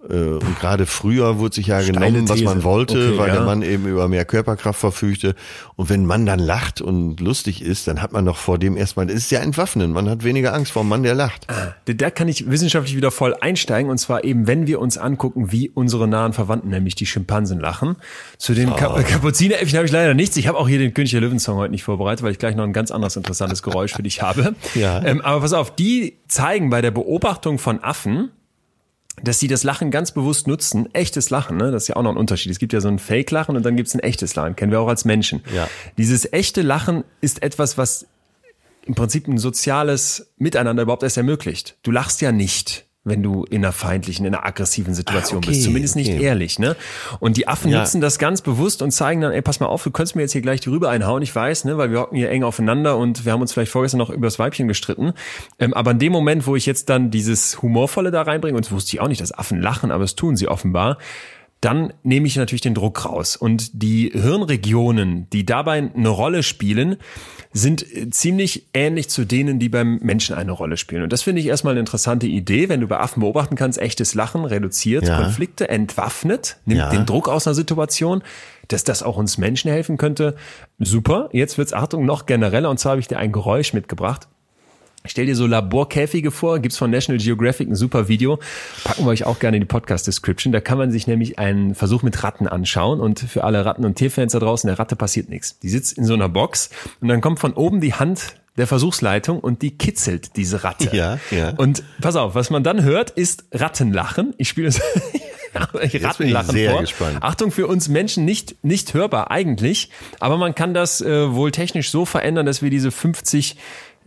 Äh, Und gerade früher wurde sich ja Steile genommen, was man wollte, Okay, weil ja. der Mann eben über mehr Körperkraft verfügte. Und wenn Mann dann lacht und lustig ist, dann hat man doch vor dem erstmal, das ist ja entwaffnen. Man hat weniger Angst vor einem Mann, der lacht. Da- Da kann ich wissenschaftlich wieder voll einsteigen und zwar eben, wenn wir uns angucken, wie unsere nahen Verwandten, nämlich die Schimpansen, lachen. Zu den Ka Kapuzineräffchen habe ich leider nichts. Ich habe auch hier den König der Löwen-Song heute nicht vorbereitet, weil ich gleich noch ein ganz anderes interessantes Geräusch für dich habe. Ja. Ähm, aber pass auf, die zeigen bei der Beobachtung von Affen, dass sie das Lachen ganz bewusst nutzen. Echtes Lachen, ne? das ist ja auch noch ein Unterschied. Es gibt ja so ein Fake-Lachen und dann gibt es ein echtes Lachen. Kennen wir auch als Menschen. Ja. Dieses echte Lachen ist etwas, was im Prinzip ein soziales Miteinander überhaupt erst ermöglicht. Du lachst ja nicht, wenn du in einer feindlichen, in einer aggressiven Situation Ah, okay, bist. Zumindest nicht okay. ehrlich, ne? Und die Affen Ja. nutzen das ganz bewusst und zeigen dann, ey, pass mal auf, du könntest mir jetzt hier gleich die Rübe einhauen, ich weiß, ne, weil wir hocken hier eng aufeinander und wir haben uns vielleicht vorgestern noch übers Weibchen gestritten. Ähm, aber in dem Moment, wo ich jetzt dann dieses Humorvolle da reinbringe, und das wusste ich auch nicht, dass Affen lachen, aber es tun sie offenbar, dann nehme ich natürlich den Druck raus. Und die Hirnregionen, die dabei eine Rolle spielen, sind äh, ziemlich ähnlich zu denen, die beim Menschen eine Rolle spielen. Und das finde ich erstmal eine interessante Idee, wenn du bei Affen beobachten kannst, echtes Lachen reduziert Ja. Konflikte, entwaffnet, nimmt Ja. den Druck aus einer Situation, dass das auch uns Menschen helfen könnte. Super. Jetzt wird's Achtung noch genereller und zwar habe ich dir ein Geräusch mitgebracht. Stell dir so Laborkäfige vor, gibt's von National Geographic ein super Video, packen wir euch auch gerne in die Podcast-Description. Da kann man sich nämlich einen Versuch mit Ratten anschauen und für alle Ratten- und Tierfans da draußen, der Ratte passiert nichts. Die sitzt in so einer Box und dann kommt von oben die Hand der Versuchsleitung und die kitzelt diese Ratte. Ja, ja. Und pass auf, was man dann hört, ist Rattenlachen. Ich spiele es Rattenlachen sehr vor. gespannt. Achtung, für uns Menschen nicht, nicht hörbar eigentlich, aber man kann das äh, wohl technisch so verändern, dass wir diese 50, äh,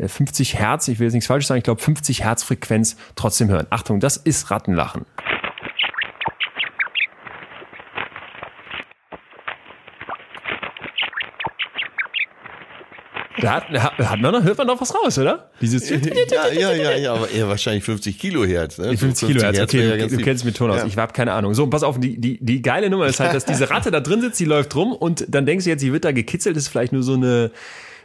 50 Hertz, ich will jetzt nichts falsch sagen, ich glaube 50 Hertz Frequenz trotzdem hören. Achtung, das ist Rattenlachen. Da hat, hat man noch, hört man noch was raus, oder? Dieses Ja, ja, ja, ja, aber eher wahrscheinlich 50 Kilohertz. Ne? Die 50 Kilohertz, okay, du, du kennst mit Ton aus. Ja. Ich habe keine Ahnung. So, pass auf, die, die, die geile Nummer ist halt, dass diese Ratte da drin sitzt, die läuft rum und dann denkst du jetzt, sie wird da gekitzelt, ist vielleicht nur so eine,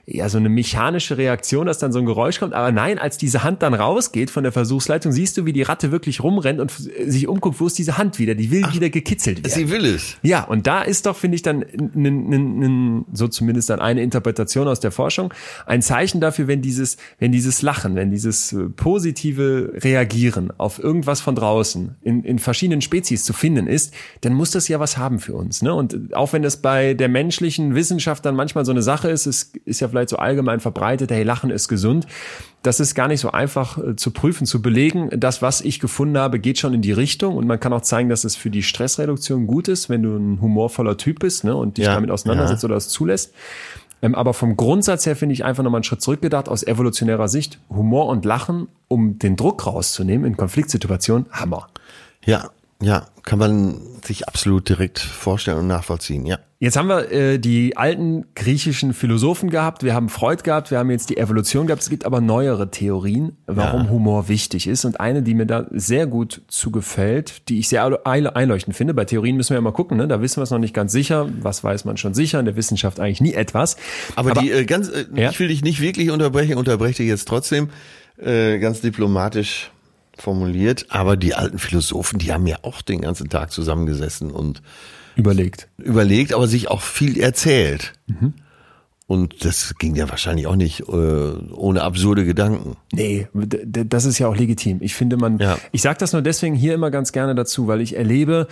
ja, so eine mechanische Reaktion, dass dann so ein Geräusch kommt. Aber nein, als diese Hand dann rausgeht von der Versuchsleitung, siehst du, wie die Ratte wirklich rumrennt und f- sich umguckt, wo ist diese Hand wieder? Die will wieder gekitzelt werden. Sie will es. Ja, und da ist doch, finde ich, dann so zumindest dann eine Interpretation aus der Forschung, ein Zeichen dafür, wenn dieses, wenn dieses Lachen, wenn dieses äh, positive Reagieren auf irgendwas von draußen in, in verschiedenen Spezies zu finden ist, dann muss das ja was haben für uns. Ne? Und auch wenn das bei der menschlichen Wissenschaft dann manchmal so eine Sache ist, es ist ja vielleicht so allgemein verbreitet, hey, Lachen ist gesund. Das ist gar nicht so einfach äh, zu prüfen, zu belegen. Das, was ich gefunden habe, geht schon in die Richtung und man kann auch zeigen, dass es für die Stressreduktion gut ist, wenn du ein humorvoller Typ bist ne, und dich Ja, damit auseinandersetzt oder es zulässt. Ähm, aber vom Grundsatz her finde ich einfach nochmal einen Schritt zurückgedacht aus evolutionärer Sicht. Humor und Lachen, um den Druck rauszunehmen in Konfliktsituationen, Hammer. Ja, ja, kann man sich absolut direkt vorstellen und nachvollziehen, ja. Jetzt haben wir äh, die alten griechischen Philosophen gehabt, wir haben Freud gehabt, wir haben jetzt die Evolution gehabt. Es gibt aber neuere Theorien, warum Ja. Humor wichtig ist. Und eine, die mir da sehr gut zugefällt, die ich sehr einleuchtend finde. Bei Theorien müssen wir ja mal gucken, ne? da wissen wir es noch nicht ganz sicher. Was weiß man schon sicher? In der Wissenschaft eigentlich nie etwas. Aber, die äh, ganz, äh, Ja. ich will dich nicht wirklich unterbrechen, unterbreche dich jetzt trotzdem äh, ganz diplomatisch formuliert. Aber die alten Philosophen, die haben ja auch den ganzen Tag zusammengesessen und überlegt. überlegt, aber sich auch viel erzählt. Mhm. Und das ging ja wahrscheinlich auch nicht äh, ohne absurde Gedanken. Nee, das ist ja auch legitim. Ich finde man, Ja. ich sage das nur deswegen hier immer ganz gerne dazu, weil ich erlebe,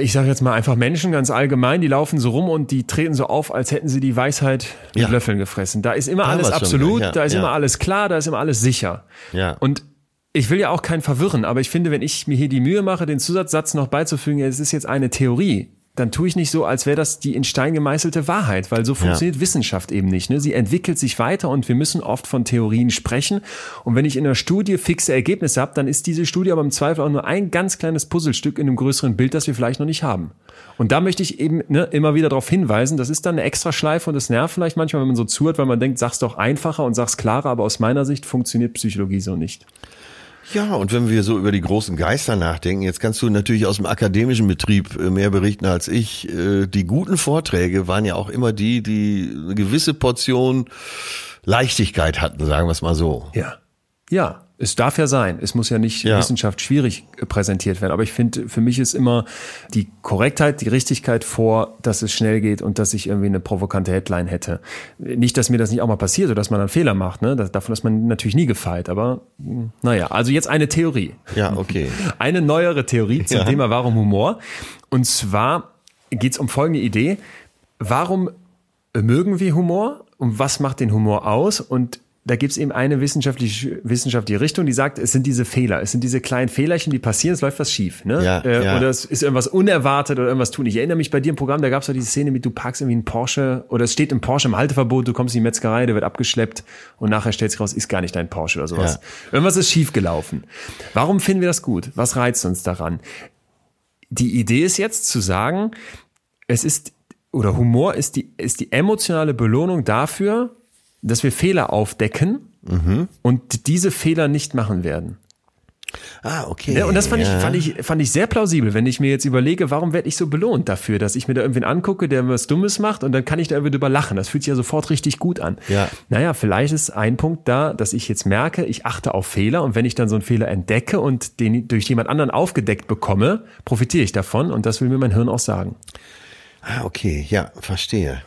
ich sage jetzt mal einfach Menschen ganz allgemein, die laufen so rum und die treten so auf, als hätten sie die Weisheit mit Ja. Löffeln gefressen. Da ist immer Da alles schon absolut, ja, da ist immer alles klar, da ist immer alles sicher. Ja. Und ich will ja auch keinen verwirren, aber ich finde, wenn ich mir hier die Mühe mache, den Zusatzsatz noch beizufügen, ja, es ist jetzt eine Theorie, dann tue ich nicht so, als wäre das die in Stein gemeißelte Wahrheit, weil so funktioniert Wissenschaft eben nicht. Ne? Sie entwickelt sich weiter und wir müssen oft von Theorien sprechen. Und wenn ich in einer Studie fixe Ergebnisse habe, dann ist diese Studie aber im Zweifel auch nur ein ganz kleines Puzzlestück in einem größeren Bild, das wir vielleicht noch nicht haben. Und da möchte ich eben ne, immer wieder darauf hinweisen, das ist dann eine extra Schleife und das nervt vielleicht manchmal, wenn man so zuhört, weil man denkt, sag's doch einfacher und sag's klarer, aber aus meiner Sicht funktioniert Psychologie so nicht. Ja, und wenn wir so über die großen Geister nachdenken, jetzt kannst du natürlich aus dem akademischen Betrieb äh, mehr berichten als ich. Äh, Die guten Vorträge waren ja auch immer die, die eine gewisse Portion Leichtigkeit hatten, sagen wir es mal so. Ja. Ja. Es darf ja sein. Es muss ja nicht Ja. Wissenschaft schwierig äh, präsentiert werden. Aber ich finde, für mich ist immer die Korrektheit, die Richtigkeit vor, dass es schnell geht und dass ich irgendwie eine provokante Headline hätte. Nicht, dass mir das nicht auch mal passiert oder dass man einen Fehler macht. Ne? Davon ist man natürlich nie gefeit. Aber mh, naja, also jetzt eine Theorie. Ja, okay. Eine neuere Theorie zum Ja. Thema Warum Humor. Und zwar geht es um folgende Idee. Warum mögen wir Humor und was macht den Humor aus? Und da gibt es eben eine wissenschaftliche, wissenschaftliche Richtung, die sagt, es sind diese Fehler, es sind diese kleinen Fehlerchen, die passieren, es läuft was schief. Ne? Ja, äh, ja. Oder es ist irgendwas unerwartet oder irgendwas tun. Ich erinnere mich bei dir im Programm, da gab es doch diese Szene mit, du parkst irgendwie einen Porsche oder es steht im Porsche im Halteverbot, du kommst in die Metzgerei, der wird abgeschleppt und nachher stellt sich raus, ist gar nicht dein Porsche oder sowas. Ja. Irgendwas ist schief gelaufen. Warum finden wir das gut? Was reizt uns daran? Die Idee ist jetzt zu sagen, es ist, oder Humor ist die, ist die emotionale Belohnung dafür, dass wir Fehler aufdecken und diese Fehler nicht machen werden. Ah, okay. Ja, und das fand, ja. ich, fand, ich, fand ich sehr plausibel, wenn ich mir jetzt überlege, warum werde ich so belohnt dafür, dass ich mir da irgendwen angucke, der was Dummes macht und dann kann ich da irgendwie drüber lachen. Das fühlt sich ja sofort richtig gut an. Ja. Naja, vielleicht ist ein Punkt da, dass ich jetzt merke, ich achte auf Fehler und wenn ich dann so einen Fehler entdecke und den durch jemand anderen aufgedeckt bekomme, profitiere ich davon und das will mir mein Hirn auch sagen. Ah, okay, ja, verstehe.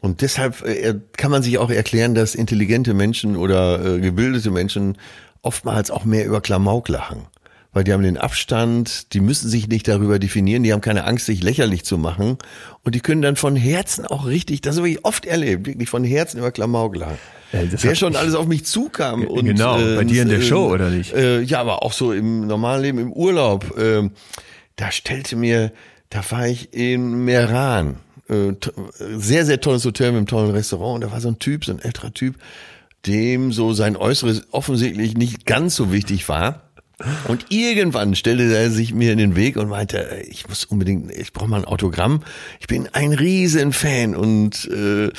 Und deshalb äh, kann man sich auch erklären, dass intelligente Menschen oder äh, gebildete Menschen oftmals auch mehr über Klamauk lachen. Weil die haben den Abstand, die müssen sich nicht darüber definieren, die haben keine Angst, sich lächerlich zu machen. Und die können dann von Herzen auch richtig, das habe ich oft erlebt, wirklich von Herzen über Klamauk lachen. Äh, das Wer schon alles auf mich zukam. Und, Genau, bei dir in der Show, oder nicht? Äh, ja, aber auch so im normalen Leben, im Urlaub. ähm, da stellte mir, da war ich in Meran. Äh, sehr, sehr tolles Hotel mit einem tollen Restaurant. Und da war so ein Typ, so ein älterer Typ, dem so sein Äußeres offensichtlich nicht ganz so wichtig war. Und irgendwann stellte er sich mir in den Weg und meinte, ich muss unbedingt, ich brauche mal ein Autogramm. Ich bin ein riesen Fan und äh,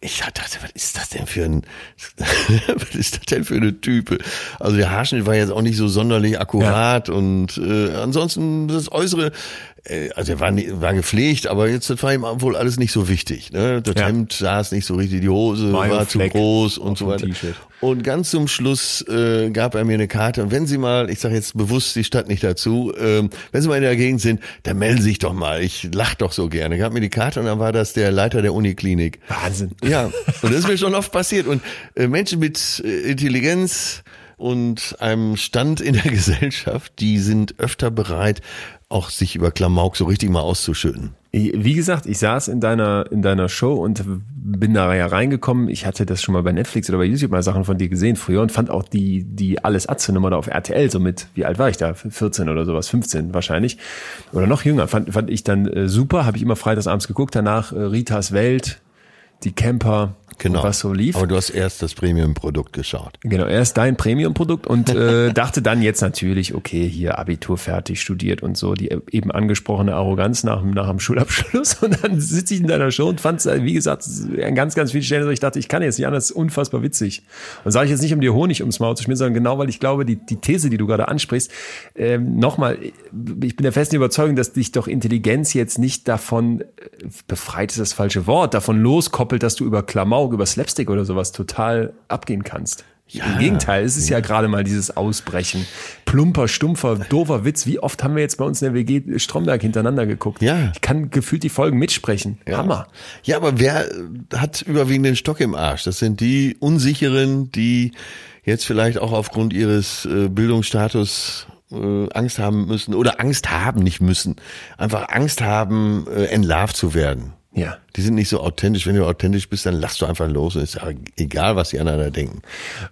ich dachte, was ist das denn für ein, was ist das denn für eine Type? Also der Haarschnitt war jetzt auch nicht so sonderlich akkurat und äh, ansonsten das Äußere, äh, also er war, war gepflegt, aber jetzt das war ihm wohl alles nicht so wichtig. Ne? Das Ja. Hemd saß nicht so richtig, die Hose war zu Mayo-Fleck groß und so weiter. Und ganz zum Schluss äh, gab er mir eine Karte. Und wenn Sie mal, ich sage jetzt bewusst die Stadt nicht dazu, ähm, wenn Sie mal in der Gegend sind, dann melden Sie sich doch mal. Ich lach doch so gerne. Er gab mir die Karte und dann war das der Leiter der Uniklinik. Wahnsinn. Ja, und das ist mir schon oft passiert. Und äh, Menschen mit äh, Intelligenz und einem Stand in der Gesellschaft, die sind öfter bereit, auch sich über Klamauk so richtig mal auszuschütten. Wie gesagt, ich saß in deiner, in deiner Show und bin da ja reingekommen. Ich hatte das schon mal bei Netflix oder bei YouTube mal Sachen von dir gesehen früher und fand auch die, die Alles Atze Nummer da auf RTL so mit, wie alt war ich da? 14 oder sowas, 15 wahrscheinlich. Oder noch jünger. Fand, fand ich dann äh, super. Habe ich immer freitagsabends geguckt. Danach äh, Ritas Welt, die Camper, Genau. was so lief. Aber du hast erst das Premium-Produkt geschaut. Genau, erst dein Premium-Produkt und äh, dachte dann jetzt natürlich, okay, hier Abitur fertig, studiert und so, die eben angesprochene Arroganz nach, dem- nach dem Schulabschluss. Und dann sitze ich in deiner Show und fand es, wie gesagt, an ganz, ganz vielen Stellen, ich dachte, ich kann jetzt nicht anders, das ist unfassbar witzig. Und sage ich jetzt nicht, um dir Honig ums Maul zu schmieren, sondern genau, weil ich glaube, die, die These, die du gerade ansprichst, ähm, nochmal, ich bin der festen Überzeugung, dass dich doch Intelligenz jetzt nicht davon, äh, befreit ist das falsche Wort, davon loskoppelt, dass du über Klamauk, über Slapstick oder sowas total abgehen kannst. Im Gegenteil, es ist ja. gerade mal dieses Ausbrechen. Plumper, stumpfer, doofer Witz. Wie oft haben wir jetzt bei uns in der WG Stromberg hintereinander geguckt? Ja. Ich kann gefühlt die Folgen mitsprechen. Hammer. Ja, aber wer hat überwiegend den Stock im Arsch? Das sind die Unsicheren, die jetzt vielleicht auch aufgrund ihres äh, Bildungsstatus äh, Angst haben müssen oder Angst haben nicht müssen. Einfach Angst haben, äh, entlarvt zu werden. Ja. Die sind nicht so authentisch. Wenn du authentisch bist, dann lachst du einfach los. Ist ja egal, was die anderen da denken.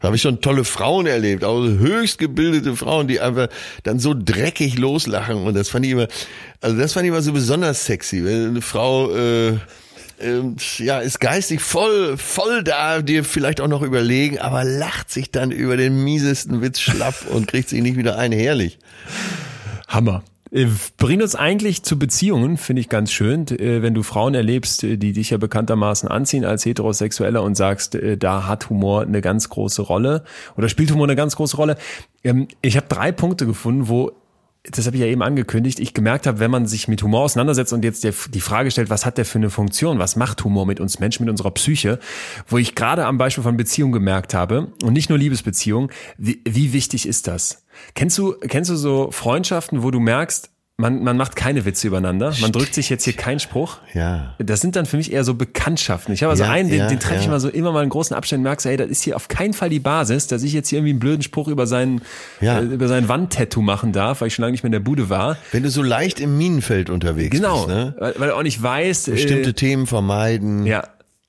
Da habe ich schon tolle Frauen erlebt, auch höchst gebildete Frauen, die einfach dann so dreckig loslachen. Und das fand ich immer, also das fand ich immer so besonders sexy. Wenn eine Frau, äh, ähm, ja, ist geistig voll, voll da, dir vielleicht auch noch überlegen, aber lacht sich dann über den miesesten Witz schlapp und kriegt sich nicht wieder ein. Herrlich. Hammer. Äh, Bringt uns eigentlich zu Beziehungen, finde ich ganz schön, äh, wenn du Frauen erlebst, äh, die dich ja bekanntermaßen anziehen als Heterosexueller und sagst, da hat Humor eine ganz große Rolle oder spielt Humor eine ganz große Rolle. Ähm, Ich habe drei Punkte gefunden, wo das habe ich ja eben angekündigt, ich gemerkt habe, wenn man sich mit Humor auseinandersetzt und jetzt die Frage stellt, was hat der für eine Funktion, was macht Humor mit uns Menschen, mit unserer Psyche, wo ich gerade am Beispiel von Beziehungen gemerkt habe und nicht nur Liebesbeziehungen, wie, wie wichtig ist das? Kennst du, kennst du so Freundschaften, wo du merkst, man, man macht keine Witze übereinander. Man drückt sich jetzt hier keinen Spruch. Ja. Das sind dann für mich eher so Bekanntschaften. Ich habe also Ja, einen, den, ja, den treffe ich ja. mal so immer mal in großen Abständen, merkst du, ey, das ist hier auf keinen Fall die Basis, dass ich jetzt hier irgendwie einen blöden Spruch über sein, Ja. äh, über sein Wandtattoo machen darf, weil ich schon lange nicht mehr in der Bude war. Wenn du so leicht im Minenfeld unterwegs Genau. bist, ne? Weil, weil er auch nicht weiß. Bestimmte äh, Themen vermeiden. Ja.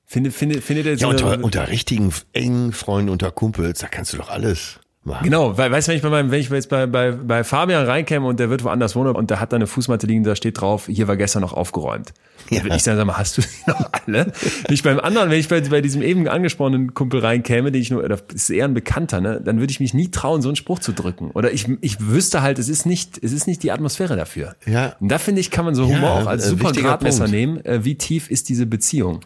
Finde, finde, findet er Ja, so unter, eine- unter richtigen, engen Freunden, unter Kumpels, da kannst du doch alles Genau, weil, weißt du, wenn ich bei meinem, wenn ich jetzt bei, bei, bei Fabian reinkäme und der wird woanders wohnen und der hat da eine Fußmatte liegen, da steht drauf, hier war gestern noch aufgeräumt. Ja. würde ich sagen, sag mal, hast du die noch alle? Nicht beim anderen, wenn ich bei, bei diesem eben angesprochenen Kumpel reinkäme, den ich nur, das ist eher ein Bekannter, ne, dann würde ich mich nie trauen, so einen Spruch zu drücken. Oder ich, ich wüsste halt, es ist nicht, es ist nicht die Atmosphäre dafür. Ja. Und da finde ich, kann man so Humor Ja, auch als äh, super Gradmesser Punkt. nehmen. Äh, wie tief ist diese Beziehung?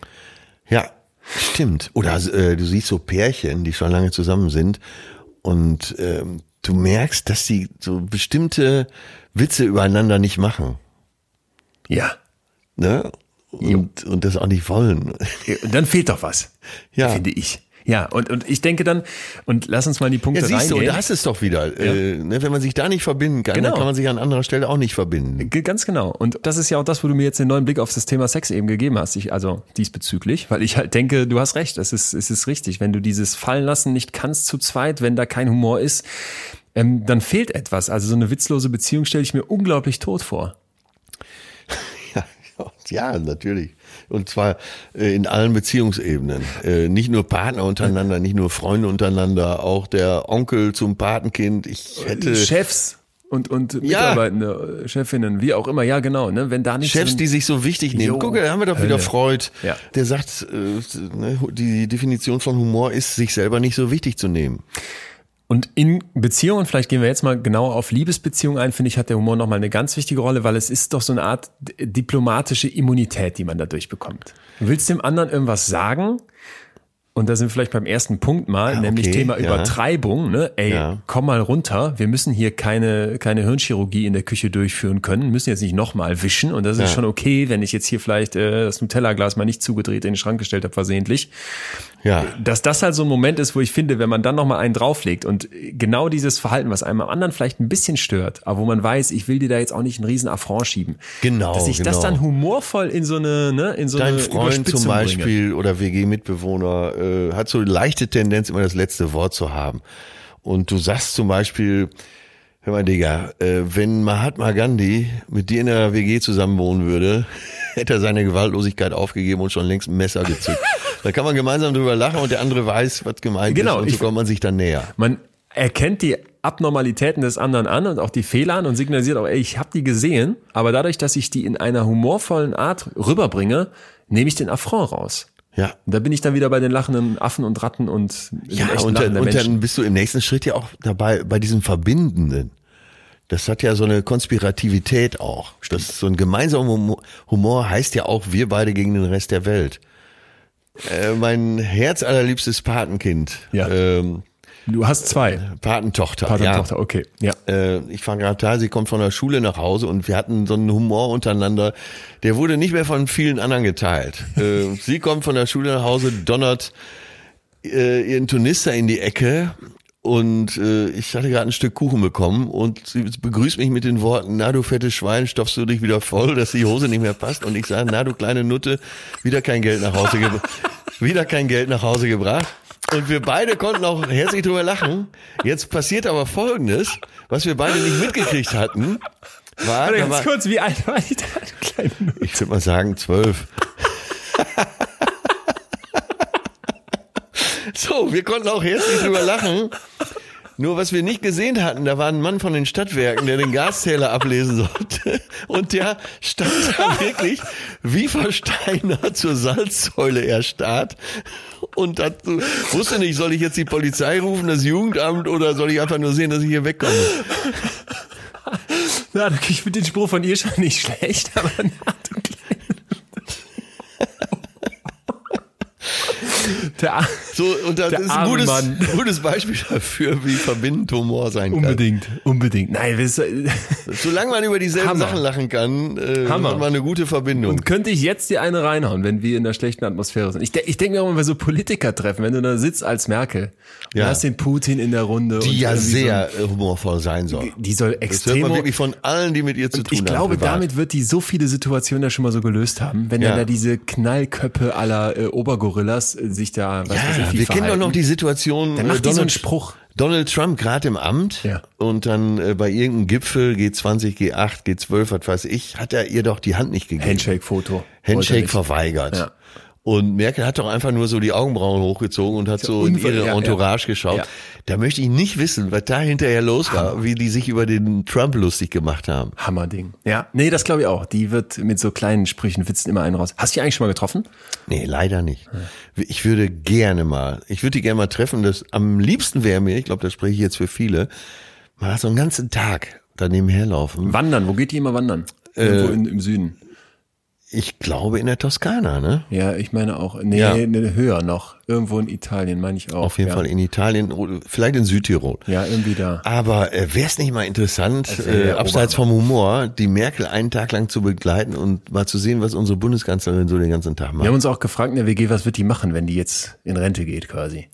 Ja, stimmt. Oder äh, du siehst so Pärchen, die schon lange zusammen sind und ähm, du merkst, dass sie so bestimmte Witze übereinander nicht machen. Ja. Ne? Und, und das auch nicht wollen. Und dann fehlt doch was. Ja. Finde ich. Ja, und, und ich denke dann, und lass uns mal die Punkte Ja, siehst du, reingehen. da hast es doch wieder. Äh, ne, wenn man sich da nicht verbinden kann, Genau. dann kann man sich an anderer Stelle auch nicht verbinden. Ganz genau. Und das ist ja auch das, wo du mir jetzt den neuen Blick auf das Thema Sex eben gegeben hast. Ich, also diesbezüglich, weil ich halt denke, du hast recht. Es ist, es ist richtig. Wenn du dieses Fallen lassen nicht kannst zu zweit, wenn da kein Humor ist, ähm, dann fehlt etwas. Also so eine witzlose Beziehung stelle ich mir unglaublich tot vor. Ja, ja, natürlich. Und zwar äh, in allen Beziehungsebenen. Äh, nicht nur Partner untereinander, nicht nur Freunde untereinander, auch der Onkel zum Patenkind. Ich hätte Chefs und, und Ja. Mitarbeitende, äh, Chefinnen, wie auch immer. Ja, genau. Ne? Wenn da nicht Chefs, die sich so wichtig nehmen. Jo, Guck, da haben wir doch wieder Hölle. Freud. Ja. Der sagt, äh, ne, die Definition von Humor ist, sich selber nicht so wichtig zu nehmen. Und in Beziehungen, vielleicht gehen wir jetzt mal genauer auf Liebesbeziehungen ein, finde ich, hat der Humor nochmal eine ganz wichtige Rolle, weil es ist doch so eine Art diplomatische Immunität, die man dadurch bekommt. Du willst dem anderen irgendwas sagen und da sind wir vielleicht beim ersten Punkt mal, Ja, nämlich okay, Thema ja. Übertreibung. Ne? Ey, Ja. komm mal runter, wir müssen hier keine, keine Hirnchirurgie in der Küche durchführen können, müssen jetzt nicht nochmal wischen und das ist schon okay, wenn ich jetzt hier vielleicht äh, das Nutella-Glas mal nicht zugedreht in den Schrank gestellt habe, versehentlich Ja. dass das halt so ein Moment ist, wo ich finde, wenn man dann nochmal einen drauflegt und genau dieses Verhalten, was einem am anderen vielleicht ein bisschen stört, aber wo man weiß, ich will dir da jetzt auch nicht einen riesen Affront schieben. Genau, Dass ich das genau. dann humorvoll in so eine, ne, in so Dein eine Freund zum Beispiel Bringe. oder WG-Mitbewohner äh, hat so leichte Tendenz, immer das letzte Wort zu haben. Und du sagst zum Beispiel, hör mal, Digga, äh, wenn Mahatma Gandhi mit dir in der WG zusammen wohnen würde, hätte er seine Gewaltlosigkeit aufgegeben und schon längst ein Messer gezückt. Da kann man gemeinsam drüber lachen und der andere weiß, was gemeint Genau, ist und so ich- kommt man sich dann näher. Man erkennt die Abnormalitäten des anderen an und auch die Fehler an und signalisiert auch, ey, ich habe die gesehen, aber dadurch, dass ich die in einer humorvollen Art rüberbringe, nehme ich den Affront raus. Ja. Und da bin ich dann wieder bei den lachenden Affen und Ratten und Ja, und, dann, und dann bist du im nächsten Schritt ja auch dabei bei diesem Verbindenden. Das hat ja so eine Konspirativität auch. Das ist so ein gemeinsamer Humor heißt ja auch wir beide gegen den Rest der Welt. Äh, mein herzallerliebstes Patenkind, Ja. ähm, Du hast zwei. Patentochter, Vater ja. okay. Ja. Äh, ich war gerade da, sie kommt von der Schule nach Hause und wir hatten so einen Humor untereinander, der wurde nicht mehr von vielen anderen geteilt. Äh, sie kommt von der Schule nach Hause, donnert äh, ihren Turnister in die Ecke und äh, ich hatte gerade ein Stück Kuchen bekommen und sie begrüßt mich mit den Worten, na du fettes Schwein, stopfst du dich wieder voll, dass die Hose nicht mehr passt und ich sage, na du kleine Nutte, wieder kein Geld nach Hause gebracht. wieder kein Geld nach Hause gebracht. Und wir beide konnten auch herzlich drüber lachen. Jetzt passiert aber Folgendes, was wir beide nicht mitgekriegt hatten. War, Warte, ganz war kurz, wie alt war ich da? Du kleine Nutte? ich würde mal sagen zwölf. So, wir konnten auch herzlich drüber lachen. Nur was wir nicht gesehen hatten, da war ein Mann von den Stadtwerken, der den Gaszähler ablesen sollte. Und der stand da wirklich wie versteinert zur Salzsäule erstarrt. Und hat, wusste nicht, soll ich jetzt die Polizei rufen, das Jugendamt oder soll ich einfach nur sehen, dass ich hier wegkomme? Na, ich finde den Spruch von ihr schon nicht schlecht, aber na, du kleine Nutte. Der, So, und das ist ein gutes, Mann. gutes Beispiel dafür, wie verbindend Humor sein kann. Unbedingt, unbedingt. Nein, wir- Solange man über dieselben Hammer. Sachen lachen kann, äh, Hammer. hat man eine gute Verbindung. Und könnte ich jetzt dir eine reinhauen, wenn wir in der schlechten Atmosphäre sind? Ich, ich denke mir auch mal bei so Politiker-Treffen, wenn du da sitzt als Merkel, und Ja. hast den Putin in der Runde. die und ja sehr äh, humorvoll sein soll. So, die soll Das hört extrem. man wirklich von allen, die mit ihr zu Und tun ich haben. glaube, privat. damit wird die so viele Situationen ja schon mal so gelöst haben, wenn Ja. dann da diese Knallköppe aller äh, Obergorillas äh, sich da, was weiß ich, Ja, wie wir kennen doch noch die Situation, Dann äh, macht die so einen Donald, Spruch. Donald Trump gerade im Amt Ja. und dann äh, bei irgendeinem Gipfel G20, G8, G12, was weiß ich, hat er ihr doch die Hand nicht gegeben. Handshake-Foto. Handshake verweigert. Ja. Und Merkel hat doch einfach nur so die Augenbrauen hochgezogen und hat so in ihre Entourage ja. geschaut. Ja. Da möchte ich nicht wissen, was da hinterher los war, wie die sich über den Trump lustig gemacht haben. Hammerding. Ja, nee, das glaube ich auch. Die wird mit so kleinen Sprüchen, Witzen immer einen raus. Hast du die eigentlich schon mal getroffen? Nee, leider nicht. Ich würde gerne mal, ich würde die gerne mal treffen. Das am liebsten wäre mir, ich glaube, das spreche ich jetzt für viele, mal so einen ganzen Tag daneben herlaufen. Wandern, wo geht die immer wandern? Irgendwo in, im Süden. Ich glaube in der Toskana, ne? Ja, ich meine auch, nee, Ja. nee, höher noch. Irgendwo in Italien, meine ich auch. Auf jeden ja. Fall in Italien, oder vielleicht in Südtirol. Ja, irgendwie da. Aber äh, wäre es nicht mal interessant, äh, abseits vom Humor, die Merkel einen Tag lang zu begleiten und mal zu sehen, was unsere Bundeskanzlerin so den ganzen Tag Wir macht? haben uns auch gefragt in der WG, was wird die machen, wenn die jetzt in Rente geht quasi.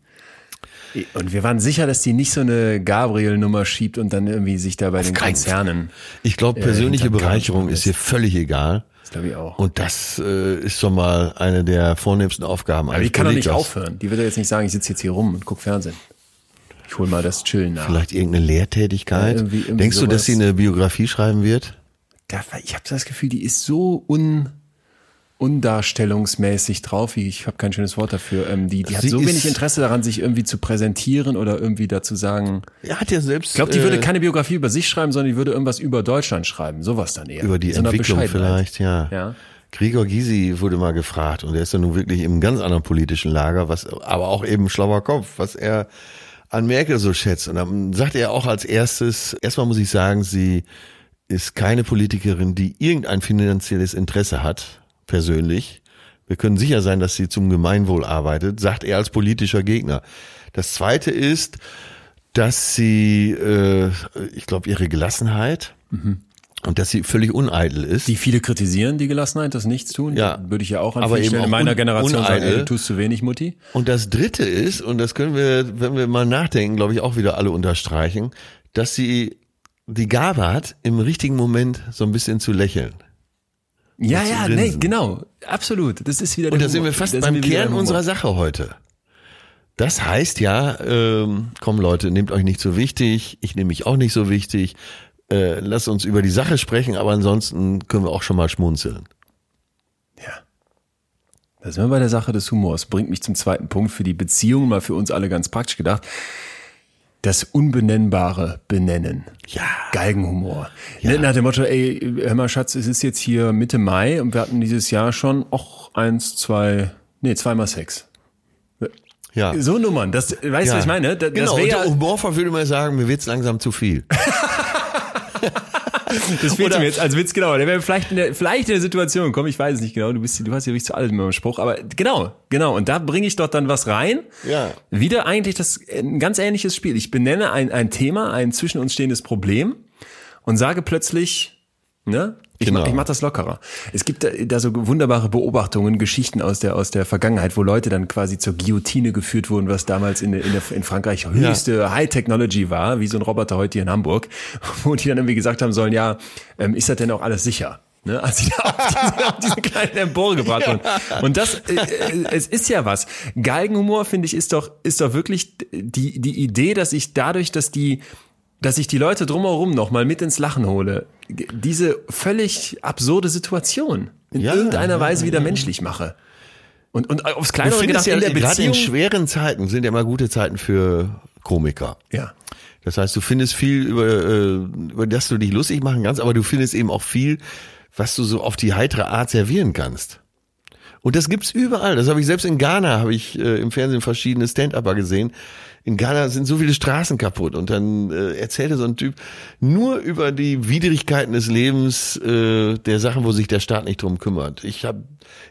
Und wir waren sicher, dass die nicht so eine Gabriel-Nummer schiebt und dann irgendwie sich da bei den keinen Konzernen. Ich glaube, äh, persönliche hinterm Bereicherung ist ihr völlig egal. Das glaube ich auch. Und das äh, ist doch mal eine der vornehmsten Aufgaben Aber die eines kann doch nicht aufhören. Die wird ja jetzt nicht sagen, ich sitze jetzt hier rum und guck Fernsehen. Ich hol mal das Chillen nach. Vielleicht irgendeine Lehrtätigkeit. Ja, irgendwie- irgendwie Denkst du, dass sowas. sie eine Biografie schreiben wird? Da, ich habe das Gefühl, die ist so un, undarstellungsmäßig drauf. wie- Ich habe kein schönes Wort dafür. Ähm, die die hat Sie so wenig Interesse daran, sich irgendwie zu präsentieren oder irgendwie dazu sagen. Er hat ja selbst. Ich glaube, die äh, würde keine Biografie über sich schreiben, sondern die würde irgendwas über Deutschland schreiben. Sowas dann eher. über die so Entwicklung vielleicht, ja. Ja. Gregor Gysi wurde mal gefragt und er ist ja nun wirklich im ganz anderen politischen Lager, was aber auch eben schlauer Kopf, was er an Merkel so schätzt. Und dann sagt er auch als erstes, erstmal muss ich sagen, sie ist keine Politikerin, die irgendein finanzielles Interesse hat, persönlich. Wir können sicher sein, dass sie zum Gemeinwohl arbeitet, sagt er als politischer Gegner. Das zweite ist, dass sie, äh, ich glaube, ihre Gelassenheit und dass sie völlig uneitel ist. Die viele kritisieren, die Gelassenheit, das Nichtstun. Ja. Würde ich ja auch an Aber eben auch in meiner Generation sagen, uneitel. ey, du tust zu wenig, Mutti. Und das dritte ist, und das können wir, wenn wir mal nachdenken, glaube ich, auch wieder alle unterstreichen, dass sie die Gabe hat, im richtigen Moment so ein bisschen zu lächeln. Ja, ja, nee, genau. Absolut. Das ist wieder Und der da sind wir fast Da sind beim Kern unserer Sache heute. Das heißt ja, ähm, komm Leute, nehmt euch nicht so wichtig, ich nehme mich auch nicht so wichtig, äh, lasst uns über die Sache sprechen, aber ansonsten können wir auch schon mal schmunzeln. Ja. Da sind wir bei der Sache des Humors. Bringt mich zum zweiten Punkt für die Beziehung, mal für uns alle ganz praktisch gedacht. Das Unbenennbare benennen. Ja. Galgenhumor. Ne, Nach dem Motto, ey, hör mal, Schatz, es ist jetzt hier Mitte Mai und wir hatten dieses Jahr schon, auch eins, zwei, nee, zweimal Sex. Ja. So Nummern, das, weißt du, ja. was ich meine? Das, genau, das und ja, humorvoll würde man sagen, mir wird's langsam zu viel. Das fehlt Oder- mir jetzt als Witz, genau. Der wäre vielleicht in der, vielleicht in der Situation, komm, ich weiß es nicht genau, du bist, du hast ja wirklich zu alt mit meinem Spruch, aber genau, genau. Und da bringe ich doch dann was rein. Ja. Wieder eigentlich das, ein ganz ähnliches Spiel. Ich benenne ein, ein Thema, ein zwischen uns stehendes Problem und sage plötzlich, ne? Ich, Genau. mach, ich mach das lockerer. Es gibt da, da so wunderbare Beobachtungen, Geschichten aus der, aus der Vergangenheit, wo Leute dann quasi zur Guillotine geführt wurden, was damals in, in, der, in Frankreich höchste High Technology war, wie so ein Roboter heute hier in Hamburg, wo die dann irgendwie gesagt haben sollen, ja, ähm, ist das denn auch alles sicher? Ne, als sie da auf diese, auf diese kleine Empore gebracht wurden. Und das, äh, äh, es ist ja was. Galgenhumor, finde ich, ist doch, ist doch wirklich die, die Idee, dass ich dadurch, dass die, dass ich die Leute drumherum noch mal mit ins Lachen hole, diese völlig absurde Situation in Ja, irgendeiner ja, Weise wieder menschlich mache. Und, und aufs Kleinere gedacht, ja, in der gerade in Beziehung. schweren Zeiten sind ja immer gute Zeiten für Komiker. Ja. Das heißt, du findest viel, über, äh, über das du dich lustig machen kannst, aber du findest eben auch viel, was du so auf die heitere Art servieren kannst. Und das gibt's überall. Das habe ich selbst in Ghana, habe ich äh, im Fernsehen verschiedene Stand-Upper gesehen. In Ghana sind so viele Straßen kaputt. Und dann äh, erzählte so ein Typ nur über die Widrigkeiten des Lebens, äh, der Sachen, wo sich der Staat nicht drum kümmert. Ich hab,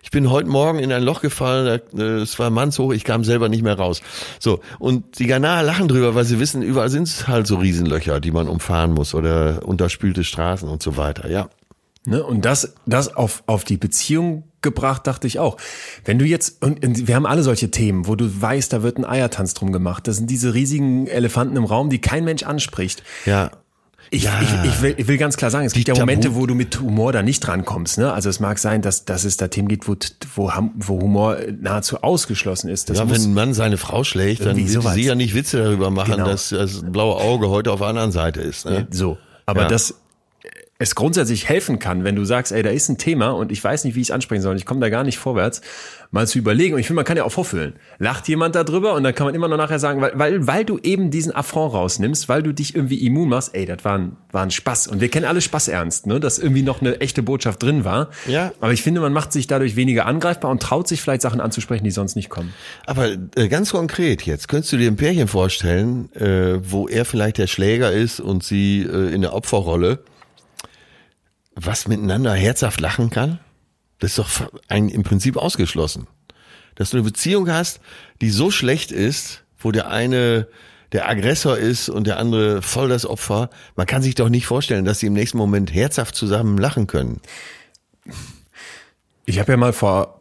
ich bin heute Morgen in ein Loch gefallen, da, äh, es war mannshoch, ich kam selber nicht mehr raus. So, und die Ghanaer lachen drüber, weil sie wissen, überall sind es halt so Riesenlöcher, die man umfahren muss oder unterspülte Straßen und so weiter. Ja, Ne? Und das, das auf, auf die Beziehung gebracht, dachte ich auch. Wenn du jetzt, und wir haben alle solche Themen, wo du weißt, da wird ein Eiertanz drum gemacht. Das sind diese riesigen Elefanten im Raum, die kein Mensch anspricht. ja. Ich, Ja. ich, ich, will, ich will ganz klar sagen, es gibt ja Tabu- Momente, wo du mit Humor da nicht drankommst. Ne? Also es mag sein, dass, dass es da Themen gibt, wo, wo, wo Humor nahezu ausgeschlossen ist. Das ja, wenn ein Mann seine Frau schlägt, dann wird sowas. sie ja nicht Witze darüber machen, Genau. dass das blaue Auge heute auf der anderen Seite ist. Ne? So. Aber Ja. das es grundsätzlich helfen kann, wenn du sagst, ey, da ist ein Thema und ich weiß nicht, wie ich es ansprechen soll, ich komme da gar nicht vorwärts, mal zu überlegen. Und ich finde, man kann ja auch vorfühlen. Lacht jemand darüber und dann kann man immer noch nachher sagen, weil, weil, weil du eben diesen Affront rausnimmst, weil du dich irgendwie immun machst, ey, das war ein, war ein Spaß. Und wir kennen alle Spaß ernst, ne, dass irgendwie noch eine echte Botschaft drin war. Ja. Aber ich finde, man macht sich dadurch weniger angreifbar und traut sich vielleicht Sachen anzusprechen, die sonst nicht kommen. Aber äh, ganz konkret jetzt, könntest du dir ein Pärchen vorstellen, äh, wo er vielleicht der Schläger ist und sie äh, in der Opferrolle, was miteinander herzhaft lachen kann? Das ist doch ein, im Prinzip ausgeschlossen. Dass du eine Beziehung hast, die so schlecht ist, wo der eine der Aggressor ist und der andere voll das Opfer. Man kann sich doch nicht vorstellen, dass sie im nächsten Moment herzhaft zusammen lachen können. Ich habe ja mal vor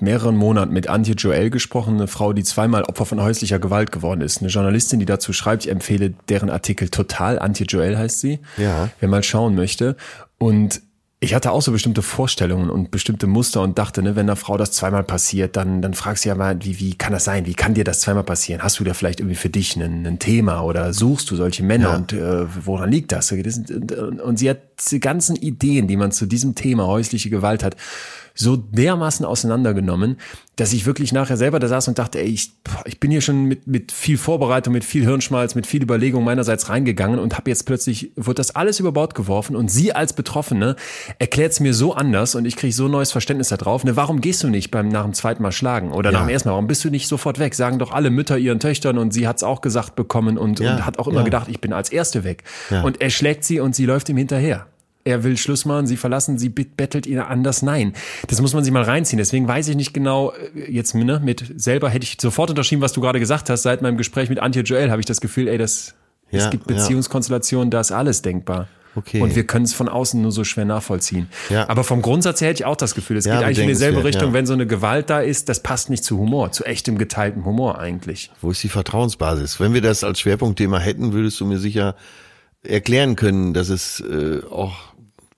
mehreren Monaten mit Antje Joel gesprochen, eine Frau, die zweimal Opfer von häuslicher Gewalt geworden ist. Eine Journalistin, die dazu schreibt, ich empfehle deren Artikel total. Antje Joel heißt sie. Ja. Wer mal schauen möchte. Und ich hatte auch so bestimmte Vorstellungen und bestimmte Muster und dachte, ne, wenn einer Frau das zweimal passiert, dann, dann fragst du ja mal, wie, wie kann das sein? Wie kann dir das zweimal passieren? Hast du da vielleicht irgendwie für dich ein, ein Thema oder suchst du solche Männer Ja. und äh, woran liegt das? Und, und sie hat diese ganzen Ideen, die man zu diesem Thema häusliche Gewalt hat, so dermaßen auseinandergenommen, dass ich wirklich nachher selber da saß und dachte, ey, ich, ich bin hier schon mit, mit viel Vorbereitung, mit viel Hirnschmalz, mit viel Überlegung meinerseits reingegangen und habe jetzt plötzlich, wird das alles über Bord geworfen und sie als Betroffene erklärt es mir so anders und ich kriege so neues Verständnis da drauf. Ne, warum gehst du nicht beim nach dem zweiten Mal schlagen oder nach dem ersten Mal? Warum bist du nicht sofort weg? Sagen doch alle Mütter ihren Töchtern und sie hat es auch gesagt bekommen und, Ja, und hat auch immer ja. gedacht, ich bin als Erste weg. Ja. Und er schlägt sie und sie läuft ihm hinterher. Er will Schluss machen, sie verlassen, sie bet- bettelt ihn anders. Nein, das muss man sich mal reinziehen. Deswegen weiß ich nicht genau, äh, jetzt ne, mit selber hätte ich sofort unterschrieben, was du gerade gesagt hast. Seit meinem Gespräch mit Antje Joel habe ich das Gefühl, ey, das, Ja, es gibt. Beziehungskonstellationen, da ist alles denkbar. Okay. Und wir können es von außen nur so schwer nachvollziehen. Ja. Aber vom Grundsatz her hätte ich auch das Gefühl, es Ja, geht eigentlich in dieselbe Richtung, ja. wenn so eine Gewalt da ist, das passt nicht zu Humor, zu echtem geteiltem Humor eigentlich. Wo ist die Vertrauensbasis? Wenn wir das als Schwerpunktthema hätten, würdest du mir sicher erklären können, dass es äh, auch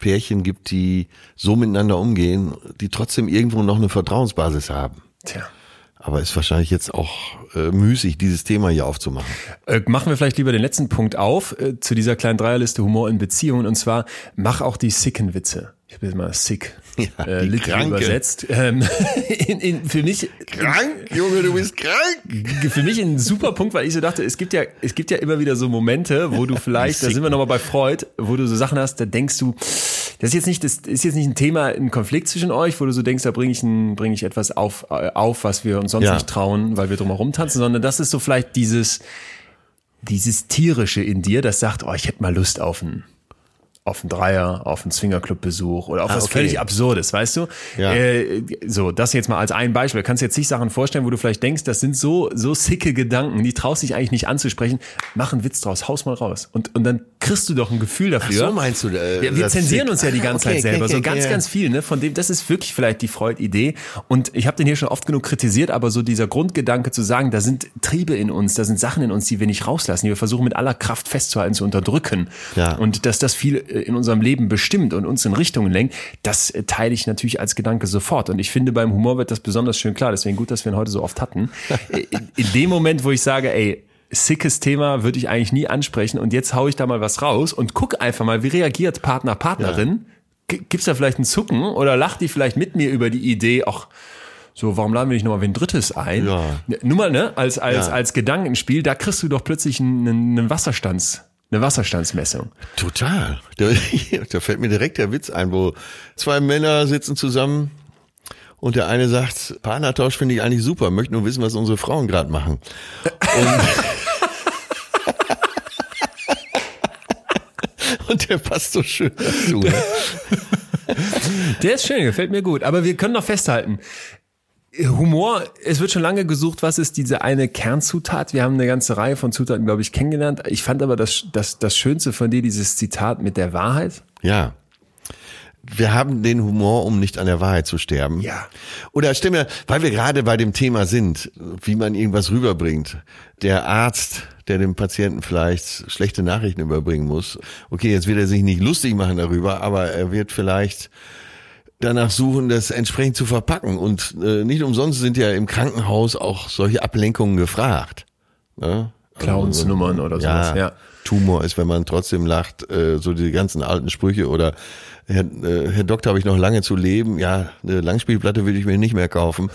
Pärchen gibt, die so miteinander umgehen, die trotzdem irgendwo noch eine Vertrauensbasis haben. Tja. Aber ist wahrscheinlich jetzt auch äh, müßig, dieses Thema hier aufzumachen. Äh, machen wir vielleicht lieber den letzten Punkt auf äh, zu dieser kleinen Dreierliste Humor in Beziehungen und zwar mach auch die sicken Witze. Ich habe jetzt mal sick Ja, äh, literal übersetzt. Ähm, in, in, für mich Krank, Junge, du bist krank. für mich ein super Punkt, weil ich so dachte, es gibt ja, es gibt ja immer wieder so Momente, wo du vielleicht, da sind wir nochmal bei Freud, wo du so Sachen hast, da denkst du, das ist jetzt nicht, das ist jetzt nicht ein Thema, ein Konflikt zwischen euch, wo du so denkst, da bringe ich, ein, bringe ich etwas auf, äh, auf, was wir uns sonst Ja. nicht trauen, weil wir drumherum tanzen, sondern das ist so vielleicht dieses, dieses tierische in dir, das sagt, oh, ich hätte mal Lust auf einen auf einen Dreier, auf einen Swingerclub-Besuch oder auf Ah, was okay. völlig Absurdes, weißt du? Ja. Äh, so, das jetzt mal als ein Beispiel. Du kannst jetzt zig Sachen vorstellen, wo du vielleicht denkst, das sind so, so sicke Gedanken, die traust dich eigentlich nicht anzusprechen. Mach einen Witz draus, haus mal raus. Und, und dann kriegst du doch ein Gefühl dafür. so meinst du, äh, ja, wir zensieren uns ja die ganze Okay, Zeit selber. okay, so ganz, ganz viel, ne? Von dem, das ist wirklich vielleicht die Freud-Idee. Und ich habe den hier schon oft genug kritisiert, aber so dieser Grundgedanke zu sagen, da sind Triebe in uns, da sind Sachen in uns, die wir nicht rauslassen, die wir versuchen mit aller Kraft festzuhalten, zu unterdrücken. Ja. Und dass das viel in unserem Leben bestimmt und uns in Richtungen lenkt, das äh, teile ich natürlich als Gedanke sofort. Und ich finde, beim Humor wird das besonders schön klar. Deswegen gut, dass wir ihn heute so oft hatten. Äh, in, dem Moment, wo ich sage, ey, sickes Thema würde ich eigentlich nie ansprechen und jetzt hau ich da mal was raus und guck einfach mal, wie reagiert Partner, Partnerin. G- Gibt's da vielleicht ein Zucken oder lacht die vielleicht mit mir über die Idee, ach, so, warum laden wir nicht nochmal wen Drittes ein? Ja. Nur mal, ne, als, als, Ja. als Gedankenspiel, da kriegst du doch plötzlich einen, einen Wasserstands, eine Wasserstandsmessung. Total. Da, da fällt mir direkt der Witz ein, wo zwei Männer sitzen zusammen Und der eine sagt, Partnertausch finde ich eigentlich super, möchte nur wissen, was unsere Frauen gerade machen. Und, und der passt so schön dazu. Ne? Der ist schön, gefällt mir gut. Aber wir können noch festhalten, Humor, es wird schon lange gesucht, was ist diese eine Kernzutat? Wir haben eine ganze Reihe von Zutaten, glaube ich, kennengelernt. Ich fand aber das, das, das Schönste von dir, dieses Zitat mit der Wahrheit. Ja. Wir haben den Humor, um nicht an der Wahrheit zu sterben. Ja. Oder stimmt mir, weil wir gerade bei dem Thema sind, wie man irgendwas rüberbringt. Der Arzt, der dem Patienten vielleicht schlechte Nachrichten überbringen muss. Okay, jetzt wird er sich nicht lustig machen darüber, aber er wird vielleicht danach suchen, das entsprechend zu verpacken. Und äh, nicht umsonst sind ja im Krankenhaus auch solche Ablenkungen gefragt. Ne? Clownsnummern oder sowas, ja. Tumor ist, wenn man trotzdem lacht, äh, so die ganzen alten Sprüche oder Herr, äh, Herr Doktor, habe ich noch lange zu leben? Ja, eine Langspielplatte will ich mir nicht mehr kaufen.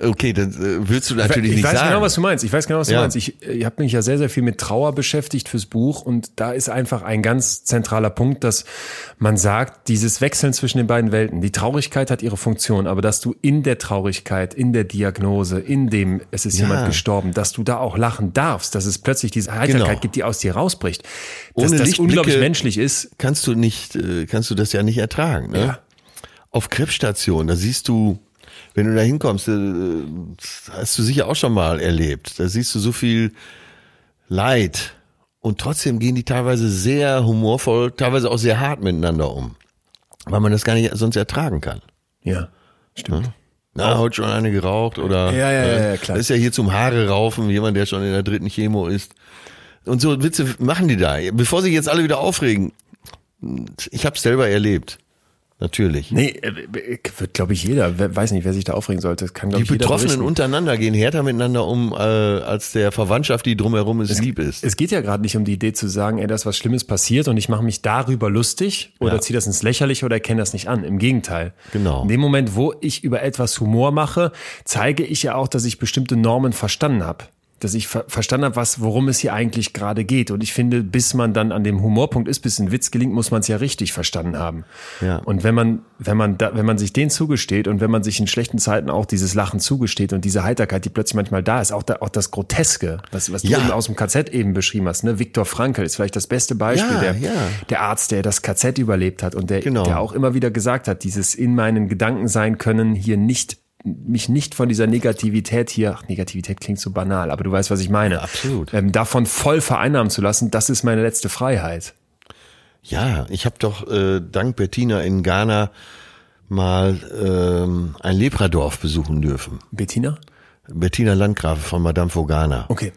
Okay, dann äh, willst du natürlich ich nicht weiß sagen. genau, was du meinst. Ich weiß genau, was du Ja. meinst. Ich, ich habe mich ja sehr, sehr viel mit Trauer beschäftigt fürs Buch und da ist einfach ein ganz zentraler Punkt, dass man sagt, dieses Wechseln zwischen den beiden Welten, die Traurigkeit hat ihre Funktion, aber dass du in der Traurigkeit, in der Diagnose, in dem es ist Ja. jemand gestorben, dass du da auch lachen darfst, dass es plötzlich diese Heiterkeit Genau. gibt, die aus dir rausbricht. Dass Ohne das Lichtblicke- unglaublich menschlich ist. kannst du nicht, äh, kannst du das ja nicht ertragen. Ne? Ja. Auf Krebsstationen, da siehst du, wenn du da hinkommst, äh, hast du sicher auch schon mal erlebt. Da siehst du so viel Leid und trotzdem gehen die teilweise sehr humorvoll, teilweise auch sehr hart miteinander um, weil man das gar nicht sonst ertragen kann. Ja, stimmt. Na, heute schon eine geraucht oder Ja, ja, ja, äh, ja, klar. Das ist ja hier zum Haare raufen, jemand, der schon in der dritten Chemo ist. Und so Witze machen die da. Bevor sich jetzt alle wieder aufregen. Ich habe selber erlebt. Natürlich. Nee, äh, wird glaube ich jeder. Weiß nicht, wer sich da aufregen sollte. Das kann Die ich Betroffenen berichten. untereinander gehen härter miteinander um, äh, als der Verwandtschaft, die drumherum ist, lieb ist. Es geht ja gerade nicht um die Idee zu sagen, ey, da ist was Schlimmes passiert und ich mache mich darüber lustig oder Ja. ziehe das ins Lächerliche oder erkenne das nicht an. Im Gegenteil. Genau. In dem Moment, wo ich über etwas Humor mache, zeige ich ja auch, dass ich bestimmte Normen verstanden habe. Dass ich ver verstanden habe, was, worum es hier eigentlich gerade geht. Und ich finde, bis man dann an dem Humorpunkt ist, bis ein Witz gelingt, muss man es ja richtig verstanden haben. Ja. Und wenn man, wenn man da, wenn man sich den zugesteht und wenn man sich in schlechten Zeiten auch dieses Lachen zugesteht und diese Heiterkeit, die plötzlich manchmal da ist, auch, da, auch das Groteske, was, was Ja. du eben aus dem KZ eben beschrieben hast, ne? Viktor Frankl ist vielleicht das beste Beispiel, Ja, der, ja. der Arzt, der das KZ überlebt hat und der, Genau. der auch immer wieder gesagt hat, dieses in meinen Gedanken sein können, hier nicht mich nicht von dieser Negativität hier, ach, Negativität klingt so banal, aber du weißt, was ich meine. absolut. Ähm, davon voll vereinnahmen zu lassen, das ist meine letzte Freiheit. Ja, ich habe doch äh, dank Bettina in Ghana mal ähm, ein Lepradorf besuchen dürfen. Bettina? Bettina Landgraf von Madame Fogana. Okay.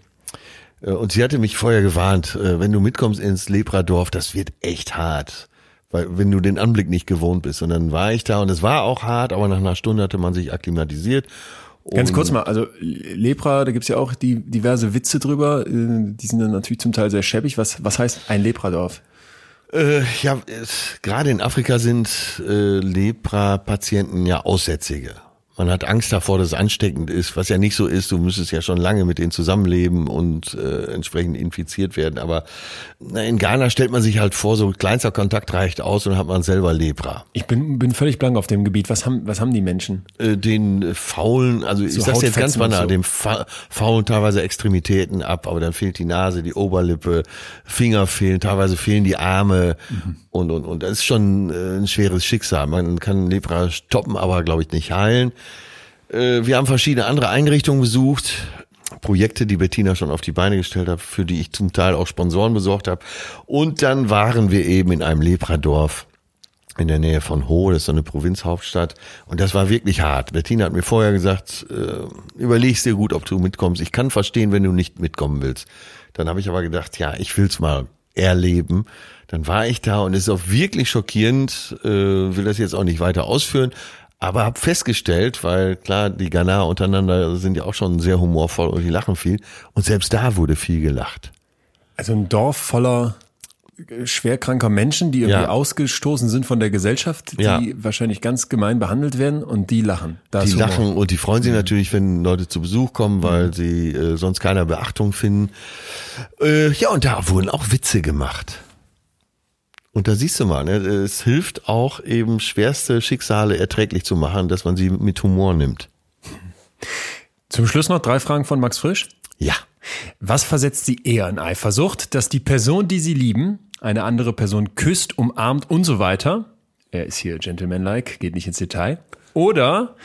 Äh, Und sie hatte mich vorher gewarnt, äh, wenn du mitkommst ins Lepradorf, das wird echt hart. Weil, wenn du den Anblick nicht gewohnt bist. Und dann war ich da und es war auch hart, aber nach einer Stunde hatte man sich akklimatisiert. Ganz kurz mal, also Lepra, da gibt's ja auch die diverse Witze drüber, äh, die sind dann natürlich zum Teil sehr schäbig. Was, was heißt ein Lepradorf? Äh, ja, gerade in Afrika sind äh, Lepra-Patienten ja Aussätzige. Man hat Angst davor, dass es ansteckend ist, was ja nicht so ist. Du müsstest ja schon lange mit denen zusammenleben und äh, entsprechend infiziert werden. Aber na, in Ghana stellt man sich halt vor, so kleinster Kontakt reicht aus und hat man selber Lepra. Ich bin, bin völlig blank auf dem Gebiet. Was haben, was haben die Menschen? Äh, den faulen, also ich So sag's jetzt ganz banal, so. dem fa faulen teilweise Extremitäten ab, aber dann fehlt die Nase, die Oberlippe, Finger fehlen, teilweise fehlen die Arme Mhm. Und und und das ist schon äh, ein schweres Schicksal. Man kann Lepra stoppen, aber glaube ich nicht heilen. Äh, wir haben verschiedene andere Einrichtungen besucht. Projekte, die Bettina schon auf die Beine gestellt hat, für die ich zum Teil auch Sponsoren besorgt habe. Und dann waren wir eben in einem Lepradorf in der Nähe von Ho, das ist so eine Provinzhauptstadt. Und das war wirklich hart. Bettina hat mir vorher gesagt, äh, überlegst dir gut, ob du mitkommst. Ich kann verstehen, wenn du nicht mitkommen willst. Dann habe ich aber gedacht, ja, ich will's mal erleben. Dann war ich da und es ist auch wirklich schockierend, äh, will das jetzt auch nicht weiter ausführen, aber habe festgestellt, weil klar, die Ghana untereinander sind ja auch schon sehr humorvoll und die lachen viel. Und selbst da wurde viel gelacht. Also ein Dorf voller äh, schwerkranker Menschen, die irgendwie Ja. ausgestoßen sind von der Gesellschaft, die Ja. wahrscheinlich ganz gemein behandelt werden und die lachen. Da Die Humor. lachen und die freuen sich natürlich, wenn Leute zu Besuch kommen, weil sie äh, sonst keiner Beachtung finden. Äh, ja, und da wurden auch Witze gemacht. Und da siehst du mal, ne, es hilft auch eben schwerste Schicksale erträglich zu machen, dass man sie mit Humor nimmt. Zum Schluss noch drei Fragen von Max Frisch. Ja. Was versetzt Sie eher in Eifersucht, dass die Person, die Sie lieben, eine andere Person küsst, umarmt und so weiter? Er ist hier gentlemanlike, geht nicht ins Detail. Oder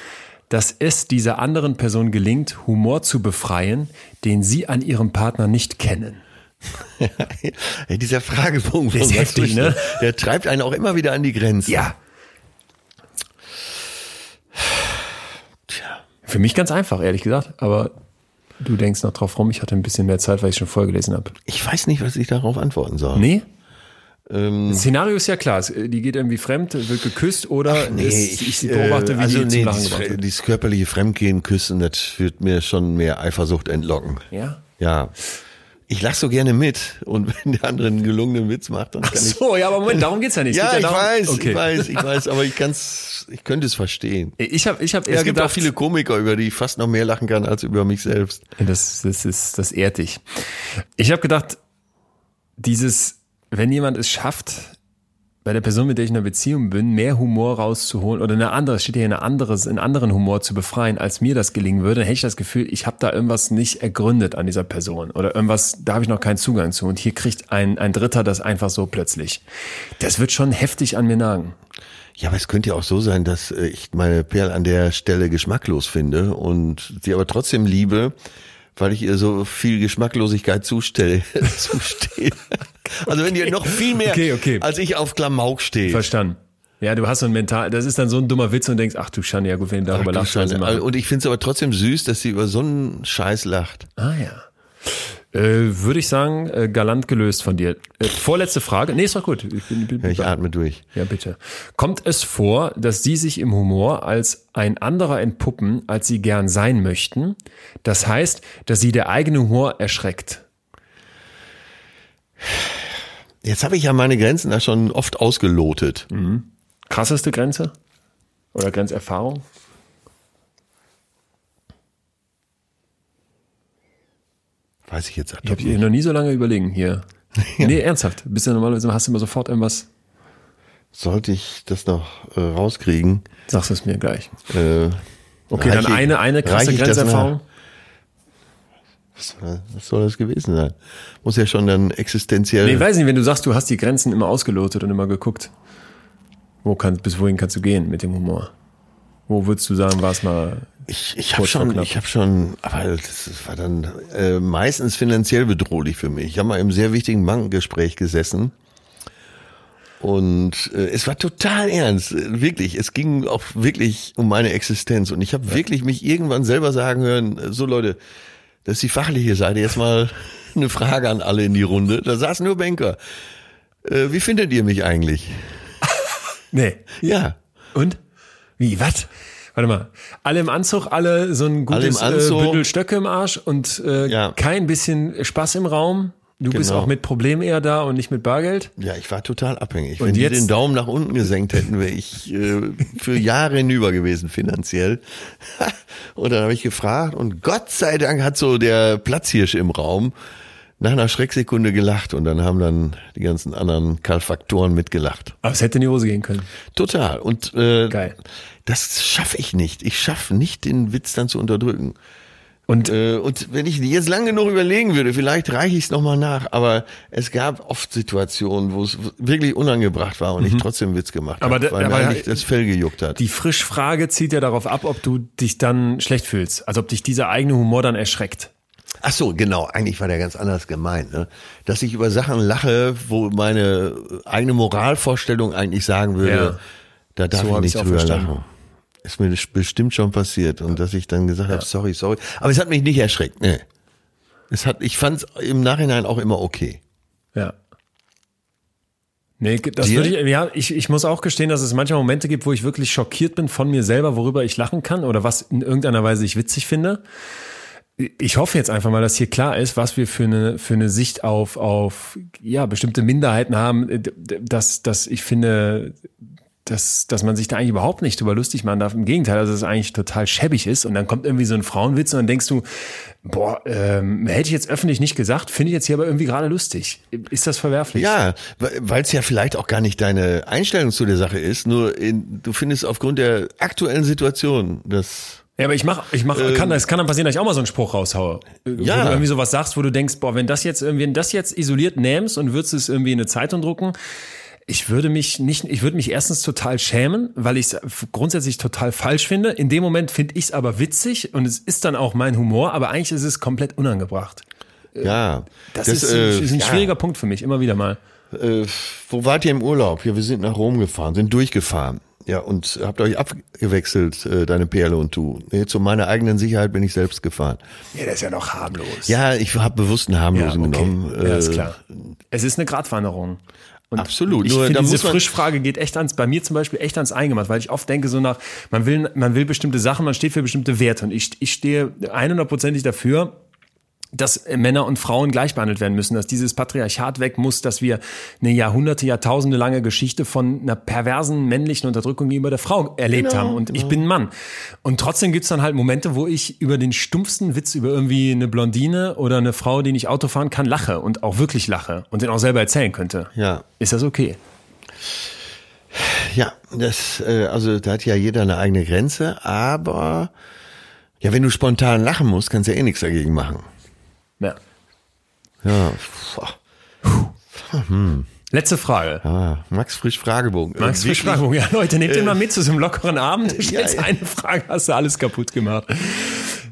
dass es dieser anderen Person gelingt, Humor zu befreien, den Sie an Ihrem Partner nicht kennen. Dieser Fragebogen von heftig, ne? Der treibt einen auch immer wieder an die Grenzen. Ja. Für mich ganz einfach, ehrlich gesagt. Aber du denkst noch drauf rum. Ich hatte ein bisschen mehr Zeit, weil ich schon vorgelesen habe. Ich weiß nicht, was ich darauf antworten soll. Nee? das Szenario ist ja klar. Die geht irgendwie fremd, wird geküsst oder Nee, ist, ich, beobachte, wie also die nee, zum Lachen dieses, wird. dieses körperliche Fremdgehen, Küssen, das wird mir schon mehr Eifersucht entlocken. Ja? Ja. Ich lach so gerne mit und wenn der andere einen gelungenen Witz macht, dann kann ich. So, ja, aber Moment, darum geht's ja nicht. Ja, geht ich darum- weiß, okay. ich weiß, ich weiß, aber ich kann's, ich könnte es verstehen. Ich habe ich hab eher Es gibt gedacht, auch viele Komiker, über die ich fast noch mehr lachen kann als über mich selbst. Das, das ist, das ehrt dich. Ich habe gedacht, dieses, wenn jemand es schafft, bei der Person, mit der ich in einer Beziehung bin, mehr Humor rauszuholen oder eine andere, steht hier eine anderes, einen anderen Humor zu befreien, als mir das gelingen würde, dann hätte ich das Gefühl, ich habe da irgendwas nicht ergründet an dieser Person oder irgendwas, da habe ich noch keinen Zugang zu. Und hier kriegt ein, ein Dritter das einfach so plötzlich. Das wird schon heftig an mir nagen. Ja, aber es könnte ja auch so sein, dass äh, ich meine Perl an der Stelle geschmacklos finde und sie aber trotzdem liebe, weil ich ihr so viel Geschmacklosigkeit zustelle, zustehe. Also wenn ihr noch viel mehr, Okay, okay. als ich auf Klamauk stehe. Verstanden. Ja, du hast so ein mental, das ist dann so ein dummer Witz und denkst, ach du Schande, ja gut, wenn du darüber Ach du lachst, machen. Und ich finde es aber trotzdem süß, dass sie über so einen Scheiß lacht. Ah ja. Äh, Würde ich sagen, äh, galant gelöst von dir. Äh, vorletzte Frage. Nee, ist doch gut. Ich bin, bin, Ja, ich atme durch. ja, bitte. Kommt es vor, dass Sie sich im Humor als ein anderer entpuppen, als Sie gern sein möchten? Das heißt, dass Sie der eigene Humor erschreckt. Jetzt habe ich ja meine Grenzen da schon oft ausgelotet. Krasseste Grenze? Oder Grenzerfahrung? Weiß ich jetzt Ich habe nicht. noch nie so lange überlegen hier. Nee, ernsthaft. Bist ja normalerweise hast du immer sofort irgendwas. Sollte ich das noch äh, rauskriegen? Sagst du es mir gleich. Äh, Okay, dann eine, eine krasse ich Grenzerfahrung. Was soll- was soll das gewesen sein? Muss ja schon dann existenziell. Nee, ich weiß nicht, wenn du sagst, du hast die Grenzen immer ausgelotet und immer geguckt. Wo kann, bis wohin kannst du gehen mit dem Humor? Wo würdest du sagen, war es mal Ich, ich habe schon, ich habe schon, aber das war dann äh, meistens finanziell bedrohlich für mich. Ich habe mal im sehr wichtigen Bankengespräch gesessen und äh, es war total ernst, wirklich. Es ging auch wirklich um meine Existenz und ich habe wirklich mich irgendwann selber sagen hören: äh, So Leute, das ist die fachliche Seite. Jetzt mal eine Frage an alle in die Runde. Da saßen nur Banker. Äh, wie findet ihr mich eigentlich? Nee. Ja. Und? Wie, was? Warte mal. Alle im Anzug, alle so ein gutes äh. Bündel Stöcke im Arsch und äh, Ja. kein bisschen Spaß im Raum. Du bist Genau. auch mit Problemen eher da und nicht mit Bargeld. Ja, ich war total abhängig. Und Wenn die jetzt- den Daumen nach unten gesenkt hätten, wäre ich äh, für Jahre hinüber gewesen finanziell. Und dann habe ich gefragt und Gott sei Dank hat so der Platzhirsch im Raum nach einer Schrecksekunde gelacht und dann haben dann die ganzen anderen Kalfaktoren mitgelacht. Aber es hätte in die Hose gehen können. Total. Und äh, Geil. das schaffe ich nicht. Ich schaffe nicht, den Witz dann zu unterdrücken. Und Äh, und wenn ich jetzt lang genug überlegen würde, vielleicht reiche ich es nochmal nach. Aber es gab oft Situationen, wo es wirklich unangebracht war und ich trotzdem Witz gemacht Mhm. Habe, weil mir aber- eigentlich das Fell gejuckt hat. die Frischfrage zieht ja darauf ab, ob du dich dann schlecht fühlst. Also ob dich dieser eigene Humor dann erschreckt. Ach so, genau. Eigentlich war der ganz anders gemeint. Ne? Dass ich über Sachen lache, wo meine eigene Moralvorstellung eigentlich sagen würde, Ja. da darf So ich nicht drüber lachen. Ist mir bestimmt schon passiert. Und dass ich dann gesagt habe, sorry, sorry. Aber es hat mich nicht erschreckt. Nee. Es hat, ich fand es im Nachhinein auch immer okay. Ja. Nee, das Dir? würde ich, ja, ich, ich muss auch gestehen, dass es manchmal Momente gibt, wo ich wirklich schockiert bin von mir selber, worüber ich lachen kann oder was in irgendeiner Weise ich witzig finde. Ich hoffe jetzt einfach mal, dass hier klar ist, was wir für eine, für eine Sicht auf, auf, ja, bestimmte Minderheiten haben, dass, dass ich finde, dass, dass man sich da eigentlich überhaupt nicht drüber lustig machen darf. Im Gegenteil, dass es eigentlich total schäbig ist. Und dann kommt irgendwie so ein Frauenwitz und dann denkst du, boah, ähm, hätte ich jetzt öffentlich nicht gesagt, finde ich jetzt hier aber irgendwie gerade lustig. Ist das verwerflich? Ja, weil es ja vielleicht auch gar nicht deine Einstellung zu der Sache ist, nur in, du findest aufgrund der aktuellen Situation, dass Ja, aber ich mach, ich mach, kann, es kann dann passieren, dass ich auch mal so einen Spruch raushaue. Wo Ja. du irgendwie sowas sagst, wo du denkst, boah, wenn das jetzt irgendwie, wenn das jetzt isoliert nähmst und würdest es irgendwie in eine Zeitung drucken, ich würde mich nicht, ich würde mich erstens total schämen, weil ich es grundsätzlich total falsch finde. In dem Moment finde ich es aber witzig und es ist dann auch mein Humor, aber eigentlich ist es komplett unangebracht. ja, Das, ist, ein- äh, ist ein ja. schwieriger Punkt für mich, immer wieder mal. Äh, wo wart ihr im Urlaub? Ja, wir sind nach Rom gefahren, sind durchgefahren. Ja, und habt euch abgewechselt, äh, deine Perle und du. Nee, zu meiner eigenen Sicherheit bin ich selbst gefahren. Ja, das ist ja noch harmlos. Ja, ich habe bewusst einen harmlosen genommen. Ja, ist Äh, klar. Es ist eine Gratwanderung. Und Absolut. Ich Nur finde, diese Frischfrage geht echt ans, bei mir zum Beispiel echt ans Eingemacht, weil ich oft denke so nach, man will, man will bestimmte Sachen, man steht für bestimmte Werte und ich, ich stehe 100%ig dafür, dass Männer und Frauen gleich behandelt werden müssen, dass dieses Patriarchat weg muss, dass wir eine Jahrhunderte, Jahrtausende lange Geschichte von einer perversen männlichen Unterdrückung gegenüber der Frau erlebt Genau, haben. Und ich bin ein Mann. Und trotzdem gibt's dann halt Momente, wo ich über den stumpfsten Witz über irgendwie eine Blondine oder eine Frau, die nicht Auto fahren kann, lache und auch wirklich lache und den auch selber erzählen könnte. Ja. Ist das okay? Ja, das, äh, also da hat ja jeder eine eigene Grenze, aber ja, wenn du spontan lachen musst, kannst du ja eh nichts dagegen machen. Ja. Ja, boah. Letzte Frage. ah, Max Frisch Fragebogen. Max Äh, wirklich- Verschwörung. Ja, Leute, nehmt ihn mal mit zu so einem lockeren Abend. Du ja, stellst ja. eine Frage, hast du alles kaputt gemacht.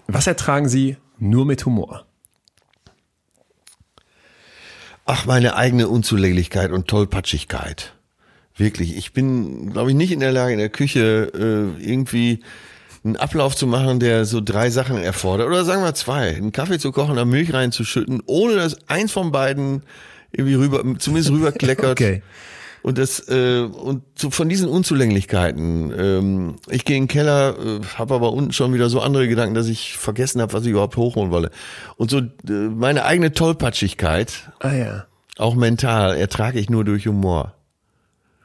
Was ertragen Sie nur mit Humor? Ach, meine eigene Unzulänglichkeit und Tollpatschigkeit. Wirklich, ich bin, glaube ich, nicht in der Lage, in der Küche äh, irgendwie einen Ablauf zu machen, der so drei Sachen erfordert. Oder sagen wir zwei. Einen Kaffee zu kochen, da Milch reinzuschütten, ohne dass eins von beiden irgendwie rüber, zumindest rüberkleckert. Okay. Und das äh, und so von diesen Unzulänglichkeiten. Ähm, ich gehe in den Keller, äh, habe aber unten schon wieder so andere Gedanken, dass ich vergessen habe, was ich überhaupt hochholen wolle. Und so äh, meine eigene Tollpatschigkeit, Ah ja. auch mental, ertrage ich nur durch Humor.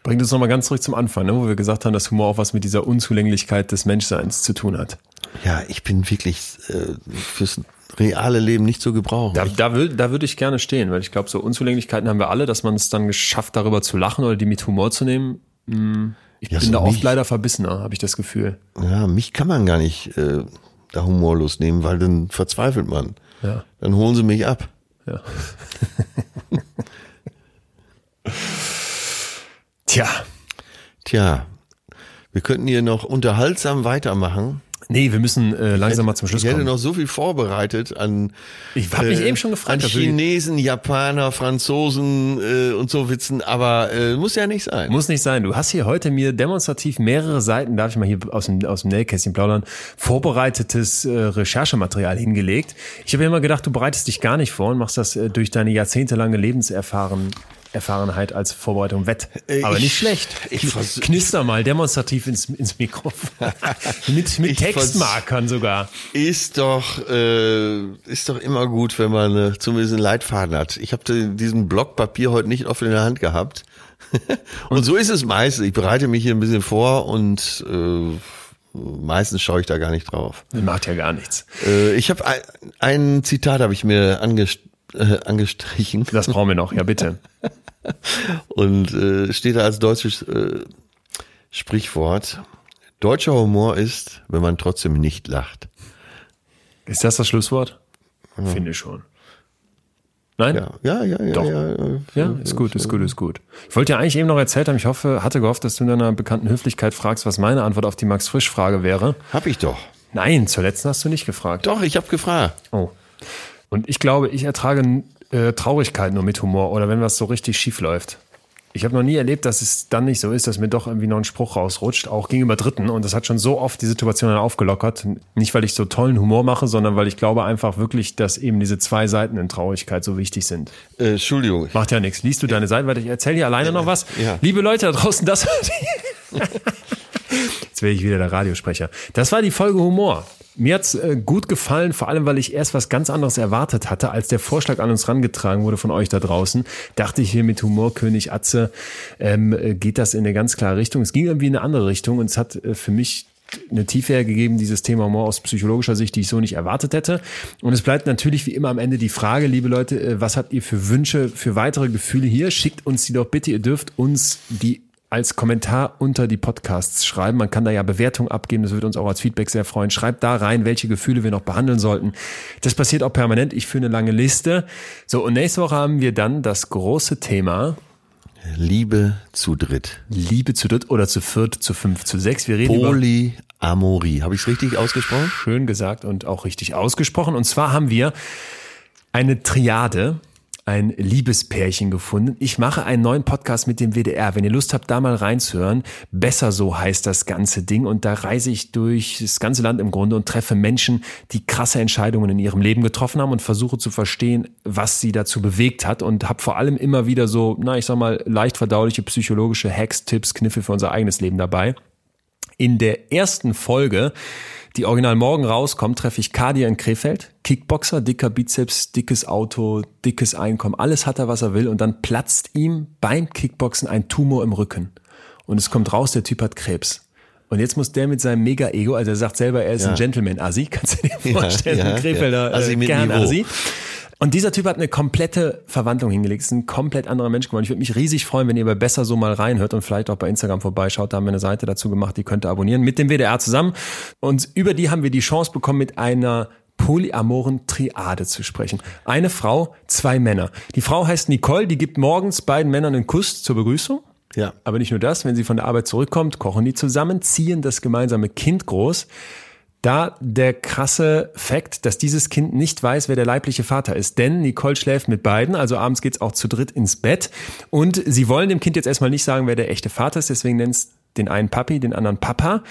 Bringt uns nochmal ganz zurück zum Anfang, ne, wo wir gesagt haben, dass Humor auch was mit dieser Unzulänglichkeit des Menschseins zu tun hat. Ja, ich bin wirklich äh, fürs reale Leben nicht zu gebrauchen. Da, da, will, da würde ich gerne stehen, weil ich glaube, so Unzulänglichkeiten haben wir alle, dass man es dann geschafft, darüber zu lachen oder die mit Humor zu nehmen. Hm, Ich Ja, bin so da oft leider verbissener, habe ich das Gefühl. ja, mich kann man gar nicht äh, da humorlos nehmen, weil dann verzweifelt man. Ja. Dann holen sie mich ab. Ja. Tja, Tja, wir könnten hier noch unterhaltsam weitermachen. nee, wir müssen äh, langsam mal zum Schluss Ich hätte kommen. noch so viel vorbereitet an. Ich hab mich eben schon gefragt, An Chinesen, Japaner, Franzosen äh, und so Witzen, aber äh, muss ja nicht sein. Muss nicht sein. Du hast hier heute mir demonstrativ mehrere Seiten, darf ich mal hier aus dem, aus dem Nähkästchen plaudern, vorbereitetes äh, Recherchematerial hingelegt. Ich habe immer gedacht, du bereitest dich gar nicht vor und machst das äh, durch deine jahrzehntelange Lebenserfahren. Erfahrenheit als Vorbereitung wett. Äh, Aber ich- nicht schlecht. ich Knister mal demonstrativ ins, ins Mikrofon. mit mit Textmarkern sogar. Ist doch äh, ist doch immer gut, wenn man äh, zumindest einen Leitfaden hat. Ich habe diesen Block Papier heute nicht oft in der Hand gehabt. und so ist es meist. Ich bereite mich hier ein bisschen vor und äh, meistens schaue ich da gar nicht drauf. Macht ja gar nichts. Äh, ich habe ein, ein Zitat habe ich mir angest äh, angestrichen Das brauchen wir noch. Ja, bitte. und äh, steht da als deutsches äh, Sprichwort. Deutscher Humor ist, wenn man trotzdem nicht lacht. Ist das das Schlusswort? Finde ich schon. Nein? Ja, ja, ja, ja. Doch. ja, ja. Ja, ist gut, ist gut, ist gut. Ich wollte ja eigentlich eben noch erzählt haben, ich hoffe, hatte gehofft, dass du in deiner bekannten Höflichkeit fragst, was meine Antwort auf die Max-Frisch-Frage wäre. Hab ich doch. Nein, zur letzten hast du nicht gefragt. Doch, ich habe gefragt. Oh. Und ich glaube, ich ertrage äh, Traurigkeit nur mit Humor oder wenn was so richtig schief läuft. Ich habe noch nie erlebt, dass es dann nicht so ist, dass mir doch irgendwie noch ein Spruch rausrutscht, auch gegenüber Dritten. Und das hat schon so oft die Situation dann aufgelockert. Nicht, weil ich so tollen Humor mache, sondern weil ich glaube einfach wirklich, dass eben diese zwei Seiten in Traurigkeit so wichtig sind. Äh, Entschuldigung. Macht ja nichts. Liest du deine Seite weiter? Ich erzähle dir alleine noch was. ja. Liebe Leute da draußen, das Jetzt werde ich wieder der Radiosprecher. Das war die Folge Humor. Mir hat's äh, gut gefallen, vor allem, weil ich erst was ganz anderes erwartet hatte, als der Vorschlag an uns rangetragen wurde von euch da draußen. Dachte ich hier mit Humorkönig Atze ähm, äh, geht das in eine ganz klare Richtung. Es ging irgendwie in eine andere Richtung und es hat äh, für mich eine Tiefe hergegeben, dieses Thema Humor aus psychologischer Sicht, die ich so nicht erwartet hätte. Und es bleibt natürlich wie immer am Ende die Frage, liebe Leute, äh, was habt ihr für Wünsche, für weitere Gefühle hier? Schickt uns die doch bitte. Ihr dürft uns die als Kommentar unter die Podcasts schreiben. Man kann da ja Bewertungen abgeben, das würde uns auch als Feedback sehr freuen. Schreibt da rein, welche Gefühle wir noch behandeln sollten. Das passiert auch permanent. Ich führe eine lange Liste. So, und nächste Woche haben wir dann das große Thema Liebe zu dritt. Liebe zu dritt oder zu viert, zu fünf, zu sechs. Wir reden über Polyamorie. Habe ich es richtig ausgesprochen? schön gesagt und auch richtig ausgesprochen. Und zwar haben wir eine Triade, ein Liebespärchen gefunden. Ich mache einen neuen Podcast mit dem WDR. Wenn ihr Lust habt, da mal reinzuhören, besser so heißt das ganze Ding. Und da reise ich durch das ganze Land im Grunde und treffe Menschen, die krasse Entscheidungen in ihrem Leben getroffen haben und versuche zu verstehen, was sie dazu bewegt hat. Und habe vor allem immer wieder so, na, ich sag mal, leicht verdauliche psychologische Hacks, Tipps, Kniffe für unser eigenes Leben dabei. In der ersten Folge, die original morgen rauskommt, treffe ich Kadir in Krefeld. Kickboxer, dicker Bizeps, dickes Auto, dickes Einkommen. Alles hat er, was er will. Und dann platzt ihm beim Kickboxen ein Tumor im Rücken. Und es kommt raus, der Typ hat Krebs. Und jetzt muss der mit seinem Mega-Ego, also er sagt selber, er ist Ja. ein Gentleman-Assi, kannst du dir Ja, vorstellen, ja, ein Krefelder ja. Assi äh, mit gern Niveau. Assi. Und dieser Typ hat eine komplette Verwandlung hingelegt. Ist ein komplett anderer Mensch geworden. Ich würde mich riesig freuen, wenn ihr bei Besser so mal reinhört und vielleicht auch bei Instagram vorbeischaut. Da haben wir eine Seite dazu gemacht, die könnt ihr abonnieren mit dem WDR zusammen. Und über die haben wir die Chance bekommen, mit einer polyamoren Triade zu sprechen. Eine Frau, zwei Männer. Die Frau heißt Nicole, die gibt morgens beiden Männern einen Kuss zur Begrüßung. Ja. Aber nicht nur das, wenn sie von der Arbeit zurückkommt, kochen die zusammen, ziehen das gemeinsame Kind groß. Da der krasse Fakt, dass dieses Kind nicht weiß, wer der leibliche Vater ist. Denn Nicole schläft mit beiden, also abends geht's auch zu dritt ins Bett. Und sie wollen dem Kind jetzt erstmal nicht sagen, wer der echte Vater ist, deswegen nennt's den einen Papi, den anderen Papa.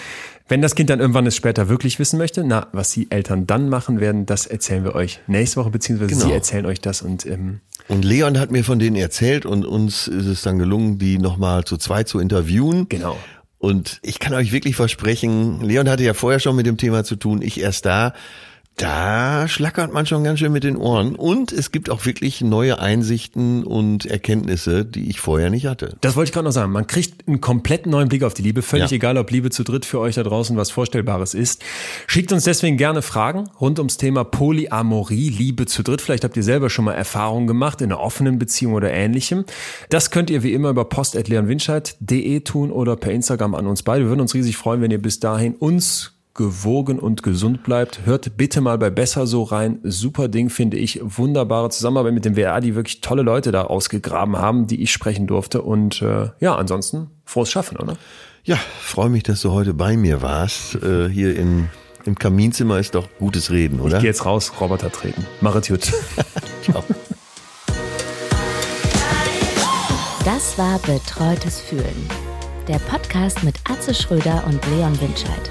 Wenn das Kind dann irgendwann es später wirklich wissen möchte, na, was die Eltern dann machen werden, das erzählen wir euch nächste Woche, beziehungsweise Genau. sie erzählen euch das und ähm, Und Leon hat mir von denen erzählt und uns ist es dann gelungen, die nochmal zu zweit zu interviewen. Genau. Und ich kann euch wirklich versprechen, Leon hatte ja vorher schon mit dem Thema zu tun, ich erst da. Da schlackert man schon ganz schön mit den Ohren. Und es gibt auch wirklich neue Einsichten und Erkenntnisse, die ich vorher nicht hatte. Das wollte ich gerade noch sagen. Man kriegt einen komplett neuen Blick auf die Liebe. Völlig Ja. egal, ob Liebe zu dritt für euch da draußen was Vorstellbares ist. Schickt uns deswegen gerne Fragen rund ums Thema Polyamorie, Liebe zu dritt. Vielleicht habt ihr selber schon mal Erfahrungen gemacht in einer offenen Beziehung oder ähnlichem. Das könnt ihr wie immer über post.leonwinscheid.de tun oder per Instagram an uns beide. Wir würden uns riesig freuen, wenn ihr bis dahin uns gewogen und gesund bleibt. Hört bitte mal bei Besser so rein. Super Ding, finde ich. Wunderbare Zusammenarbeit mit dem WR, die wirklich tolle Leute da ausgegraben haben, die ich sprechen durfte. Und äh, ja, ansonsten frohes Schaffen, oder? Ja, freue mich, dass du heute bei mir warst. Äh, hier in, im Kaminzimmer ist doch gutes Reden, Ich oder? gehe jetzt raus, Roboter treten. Machet gut. Ciao. Das war Betreutes Fühlen. Der Podcast mit Atze Schröder und Leon Winscheid.